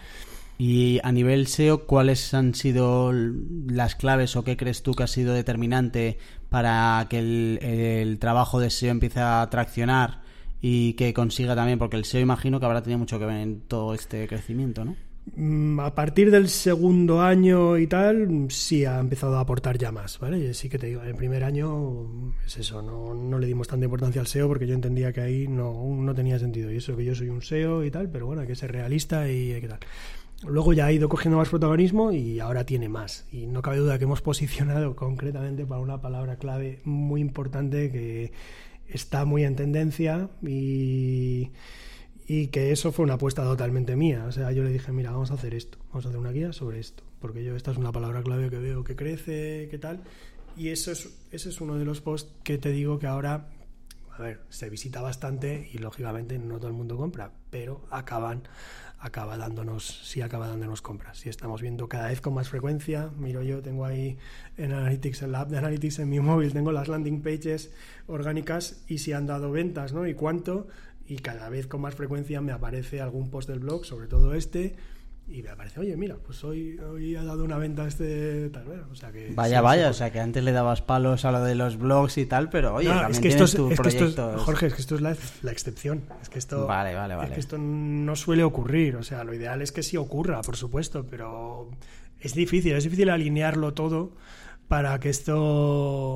Y a nivel SEO, ¿cuáles han sido las claves o qué crees tú que ha sido determinante para que el, trabajo de SEO empiece a traccionar y que consiga también, porque el SEO imagino que habrá tenido mucho que ver en todo este crecimiento, ¿no? Mm, a partir del segundo año y tal, sí ha empezado a aportar ya más, ¿vale? Sí que te digo, en el primer año es eso, no, no le dimos tanta importancia al SEO porque yo entendía que ahí no, no tenía sentido. Y eso que yo soy un SEO y tal, pero bueno, hay que ser realista y hay que tal. Luego ya ha ido cogiendo más protagonismo y ahora tiene más. Y no cabe duda que hemos posicionado concretamente para una palabra clave muy importante que está muy en tendencia y, y que eso fue una apuesta totalmente mía. O sea, yo le dije, mira, vamos a hacer esto, vamos a hacer una guía sobre esto, porque yo esta es una palabra clave que veo que crece, que tal. Y eso es, ese es uno de los posts que te digo que ahora, a ver, se visita bastante y lógicamente no todo el mundo compra, pero acaban acaba dándonos, sí acaba dándonos compras. Si estamos viendo cada vez con más frecuencia, miro yo, tengo ahí en Analytics, en la app de Analytics en mi móvil, tengo las landing pages orgánicas y si han dado ventas, ¿no? Y cuánto, y cada vez con más frecuencia me aparece algún post del blog, sobre todo este, y me aparece, oye, mira, pues hoy, hoy ha dado una venta este tal, o sea que... Vaya, vaya, o sea que antes le dabas palos a lo de los blogs y tal, pero oye, es que esto es, tu proyecto. Jorge, es que esto es la, excepción, es que esto... Vale, vale, vale. Es que esto no suele ocurrir, o sea, lo ideal es que sí ocurra, por supuesto, pero es difícil, es difícil alinearlo todo para que esto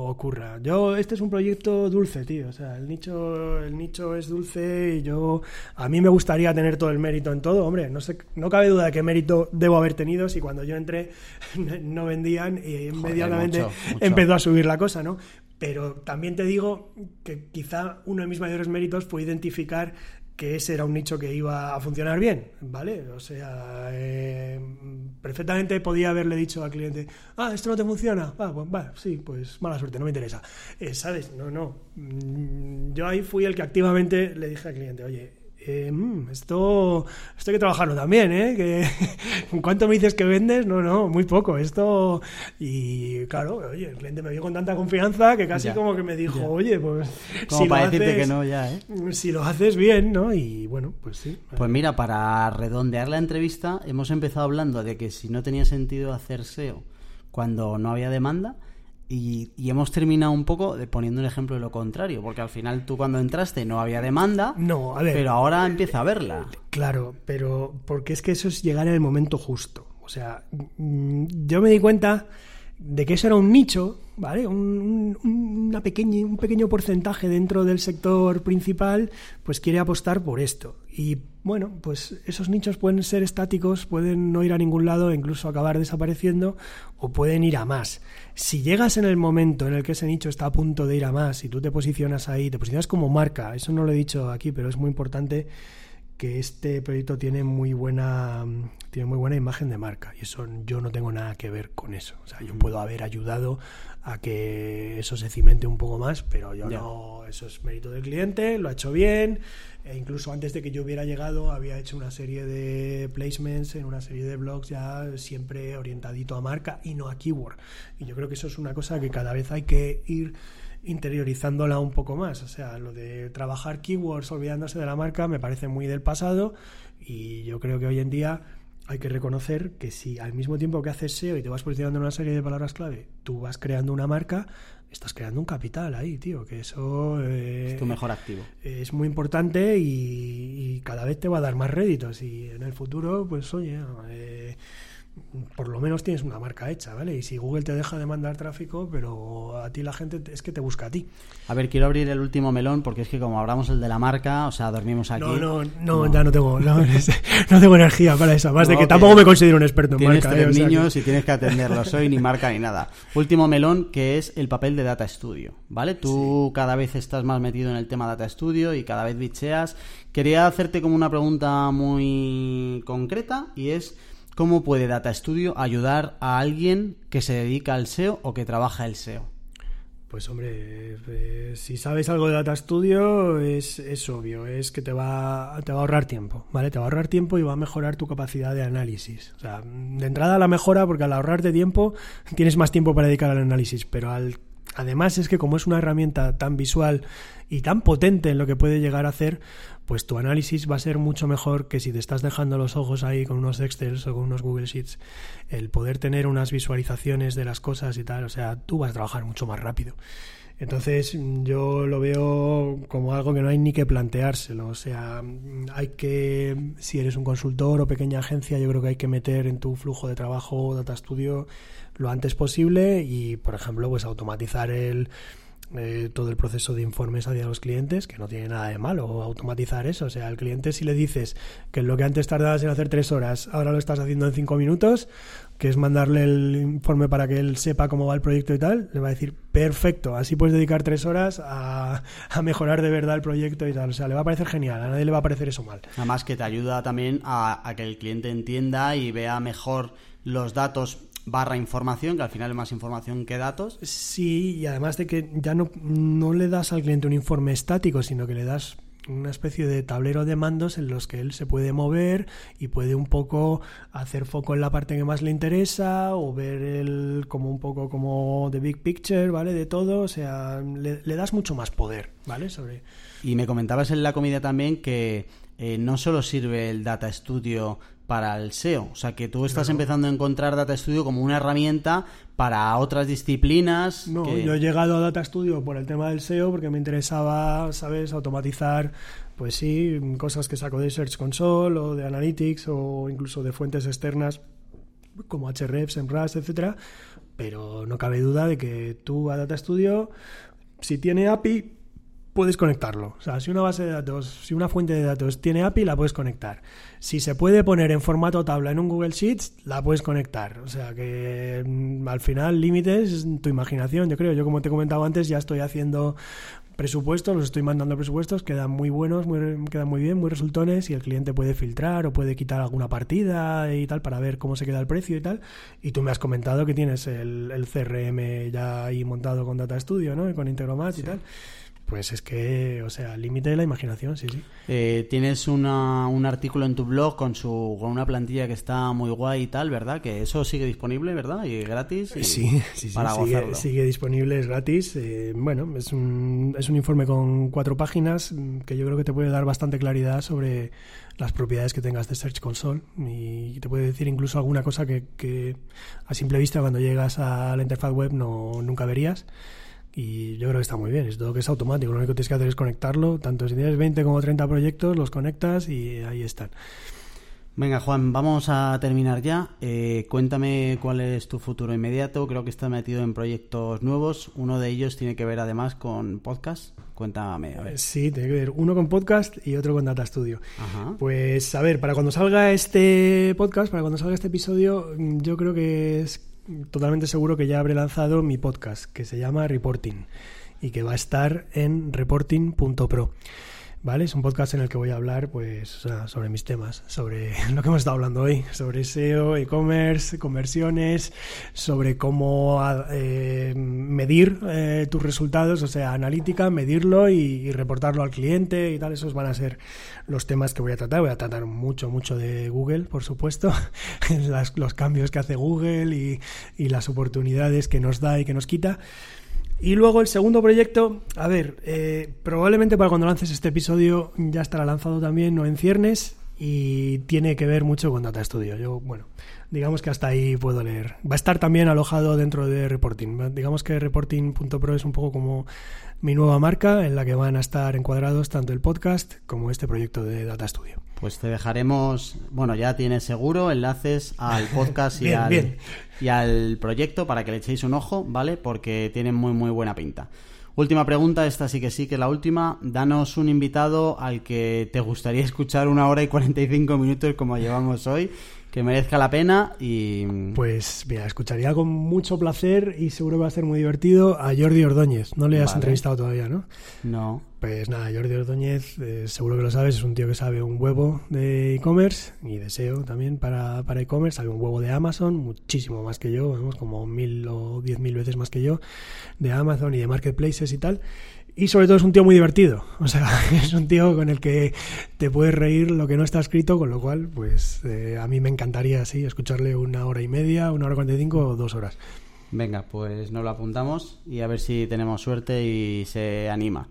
ocurra. Yo, este es un proyecto dulce, tío. O sea, el nicho, el nicho es dulce y yo, a mí me gustaría tener todo el mérito en todo. Hombre, no sé, no cabe duda de qué mérito debo haber tenido si cuando yo entré no vendían y inmediatamente empezó a subir la cosa, ¿no? Pero también te digo que quizá uno de mis mayores méritos fue identificar que ese era un nicho que iba a funcionar bien, ¿vale? O sea, eh, perfectamente podía haberle dicho al cliente, ah, esto no te funciona, ah, pues va, sí, pues mala suerte, no me interesa. Eh, ¿Sabes? No, no. Mm, yo ahí fui el que activamente le dije al cliente, oye, eh, mm, esto, esto hay que trabajarlo también, ¿eh? Que, ¿En cuánto me dices que vendes? No, no, muy poco. Esto. Y claro, oye, el cliente me vio con tanta confianza que casi como que me dijo, oye, pues. Como si para decirte que no, ya, ¿eh? Si lo haces bien, ¿no? Y bueno, pues sí. Pues mira, para redondear la entrevista, hemos empezado hablando de que si no tenía sentido hacer SEO cuando no había demanda y, hemos terminado un poco de poniendo un ejemplo de lo contrario, porque al final tú cuando entraste no había demanda, no, a ver, pero ahora empieza a verla. Claro, pero porque es que eso es llegar en el momento justo. O sea, mm, yo me di cuenta de que eso era un nicho, ¿vale? Un, una pequeña, un pequeño porcentaje dentro del sector principal, pues quiere apostar por esto. Y bueno, pues esos nichos pueden ser estáticos, pueden no ir a ningún lado incluso acabar desapareciendo, o pueden ir a más. Si llegas en el momento en el que ese nicho está a punto de ir a más y tú te posicionas ahí, te posicionas como marca, eso no lo he dicho aquí, pero es muy importante que este proyecto tiene muy buena tiene muy buena imagen de marca y eso yo no tengo nada que ver con eso. O sea, yo puedo haber ayudado a que eso se cimente un poco más, pero yo no, eso es mérito del cliente, lo ha hecho bien, e incluso antes de que yo hubiera llegado había hecho una serie de placements en una serie de blogs ya siempre orientadito a marca y no a keyword. Y yo creo que eso es una cosa que cada vez hay que ir interiorizándola un poco más. O sea, lo de trabajar keywords olvidándose de la marca me parece muy del pasado y yo creo que hoy en día hay que reconocer que si al mismo tiempo que haces SEO y te vas posicionando en una serie de palabras clave, tú vas creando una marca, estás creando un capital ahí, tío, que eso... Eh, es tu mejor activo. Es muy importante y, cada vez te va a dar más réditos y en el futuro, pues oye... Eh, por lo menos tienes una marca hecha, ¿vale? Y si Google te deja de mandar tráfico, pero a ti la gente es que te busca a ti. A ver, quiero abrir el último melón porque es que como abramos el de la marca, o sea, dormimos aquí. No, no, no, ya no tengo, no, tengo energía para eso. Más de que, tampoco me considero un experto en marca. Tienes tres ¿eh? niños y tienes que atenderlos. Soy ni marca ni nada. Último melón que es el papel de Data Studio, ¿vale? Tú cada vez estás más metido en el tema Data Studio y cada vez bicheas. Quería hacerte como una pregunta muy concreta y es ¿Cómo puede Data Studio ayudar a alguien que se dedica al SEO o que trabaja el SEO? Pues hombre, eh, si sabes algo de Data Studio es, es, obvio, es que te va, te va a ahorrar tiempo, ¿vale? Te va a ahorrar tiempo y va a mejorar tu capacidad de análisis. O sea, de entrada la mejora porque al ahorrarte tiempo tienes más tiempo para dedicar al análisis, pero al Además es que como es una herramienta tan visual y tan potente en lo que puede llegar a hacer, pues tu análisis va a ser mucho mejor que si te estás dejando los ojos ahí con unos Excel o con unos Google Sheets. El poder tener unas visualizaciones de las cosas y tal, o sea, tú vas a trabajar mucho más rápido. Entonces yo lo veo como algo que no hay ni que planteárselo. O sea, hay que, si eres un consultor o pequeña agencia, yo creo que hay que meter en tu flujo de trabajo Data Studio lo antes posible y, por ejemplo, pues automatizar el, eh, todo el proceso de informes hacia los clientes, que no tiene nada de malo automatizar eso. O sea, al cliente si le dices que lo que antes tardabas en hacer tres horas, ahora lo estás haciendo en cinco minutos, que es mandarle el informe para que él sepa cómo va el proyecto y tal, le va a decir, perfecto, así puedes dedicar tres horas a, a mejorar de verdad el proyecto y tal. O sea, le va a parecer genial, a nadie le va a parecer eso mal. Además que te ayuda también a, a que el cliente entienda y vea mejor los datos barra información, que al final es más información que datos. Sí, y además de que ya no, no le das al cliente un informe estático, sino que le das una especie de tablero de mandos en los que él se puede mover y puede un poco hacer foco en la parte que más le interesa o ver el como un poco como the big picture, ¿vale? De todo, o sea, le, das mucho más poder, ¿vale? Sobre Y me comentabas en la comida también que eh, no solo sirve el Data Studio para el SEO. O sea, que tú estás empezando a encontrar Data Studio como una herramienta para otras disciplinas. No, yo he llegado a Data Studio por el tema del SEO porque me interesaba, ¿sabes?, automatizar, pues sí, cosas que saco de Search Console o de Analytics o incluso de fuentes externas como Hrefs, en Rust, etcétera, pero no cabe duda de que tú a Data Studio, si tiene API, puedes conectarlo. O sea, si una base de datos, si una fuente de datos tiene API, la puedes conectar. Si se puede poner en formato tabla en un Google Sheets, la puedes conectar. O sea que mm, al final límites tu imaginación, yo creo. Yo como te he comentado antes, ya estoy haciendo presupuestos, los estoy mandando presupuestos, quedan muy buenos, muy, quedan muy bien, muy resultones y el cliente puede filtrar o puede quitar alguna partida y tal para ver cómo se queda el precio y tal. Y tú me has comentado que tienes el, el CRM ya ahí montado con Data Studio, ¿no? Y con Integromat y tal. Pues es que, o sea, límite de la imaginación, sí, sí. Eh, tienes una, un artículo en tu blog con su con una plantilla que está muy guay y tal, ¿verdad? Que eso sigue disponible, ¿verdad? Y gratis. Y sí, sí, sí. Para sigue, sigue disponible, es gratis. Eh, bueno, es un, es un informe con cuatro páginas mm, que yo creo que te puede dar bastante claridad sobre las propiedades que tengas de Search Console y te puede decir incluso alguna cosa que, que a simple vista cuando llegas a la interfaz web no nunca verías. Y yo creo que está muy bien, es todo que es automático, lo único que tienes que hacer es conectarlo, tanto si tienes 20 como 30 proyectos, los conectas y ahí están. Venga, Juan, vamos a terminar ya. Eh, cuéntame cuál es tu futuro inmediato. Creo que estás metido en proyectos nuevos. Uno de ellos tiene que ver además con podcast. Cuéntame, a ver. Sí, tiene que ver uno con podcast y otro con Data Studio. Ajá. Pues a ver, para cuando salga este podcast, para cuando salga este episodio, yo creo que es totalmente seguro que ya habré lanzado mi podcast, que se llama Reporting y que va a estar en reporting.pro. ¿Vale? Es un podcast en el que voy a hablar pues sobre mis temas, sobre lo que hemos estado hablando hoy, sobre SEO, e-commerce, conversiones, sobre cómo eh, medir eh, tus resultados, o sea, analítica, medirlo y, y, reportarlo al cliente y tal. Esos van a ser los temas que voy a tratar. Voy a tratar mucho, mucho de Google, por supuesto, Las, los cambios que hace Google y, y las oportunidades que nos da y que nos quita. Y luego el segundo proyecto, a ver, eh, probablemente para cuando lances este episodio ya estará lanzado también, no en ciernes, y tiene que ver mucho con Data Studio. Yo, bueno, digamos que hasta ahí puedo leer. Va a estar también alojado dentro de Reporting. Digamos que Reporting.pro es un poco como mi nueva marca en la que van a estar encuadrados tanto el podcast como este proyecto de Data Studio. Pues te dejaremos, bueno, ya tienes seguro enlaces al podcast y, al, bien. y al proyecto para que le echéis un ojo, ¿vale? Porque tienen muy, muy buena pinta. Última pregunta, esta sí que sí que la última. Danos un invitado al que te gustaría escuchar una hora y 45 minutos como llevamos hoy, que merezca la pena y... Pues mira, escucharía con mucho placer y seguro que va a ser muy divertido a Jordi Ordóñez. No le has Vale. entrevistado todavía, ¿no? No. Pues nada, Jordi Ordóñez, eh, seguro que lo sabes, es un tío que sabe un huevo de e-commerce y de SEO también para, para e-commerce, sabe un huevo de Amazon, muchísimo más que yo, vamos, como mil o diez mil veces más que yo, de Amazon y de marketplaces y tal. Y sobre todo es un tío muy divertido, o sea, es un tío con el que te puedes reír lo que no está escrito, con lo cual, pues eh, a mí me encantaría así escucharle una hora y media, una hora cuarenta y cinco o dos horas. Venga, pues nos lo apuntamos y a ver si tenemos suerte y se anima.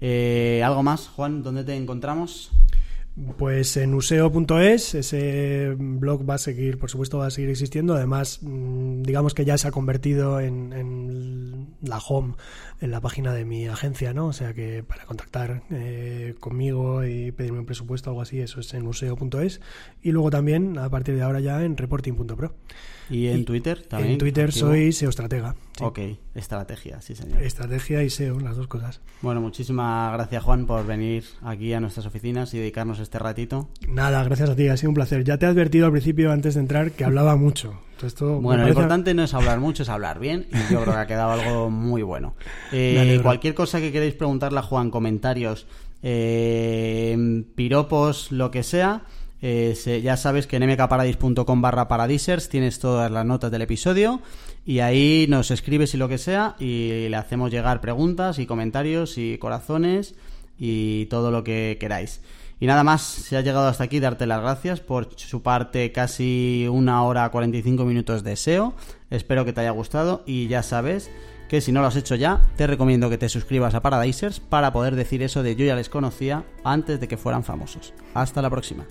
Eh, ¿Algo más, Juan? ¿Dónde te encontramos? Pues en useo.es, ese blog va a seguir, por supuesto, va a seguir existiendo. Además, mm, digamos que ya se ha convertido en, en la home, en la página de mi agencia, ¿no? O sea que para contactar eh, conmigo y pedirme un presupuesto o algo así, eso es en useo.es. Y luego también, a partir de ahora, ya en reporting.pro. ¿Y en Y Twitter también? En Twitter activo? soy SEO estratega. sí. Ok, estrategia, sí señor. Estrategia y SEO, las dos cosas. Bueno, muchísimas gracias Juan por venir aquí a nuestras oficinas y dedicarnos este ratito. Nada, gracias a ti, ha sido un placer. Ya te he advertido al principio, antes de entrar, que hablaba mucho. Esto Bueno, lo parece- importante no es hablar mucho, es hablar bien y yo creo que ha quedado algo muy bueno. Eh, cualquier cosa que queréis preguntarle a Juan, comentarios, eh, piropos, lo que sea, eh, se- ya sabes que en mkparadis.com barra paradisers tienes todas las notas del episodio y ahí nos escribes y lo que sea y le hacemos llegar preguntas y comentarios y corazones y todo lo que queráis. Y nada más, si has llegado hasta aquí, darte las gracias por chuparte casi una hora 45 minutos de SEO. Espero que te haya gustado y ya sabes que si no lo has hecho ya, te recomiendo que te suscribas a Paradisers para poder decir eso de yo ya les conocía antes de que fueran famosos. Hasta la próxima.